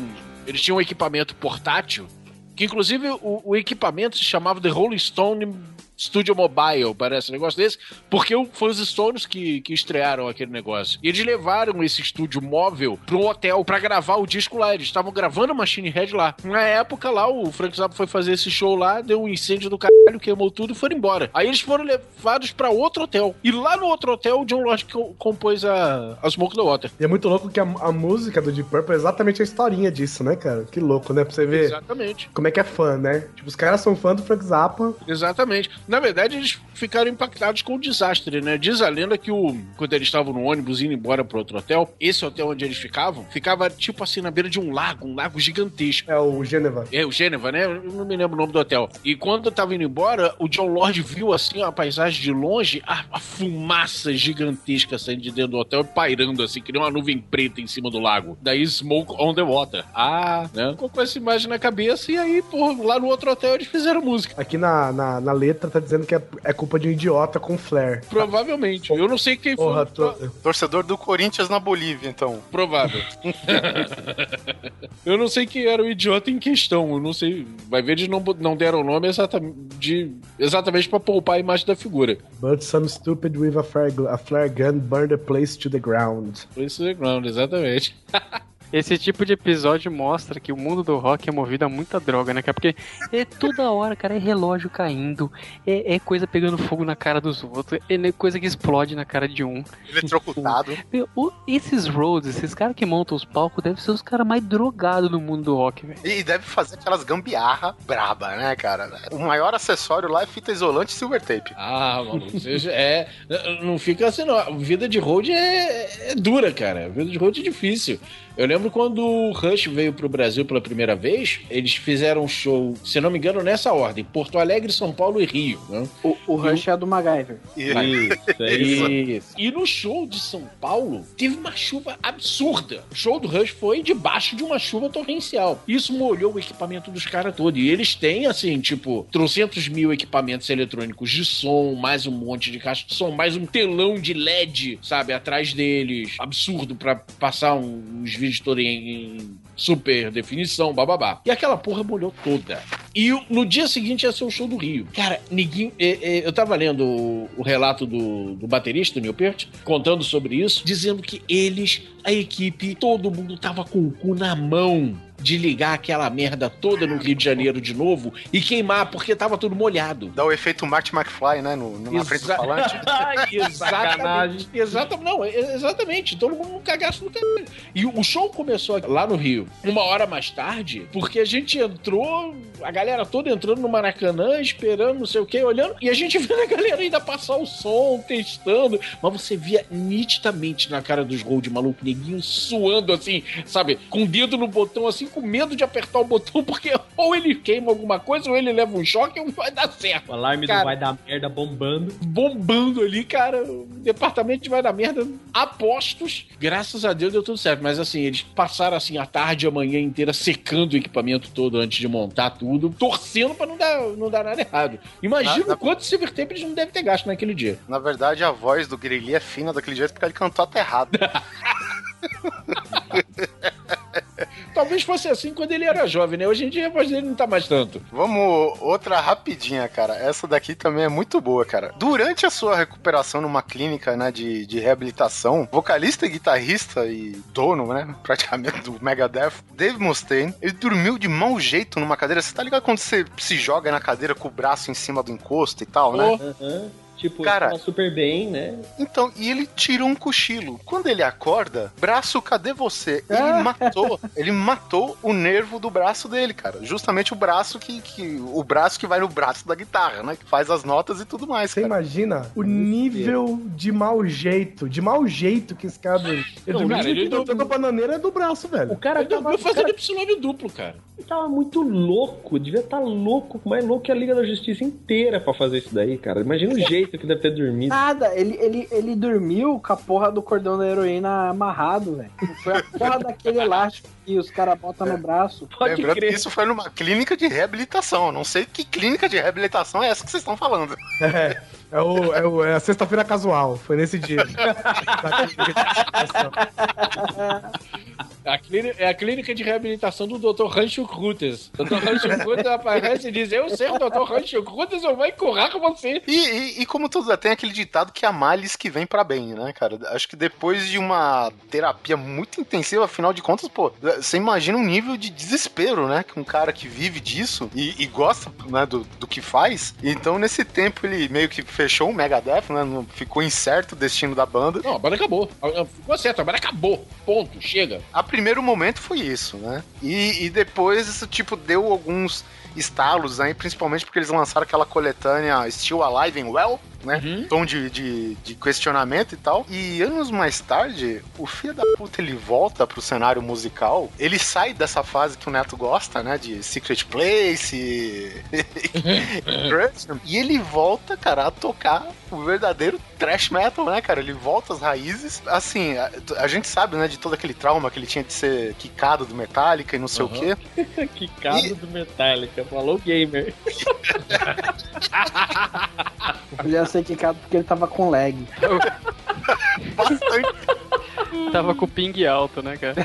Eles tinham um equipamento portátil, que inclusive o, o equipamento se chamava The Rolling Stone Studio Mobile, parece um negócio desse, porque foi os Stones que, que estrearam aquele negócio. E eles levaram esse estúdio móvel para um hotel para gravar o disco lá. Eles estavam gravando a Machine Head lá. Na época lá, o Frank Zappa foi fazer esse show lá, deu um incêndio do caralho, queimou tudo e foram embora. Aí eles foram levados para outro hotel. E lá no outro hotel, o John Lodge co- compôs a, a Smoke the Water. E é muito louco que a, a música do Deep Purple é exatamente a historinha disso, né, cara? Que louco, né? Pra você ver Exatamente. como é que é fã, né? Tipo, os caras são fã do Frank Zappa. Exatamente. Na verdade, eles ficaram impactados com o desastre, né? Diz a lenda que o, quando eles estavam no ônibus indo embora pro outro hotel, esse hotel onde eles ficavam, ficava tipo assim na beira de um lago, um lago gigantesco. É o Geneva. É, o Gêneva, né? Eu não me lembro o nome do hotel. E quando eu tava indo embora, o John Lord viu assim a paisagem de longe, a, a fumaça gigantesca saindo de dentro do hotel e pairando assim, que nem uma nuvem preta em cima do lago. Daí Smoke on the Water. Ah, né? Ficou com essa imagem na cabeça e aí, pô, lá no outro hotel eles fizeram música. Aqui na, na, na letra tá dizendo que é, é culpa de um idiota com flare. Provavelmente. Eu não sei quem foi. Porra, tô- Torcedor do Corinthians na Bolívia, então. Provável. eu não sei quem era o idiota em questão. Eu não sei. Vai ver, eles não, não deram o nome exatamente, de, exatamente pra poupar a imagem da figura. But some stupid with a flare, a flare gun burned the place to the ground. Place to the ground, exatamente. Esse tipo de episódio mostra que o mundo do rock é movido a muita droga, né, cara? Porque é toda hora, cara, é relógio caindo, é, é coisa pegando fogo na cara dos outros, é coisa que explode na cara de um. Eletrocutado. Meu, o- esses roads, esses caras que montam os palcos, devem ser os caras mais drogados do mundo do rock, velho. E deve fazer aquelas gambiarra braba, né, cara? O maior acessório lá é fita isolante e silver tape. Ah, maluco, seja, é. Não fica assim, não. Vida de road é, é dura, cara. Vida de road é difícil. Eu lembro quando o Rush veio pro Brasil pela primeira vez, eles fizeram um show, se não me engano, nessa ordem: Porto Alegre, São Paulo e Rio. Né? O, o Rush é do MacGyver. Isso, é isso. E no show de São Paulo, teve uma chuva absurda. O show do Rush foi debaixo de uma chuva torrencial. Isso molhou o equipamento dos caras todo. E eles têm, assim, tipo, trocentos mil equipamentos eletrônicos de som, mais um monte de caixa de som, mais um telão de LED, sabe, atrás deles. Absurdo pra passar uns vídeos todos em, super definição, bababá. E aquela porra molhou toda. E no dia seguinte ia ser o show do Rio. Cara, ninguém. é, é, eu tava lendo o, o relato do, do baterista, do Neil Peart, contando sobre isso, dizendo que eles, a equipe, todo mundo tava com o cu na mão de ligar aquela merda toda no Rio de Janeiro de novo e queimar, porque tava tudo molhado. Dá o efeito Marty McFly, né? No, no- na frente do Exa- falante. exatamente. Exata, não, é- exatamente. Todo mundo num cagaço no caralho. E o show começou lá no Rio, uma hora mais tarde, porque a gente entrou, a galera toda entrando no Maracanã, esperando, não sei o que, olhando, e a gente vendo a galera ainda passar o som, testando. Mas você via nitidamente na cara dos gols de maluco, neguinho suando assim, sabe? Com o dedo no botão, assim, com medo de apertar o botão, porque ou ele queima alguma coisa, ou ele leva um choque, ou vai dar certo. O alarme Cara, do vai dar merda bombando. bombando ali, cara. O departamento de vai da merda, apostos. Graças a Deus deu tudo certo. Mas assim, eles passaram assim a tarde e a manhã inteira secando o equipamento todo antes de montar tudo, torcendo pra não dar, não dar nada errado. Imagina Ah, o quanto silver tape eles não devem ter gasto naquele dia. Na verdade, a voz do Grelli é fina daquele jeito porque ele cantou até errado. Talvez fosse assim quando ele era jovem, né? Hoje em dia a voz dele não tá mais tanto. Vamos, outra rapidinha, cara. Essa daqui também é muito boa, cara. Durante a sua recuperação numa clínica né, de, de reabilitação, vocalista e guitarrista e dono, né, praticamente do Megadeth, Dave Mustaine, ele dormiu de mau jeito numa cadeira. Você tá ligado quando você se joga na cadeira com o braço em cima do encosto e tal, né? Oh. Tipo, Cara- ele tá super bem, né? Então, e ele tira um cochilo. Quando ele acorda, braço, cadê você? Ele matou, ele matou o nervo do braço dele, cara. Justamente o braço que, que o braço que vai no braço da guitarra, né? Que faz as notas e tudo mais, Você cara. imagina o nível de mau jeito, de mau jeito que esse cara dormiu. Ele Não, dormiu cara, ele ele a bananeira é do braço, velho. O cara Eu tava, vou o fazer cara episódio duplo, cara. tava muito louco, devia estar louco, mais louco que a Liga da Justiça inteira pra fazer isso daí, cara. Imagina o jeito que deve ter dormido. Nada, ele, ele, ele dormiu com a porra do cordão da heroína amarrado, velho. Foi a porra daquele elástico que os caras botam no braço. Pode Lembrando crer. que isso foi numa clínica de reabilitação. Não sei que clínica de reabilitação é essa que vocês estão falando. É, é, o, é, o- é a sexta-feira casual. Foi nesse dia. A clínica, é a clínica de reabilitação do Dr. Rancho Crutes. Dr. Rancho Crutes aparece e diz: Eu sei o Dr. Rancho Crutes, eu vou empurrar com você. E, e, e como tudo tem aquele ditado que há males que vem pra bem, né, cara? Acho que depois de uma terapia muito intensiva, afinal de contas, pô, você imagina um nível de desespero, né? Que um cara que vive disso e, e gosta né, do, do que faz. Então, nesse tempo, ele meio que fechou o Megadeth, né? Ficou incerto o destino da banda. Não, a banda acabou. Ficou certo, a banda acabou. Ponto, chega. A primeiro momento foi isso, né? E, e depois isso, tipo, deu alguns estalos aí, principalmente porque eles lançaram aquela coletânea Still Alive and Well, né? Tom de, de, de questionamento e tal. E anos mais tarde, o filho da puta ele volta pro cenário musical. Ele sai dessa fase que o Neto gosta, né? De Secret Place. e ele volta, cara, a tocar o verdadeiro thrash metal, né, cara? Ele volta às raízes. Assim, a, a gente sabe, né, de todo aquele trauma que ele tinha de ser quicado do Metallica e não sei o quê. que cara do Metallica, falou gamer. Ele ia ser quicado porque ele tava com lag. Tava com o ping alto, né, cara?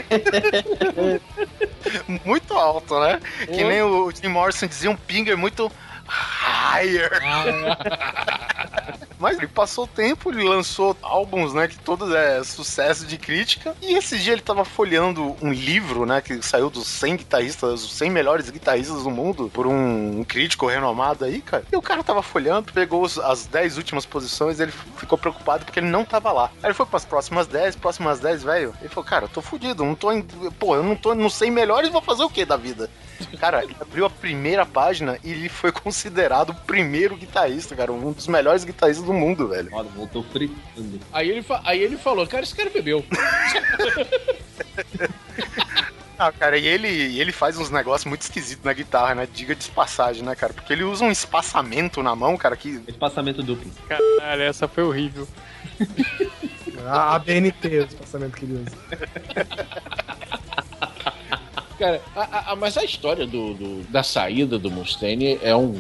muito alto, né? Que nem o Jim Morrison dizia, um pinger muito higher. Mas ele passou o tempo, ele lançou álbuns, né, que todos é sucesso de crítica. E esse dia ele tava folheando um livro, né, que saiu dos 100 guitarristas, os 100 melhores guitarristas do mundo, por um, crítico renomado aí, cara. E o cara tava folhando, pegou as 10 últimas posições, ele ficou preocupado porque ele não tava lá. Aí ele foi pras próximas 10, próximas 10, velho. Ele falou, cara, eu tô fudido, não tô em, pô, eu não tô nos 100 melhores, vou fazer o que da vida? Cara, ele abriu a primeira página e ele foi considerado o primeiro guitarrista, cara, um dos melhores guitarristas do mundo, velho. Foda, voltou fritando. Aí ele, fa- aí ele falou: Cara, esse cara bebeu. Ah, cara, e ele, ele faz uns negócios muito esquisitos na guitarra, né? Diga de passagem, né, cara? Porque ele usa um espaçamento na mão, cara, que. Espaçamento duplo. Caralho, essa foi horrível. A, a BNT, o espaçamento que ele usa. Cara, a- a- mas a história do, do- da saída do Mustaine é um.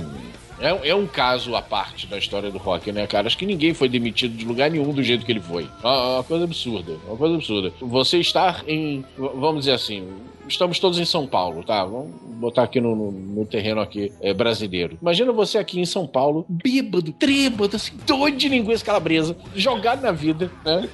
É, é um caso à parte da história do rock, né, cara? Acho que ninguém foi demitido de lugar nenhum do jeito que ele foi. É uma, uma coisa absurda. Uma coisa absurda. Você estar em. Vamos dizer assim. Estamos todos em São Paulo, tá? Vamos botar aqui no, no- no terreno aqui é, brasileiro. Imagina você aqui em São Paulo, bêbado, trêbado, assim, doido de linguiça calabresa, jogado na vida, né?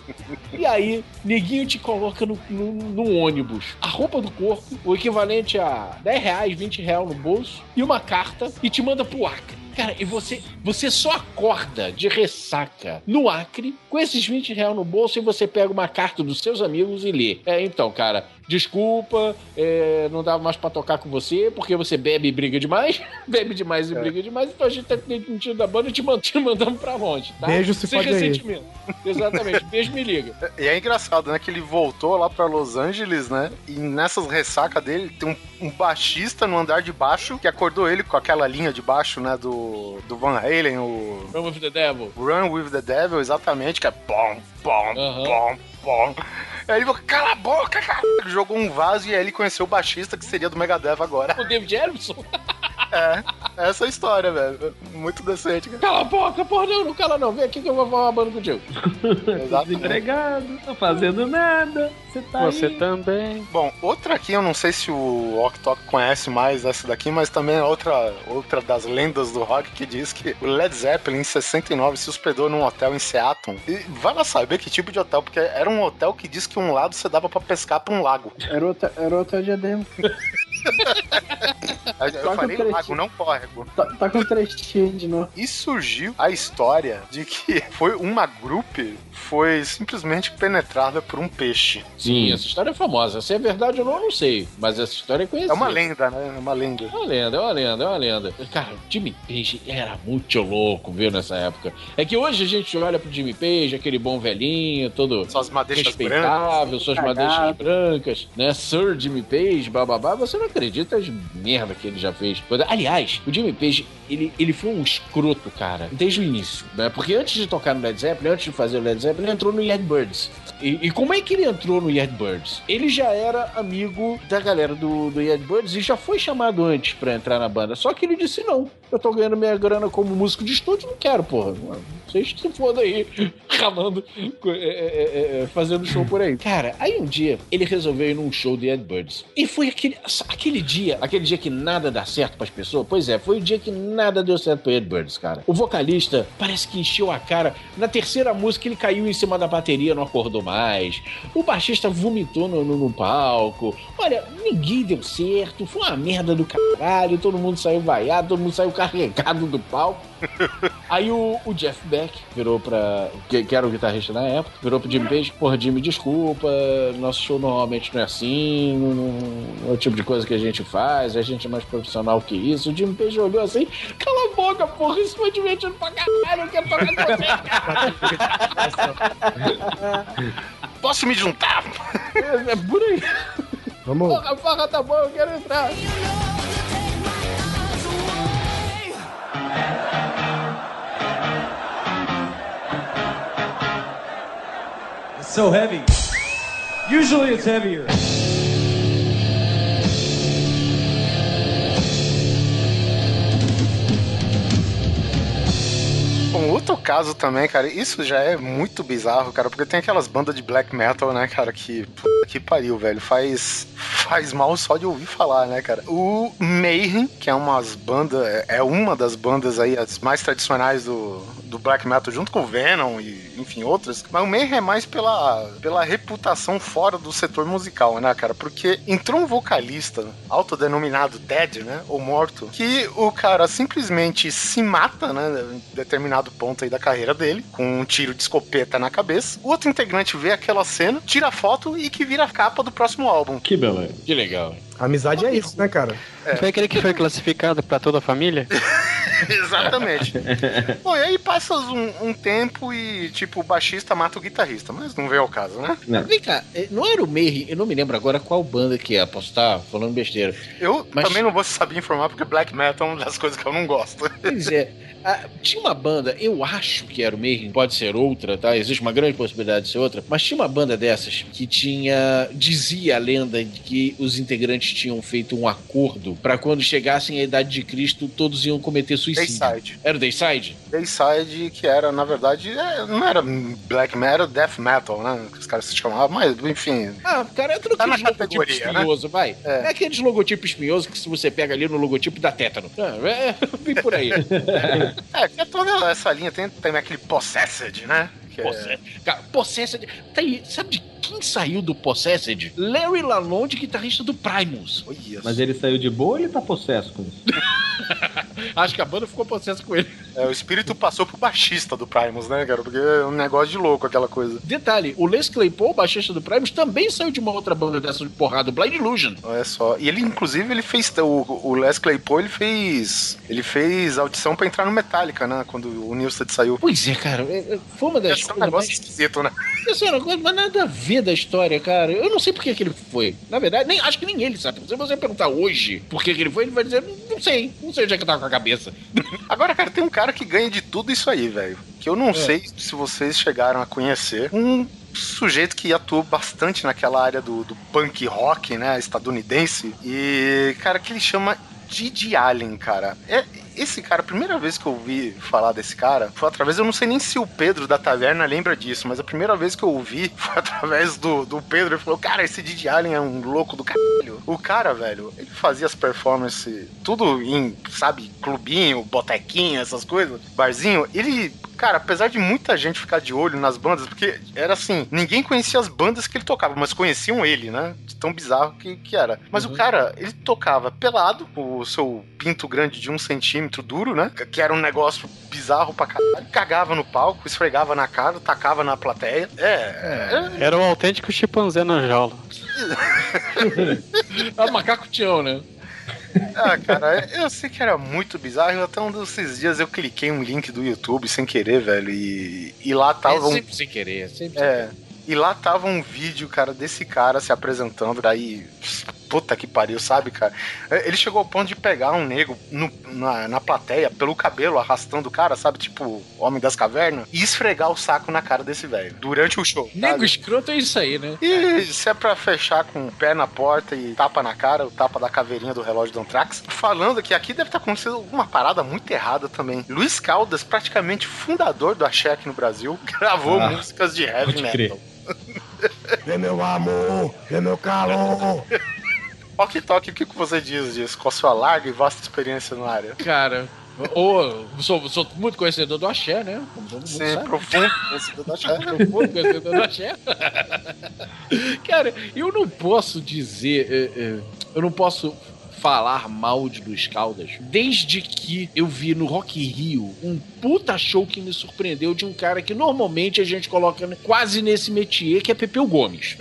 E aí, neguinho te coloca no, no, no ônibus. A roupa do corpo, o equivalente a 10 reais, 20 reais no bolso, e uma carta, e te manda pro Acre. Cara, e você, você só acorda de ressaca no Acre com esses 20 reais no bolso e você pega uma carta dos seus amigos e lê. É, então, cara, desculpa, é, não dava mais pra tocar com você, porque você bebe e briga demais, bebe demais e briga demais, então a gente tá demitido da banda e te, mand- te mandamos pra longe, tá? Beijo, se Sem pode ressentimento. Exatamente, beijo me liga. E é engraçado, né? Que ele voltou lá pra Los Angeles, né? E nessas ressacas dele tem um, um baixista no andar de baixo que acordou ele com aquela linha de baixo, né? Do, do Van Halen, o. Run with the Devil. Run with the Devil, exatamente, que é bom, bom, Aham. bom, bom. Aí ele falou, cala a boca, cara! Jogou um vaso e aí ele conheceu o baixista que seria do Megadeth agora. O David Ellison? É, essa é a história, velho. Muito decente, cara. Cala a boca, porra, não, não cala não. Vem aqui que eu vou falar uma banda contigo. Desempregado, não fazendo nada. Você tá Você aí. também. Bom, outra aqui, eu não sei se o Octok conhece mais essa daqui, mas também é outra, outra das lendas do rock que diz que o Led Zeppelin, em 69, se hospedou num hotel em Seattle. E vai lá saber que tipo de hotel, porque era um hotel que diz que um lado você dava pra pescar pra um lago. Era o hotel, era o hotel diadema. Eu Toca falei o trechinho. Lago, não córrego. Tá, tá com trechinho de novo. E surgiu a história de que foi uma grupo foi simplesmente penetrada por um peixe. Sim, essa história é famosa. Se é verdade ou não, eu não sei. Mas essa história é conhecida. É uma lenda, né? É uma lenda. É uma lenda, é uma lenda, é uma lenda. Cara, o Jimmy Page era muito louco, viu, nessa época. É que hoje a gente olha pro Jimmy Page, aquele bom velhinho, todo Suas madeixas respeitável, brancas. suas Cagado. madeixas brancas, né? Sir Jimmy Page, bababá. Você não acredita as merda que ele já fez. Aliás, o Jimmy Page, ele, ele foi um escroto, cara, desde o início, né? Porque antes de tocar no Led Zeppelin, antes de fazer o Led Zeppelin, ele entrou no Yardbirds. E, e como é que ele entrou no Yardbirds? Ele já era amigo da galera do, do Yardbirds e já foi chamado antes pra entrar na banda. Só que ele disse: não, eu tô ganhando minha grana como músico de estúdio, não quero, porra. Vocês se fodam aí, ramando, é, é, é, fazendo show por aí. Cara, aí um dia ele resolveu ir num show do Yardbirds. E foi aquele, aquele dia, aquele dia que nada dá certo pras pessoas. Pois é, foi o dia que nada deu certo pro Yardbirds, cara. O vocalista parece que encheu a cara. Na terceira música ele caiu em cima da bateria, não acordou mais. O baixista vomitou no, no, no palco. Olha, ninguém deu certo. Foi uma merda do caralho. Todo mundo saiu vaiado, todo mundo saiu carregado do palco. Aí o, o Jeff Beck virou pra. Que, que era o guitarrista na época, virou pro Jimmy Page, porra, Jimmy, desculpa, nosso show normalmente não é assim, não, não é o tipo de coisa que a gente faz, a gente é mais profissional que isso. O Jimmy Page olhou assim, cala a boca, porra, isso foi divertido pra caralho, eu quero tocar com você, Posso me juntar? É, é por aí. Vamos. Porra, porra, tá bom, eu quero entrar. It's so heavy. Usually it's heavier. Bom, outro caso também, cara, isso já é muito bizarro, cara, porque tem aquelas bandas de black metal, né, cara, que puta que pariu, velho, faz faz mal só de ouvir falar, né, cara. O Mayhem, que é umas bandas, é uma das bandas aí as mais tradicionais do, do black metal, junto com o Venom e, enfim, outras, mas o Mayhem é mais pela, pela reputação fora do setor musical, né, cara, porque entrou um vocalista autodenominado Dead, né, ou morto, que o cara simplesmente se mata, né, em determinado ponto aí da carreira dele, com um tiro de escopeta na cabeça. O outro integrante vê aquela cena, tira a foto e que vira a capa do próximo álbum. Que beleza. Que legal. Amizade é isso, né, cara? Foi aquele que foi classificado pra toda a família? Exatamente. Bom, e aí passa um, um tempo e, tipo, o baixista mata o guitarrista, mas não veio ao caso, né? Vem cá, eh, não era o Mayhem, eu não me lembro agora qual banda que é, posso estar falando besteira. Eu Mas- também não vou saber informar, porque black metal é uma das coisas que eu não gosto. Pois é. Ah, tinha uma banda, eu acho que era o Mayhem, pode ser outra, tá? Existe uma grande possibilidade de ser outra, mas tinha uma banda dessas que tinha. dizia a lenda de que os integrantes tinham feito um acordo pra quando chegassem à idade de Cristo, todos iam cometer suicídio. Dayside. Era o Dayside? Dayside, que era, na verdade, é, não era black metal, death metal, né? Que os caras se chamavam, mas, enfim. Ah, cara, é tudo Tá logotipos categoria, né? espinhoso, vai. É. aqueles logotipos espinhosos que se você pega ali no logotipo dá tétano. É, é, vem por aí. É, que é toda essa linha, tem também aquele Possessed, né? Que é- Possessed. Cara, Possessed. Tá aí, sabe de quem saiu do Possessed? Larry Lalonde, guitarrista do Primus. Mas ele saiu de boa ou ele tá possesso com isso? Acho que a banda ficou possessa com ele. É, o espírito passou pro baixista do Primus, né, cara? Porque é um negócio de louco aquela coisa. Detalhe, o Les Claypool, baixista do Primus, também saiu de uma outra banda dessa de porrada, Blind Illusion. Olha só. E ele, inclusive, ele fez. O, o Les Claypool, ele fez. Ele fez audição pra entrar no Metallica, né? Quando o Newsted saiu. Pois é, cara. é- é- Foi uma das é um negócio esquisito, né? Isso era uma mas nada a ver da história, cara. Eu não sei por que, que ele foi. Na verdade, nem, acho que nem ele sabe. Se você perguntar hoje por que, que ele foi, ele vai dizer, não, sei. Não sei onde é que com a cabeça. Agora, cara, tem um cara que ganha de tudo isso aí, velho. Que eu não É. sei se vocês chegaram a conhecer. Um sujeito que atuou bastante naquela área do, do punk rock, né, estadunidense. E, cara, que ele chama Didi Allen, cara. É, esse cara, a primeira vez que eu ouvi falar desse cara foi através, eu não sei nem se o Pedro da taverna lembra disso, mas a primeira vez que eu ouvi foi através do, do Pedro. Ele falou: Cara, esse Didi Allen é um louco do caralho. O cara, velho, ele fazia as performances tudo em, sabe, clubinho, botequinho, essas coisas, barzinho. Ele cara, apesar de muita gente ficar de olho nas bandas, porque era assim, ninguém conhecia as bandas que ele tocava, mas conheciam ele, né? De tão bizarro que, que era. Mas o cara, ele tocava pelado, o seu pinto grande de um centímetro duro, né? Que era um negócio bizarro pra caralho. Cagava no palco, esfregava na cara, tacava na plateia. É. Era um autêntico chimpanzé na jaula. É o macaco Tião, né? Ah, cara, eu sei que era muito bizarro. Até um desses dias eu cliquei um link do YouTube sem querer, velho. E, e lá tava. É um- sempre sem querer, é sempre sem É. E lá tava um vídeo, cara, desse cara se apresentando. Daí, puta que pariu, sabe, cara? Ele chegou ao ponto de pegar um nego no- na, na plateia pelo cabelo, arrastando o cara, sabe? Tipo, Homem das Cavernas, e esfregar o saco na cara desse velho durante o show. Nego sabe? escroto é isso aí, né? E se é pra fechar com o pé na porta e tapa na cara, o tapa da caveirinha do relógio do Antrax, falando que aqui deve estar acontecendo alguma parada muito errada também. Luiz Caldas, praticamente fundador do Axé aqui no Brasil, gravou Ah, músicas de heavy metal. crer. É meu amor, é meu calor. Ok, Toque, o que que você diz disso? Com a sua larga e vasta experiência na área? Cara, ou sou, sou muito conhecedor do axé, né? Como todo mundo Sim, sabe. profundo conhecedor do axé. Profundo conhecedor do axé. Cara, eu não posso dizer. é, é, eu não posso falar mal de Luiz Caldas desde que eu vi no Rock Rio um puta show que me surpreendeu de um cara que normalmente a gente coloca quase nesse métier, que é Pepeu Gomes.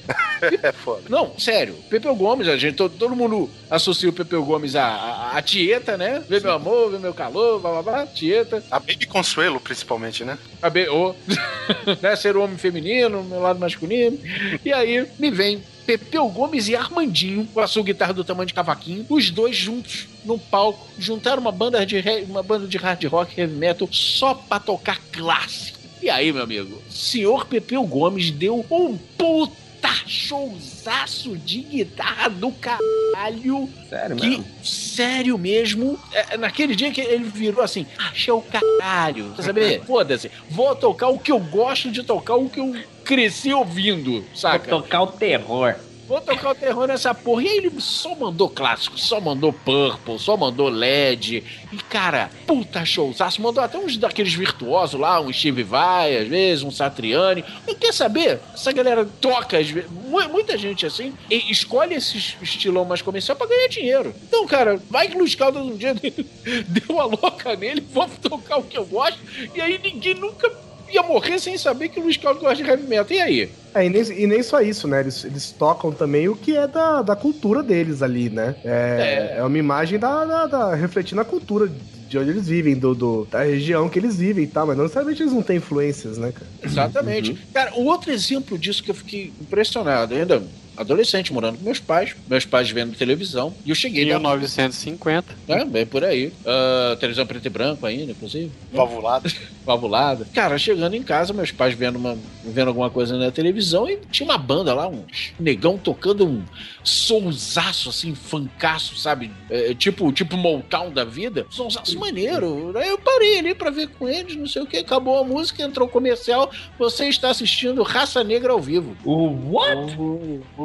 é foda. Não, sério. Pepeu Gomes, a gente, todo, todo mundo associa o Pepeu Gomes à, à, à Tieta, né? Vê meu amor, vê meu calor, blá blá blá, Tieta. A Baby Consuelo, principalmente, né? A ô, né? Ser o homem feminino, meu lado masculino. E aí me vem Pepeu Gomes e Armandinho, com a sua guitarra do tamanho de cavaquinho, os dois juntos num palco, juntaram uma banda de, uma banda de hard rock heavy metal só pra tocar clássico. E aí, meu amigo, senhor Pepeu Gomes deu um puta showzaço de guitarra do caralho. Sério que, mesmo? Sério mesmo. É, naquele dia que ele virou assim, achei o caralho. Quer saber? Foda-se. Vou tocar o que eu gosto de tocar, o que eu cresci ouvindo, saca? Vou tocar o terror. Vou tocar o terror nessa porra. E aí ele só mandou clássico, só mandou Purple, só mandou LED. E, cara, puta showzaço. Mandou até uns daqueles virtuosos lá, um Steve Vai, às vezes, um Satriani. E quer saber? Essa galera toca, às vezes, mu- muita gente assim, escolhe esse estilão mais comercial pra ganhar dinheiro. Então, cara, vai que Luiz Caldas um dia deu a louca nele, vamos tocar o que eu gosto. E aí ninguém nunca ia morrer sem saber que o Luiz Caldas gosta de heavy metal. E aí? É, e nem, e nem só isso, né? Eles, eles tocam também o que é da, da cultura deles ali, né? É, é. uma imagem da, da, da- refletindo a cultura de onde eles vivem, do, do- da região que eles vivem e tal, mas não necessariamente eles não têm influências, né, cara? Exatamente. Cara, o outro exemplo disso que eu fiquei impressionado, ainda adolescente, morando com meus pais, meus pais vendo televisão, e eu cheguei... da- 1950. É, bem por aí. Ah, televisão preto e branco ainda, inclusive. Valvulada. Valvulada. Cara, chegando em casa, meus pais vendo, uma, vendo alguma coisa na televisão e tinha uma banda lá, um negão tocando um soulzaço, assim, fancaço, sabe? É, tipo, tipo Motown da vida. Soulzaço maneiro. Aí eu parei ali pra ver com eles, não sei o que. Acabou a música, entrou o comercial. Você está assistindo Raça Negra ao vivo. O what?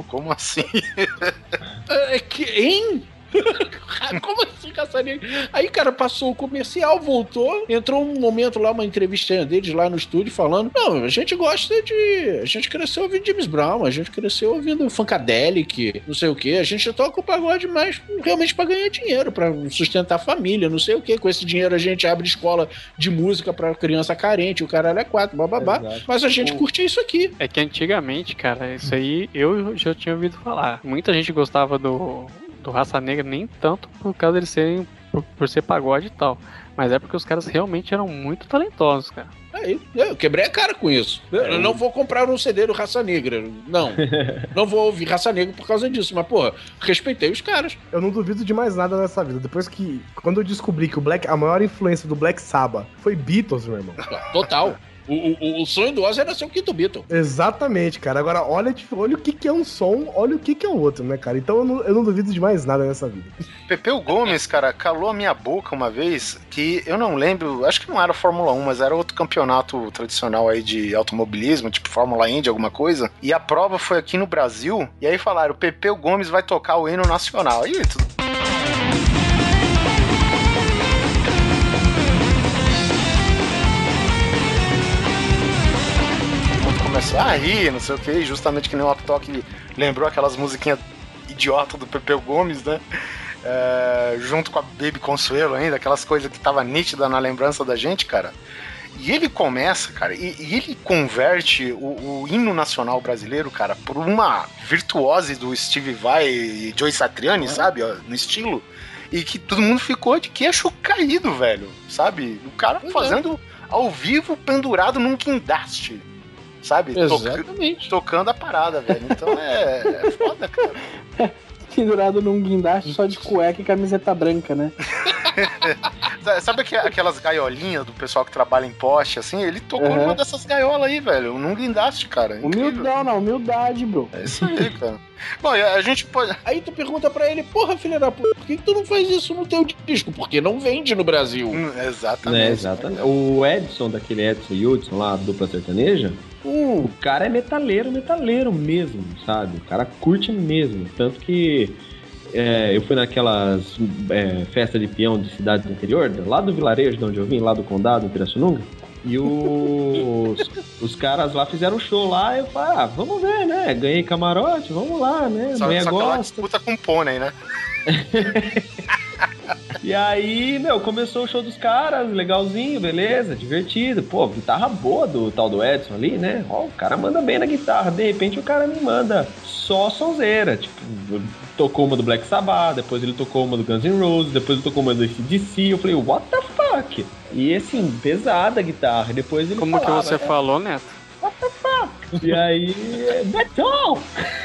Como assim? É que, hein? Como assim, Negra? Aí, cara, passou o comercial, voltou, entrou um momento lá, uma entrevista deles lá no estúdio, falando: Não, a gente gosta de. A gente cresceu ouvindo James Brown, a gente cresceu ouvindo Funkadelic, não sei o que. A gente toca o pagode mais realmente pra ganhar dinheiro, pra sustentar a família, não sei o que. Com esse dinheiro a gente abre escola de música pra criança carente, o caralho é quatro, bababá. Exato. Mas a gente O- curte isso aqui. É que antigamente, cara, isso aí eu já tinha ouvido falar. Muita gente gostava do, do Raça Negra, nem tanto por causa deles serem. Por, por ser pagode e tal. Mas é porque os caras realmente eram muito talentosos, cara. Aí, eu quebrei a cara com isso. Eu não vou comprar um CD do Raça Negra. Não. não vou ouvir Raça Negra por causa disso. Mas, porra, respeitei os caras. Eu não duvido de mais nada nessa vida. Depois que. Quando eu descobri que o Black, a maior influência do Black Sabbath foi Beatles, meu irmão. Total. O, o, o sonho do Ozzy era ser o quinto Beatle. Exatamente, cara. Agora, olha, tipo, olha o que, que é um som, olha o que, que é o outro, né, cara? Então eu não, eu não duvido de mais nada nessa vida. Pepeu Gomes, cara, calou a minha boca uma vez que eu não lembro, acho que não era Fórmula 1, mas era outro campeonato tradicional aí de automobilismo, tipo Fórmula Indy, alguma coisa. E a prova foi aqui no Brasil, e aí falaram: Pepeu Gomes vai tocar o hino nacional. E tudo. Começou a rir, não sei o que, justamente que nem o Octok lembrou aquelas musiquinhas idiota do Pepeu Gomes, né? É, junto com a Baby Consuelo ainda, aquelas coisas que tava nítida na lembrança da gente, cara. E ele começa, cara, e, e ele converte o, o hino nacional brasileiro, cara, por uma virtuose do Steve Vai e Joey Satriani, sabe? ó, no estilo. E que todo mundo ficou de queixo caído, velho. Sabe? O cara fazendo ao vivo pendurado num guindaste. Sabe? Toca- tocando a parada, velho. Então é, é foda, cara. Pendurado num guindaste só de cueca e camiseta branca, né? Sabe aque- aquelas gaiolinhas do pessoal que trabalha em poste, assim? Ele tocou Aham. numa dessas gaiolas aí, velho. Num guindaste, cara. Humildão, na humildade, bro. É isso aí, cara. Bom, a gente pode. Aí tu pergunta pra ele, porra, filha da puta, por que, tu não faz isso no teu disco? Porque não vende no Brasil. Exatamente. Né, exatamente. O Edson, daquele Edson Hudson lá, dupla sertaneja, o cara é metaleiro, metaleiro mesmo, sabe? O cara curte mesmo. Tanto que é, eu fui naquelas é, festas de peão de cidade do interior, lá do vilarejo de onde eu vim, lá do condado, em Pirassununga. E os, os caras lá fizeram um show lá, eu falei, ah, vamos ver, né? Ganhei camarote, vamos lá, né? Só, só gosta. disputa com pônei, né? E aí, meu, começou o show dos caras, legalzinho, beleza, divertido. Pô, guitarra boa do tal do Edson ali, né? Ó, o cara manda bem na guitarra. De repente o cara me manda só sonzeira. Tipo, tocou uma do Black Sabbath, depois ele tocou uma do Guns N' Roses, depois ele tocou uma do ACDC. Eu falei, what the fuck? E assim, pesada a guitarra. E depois ele Como que falava, você "É, falou, Neto? E aí, metal!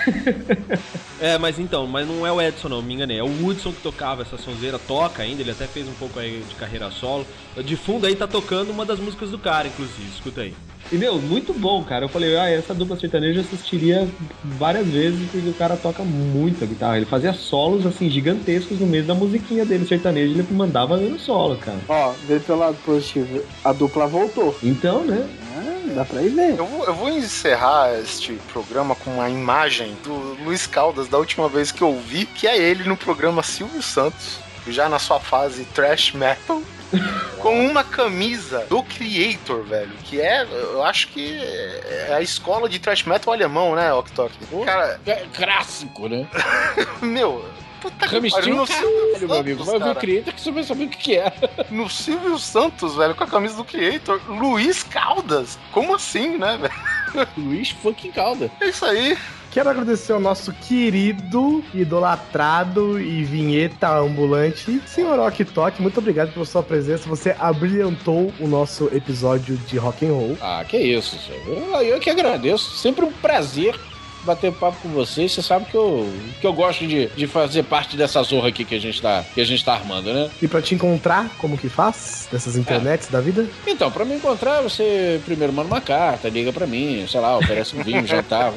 É, mas então, mas não é o Edson não, me enganei. É o Woodson que tocava essa sonzeira, toca ainda, ele até fez um pouco aí de carreira solo. De fundo aí tá tocando uma das músicas do cara, inclusive, escuta aí. E meu, muito bom, cara. Eu falei, ah, essa dupla sertaneja eu assistiria várias vezes, porque o cara toca muito a guitarra. Ele fazia solos, assim, gigantescos no meio da musiquinha dele sertaneja, ele mandava no solo, cara. Ó, vê pelo lado positivo. A dupla voltou. Então, né? Ah, dá pra ir ver. Eu vou, eu vou encerrar este programa com uma imagem do Luiz Caldas da última vez que eu vi, que é ele no programa Silvio Santos, já na sua fase trash metal. Com uma camisa do Creator, velho. Que é, eu acho que é a escola de trash metal alemão, né, Oktok? Cara, É clássico, né? meu, puta que Ramistinho, pariu, meu amigo. Vai ver o. Creator que você vai saber o que que é. No Silvio Santos, velho, com a camisa do Creator, Luiz Caldas. Como assim, né, velho? Luiz fucking Caldas. É isso aí. Quero agradecer ao nosso querido, idolatrado e vinheta ambulante, senhor Ok Tok. Muito obrigado pela sua presença. Você abrilhantou o nosso episódio de rock and roll. Ah, que isso, senhor. Eu, eu que agradeço. Sempre um prazer bater papo com vocês. Você sabe que eu, que eu gosto de, de fazer parte dessa zorra aqui que a gente tá, que a gente tá armando, né? E pra te encontrar, como que faz? Dessas internets da vida? Então, pra me encontrar, você primeiro manda uma carta, liga pra mim, sei lá, oferece um vinho, jantar.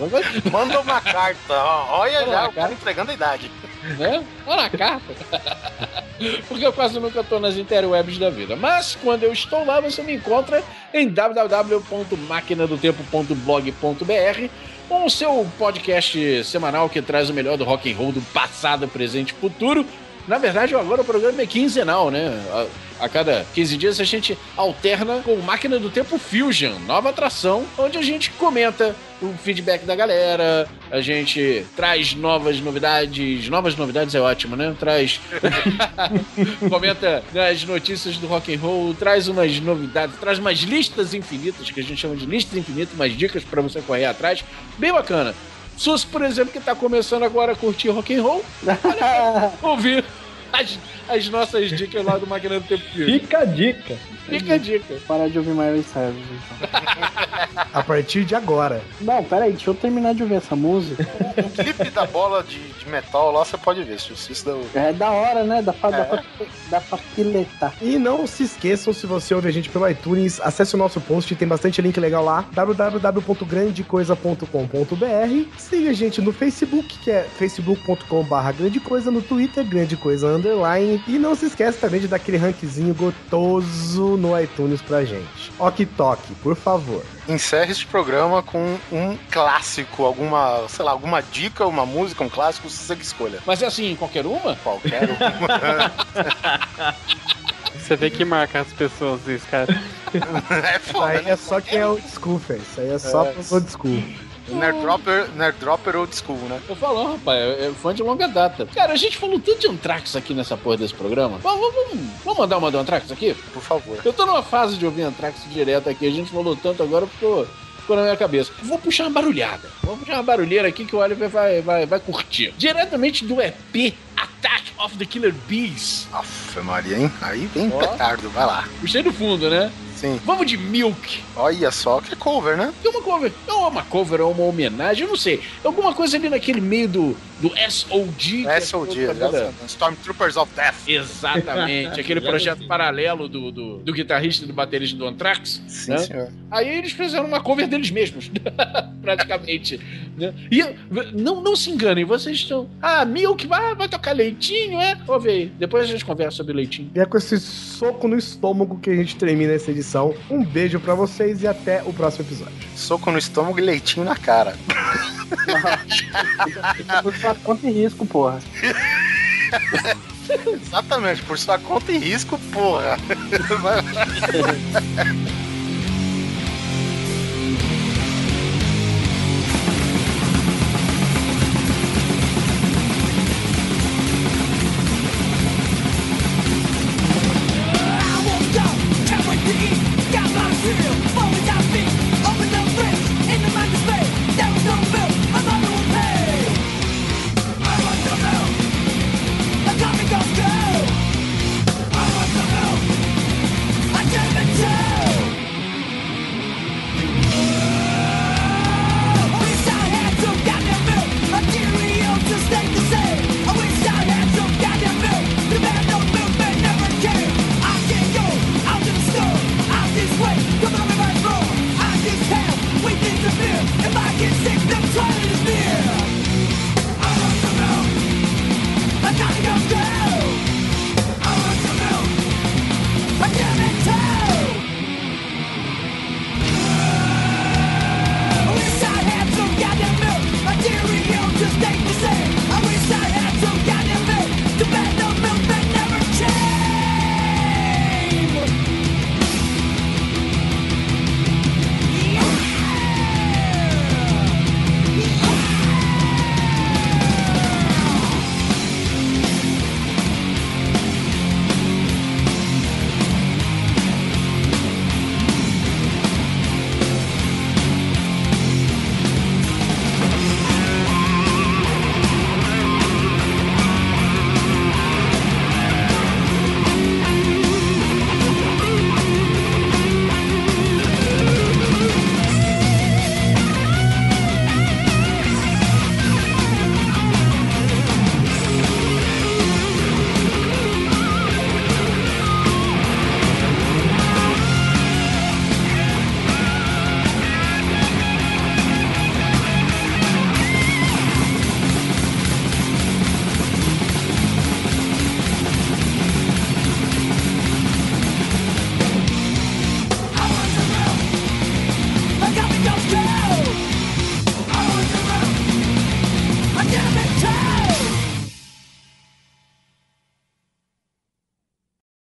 Manda uma carta. ó, Olha Manda já, o cara entregando a idade. né? Olha a carta. Porque eu quase nunca tô nas interwebs da vida. Mas quando eu estou lá, você me encontra em www.maquinadotempo.blog.br com o seu podcast semanal que traz o melhor do rock and roll do passado, presente e futuro. Na verdade, agora o programa é quinzenal, né? A, cada 15 dias a gente alterna com Máquina do Tempo Fusion, nova atração, onde a gente comenta o feedback da galera, a gente traz novas novidades. Novas novidades é ótimo, né? Traz. comenta as notícias do rock and roll, traz umas novidades, traz umas listas infinitas, que a gente chama de listas infinitas, umas dicas pra você correr atrás. Bem bacana. Sus, por exemplo, que tá começando agora a curtir rock and roll, olha, ouvir as, as nossas dicas lá do Máquina do Tempo Fusion. Fica a dica. Fica a dica. Parar de ouvir Miley Cyrus, então. A partir de agora. Não, pera aí, deixa eu terminar de ouvir essa música. O clipe da bola de, de metal lá você pode ver. Se isso dá... É da hora, né? Dá pra, dá É. pra, dá pra piletar. E não se esqueçam, se você ouve a gente pelo iTunes, acesse o nosso post, tem bastante link legal lá, www.grandecoisa.com.br. Siga a gente no Facebook, que é facebook.com.br grande coisa, no Twitter, grande coisa underline. E não se esquece também de dar aquele rankzinho gotoso no iTunes pra gente. Ok Tok, por favor. Encerre este programa com um clássico, alguma, sei lá, alguma dica, uma música, um clássico, você que escolha. Mas é assim, qualquer uma? Qualquer uma. Você vê que marca as pessoas isso, cara. é Isso foda, aí né? é só quem é old school, velho. Isso aí é só É. pros old school. Nerdropper, Nerdropper old school, né? Eu falo, rapaz, é fã de longa data. Cara, a gente falou tanto de Anthrax aqui nessa porra desse programa. Vamos, vamos, vamos mandar uma do Anthrax aqui? Por favor. Eu tô numa fase de ouvir Anthrax direto aqui. A gente falou tanto agora ficou, ficou na minha cabeça. Vou puxar uma barulhada. Vou puxar uma barulheira aqui que o Oliver vai, vai, vai curtir. Diretamente do EP Attack of the Killer Bees. Aff, Maria, hein? Aí vem Ó. petardo, vai lá. Puxei do fundo, né? Sim. Vamos de Milk. Olha só que cover, né? É uma cover. É uma cover, é uma homenagem, eu não sei. Alguma coisa ali naquele meio do, do SOG. que é Stormtroopers of Death. Exatamente, aquele projeto paralelo do, do, do guitarrista e do baterista do Anthrax. Sim, né? senhor. Aí eles fizeram uma cover deles mesmos, praticamente. né? E não, não se enganem, vocês estão. Ah, Milk vai, vai tocar leitinho, é? Ouve aí, depois a gente conversa sobre leitinho. E é com esse soco no estômago que a gente termina essa edição. Um beijo pra vocês e até o próximo episódio. Soco no estômago e leitinho na cara. Por sua conta e risco, porra. Exatamente, por sua conta e risco, porra.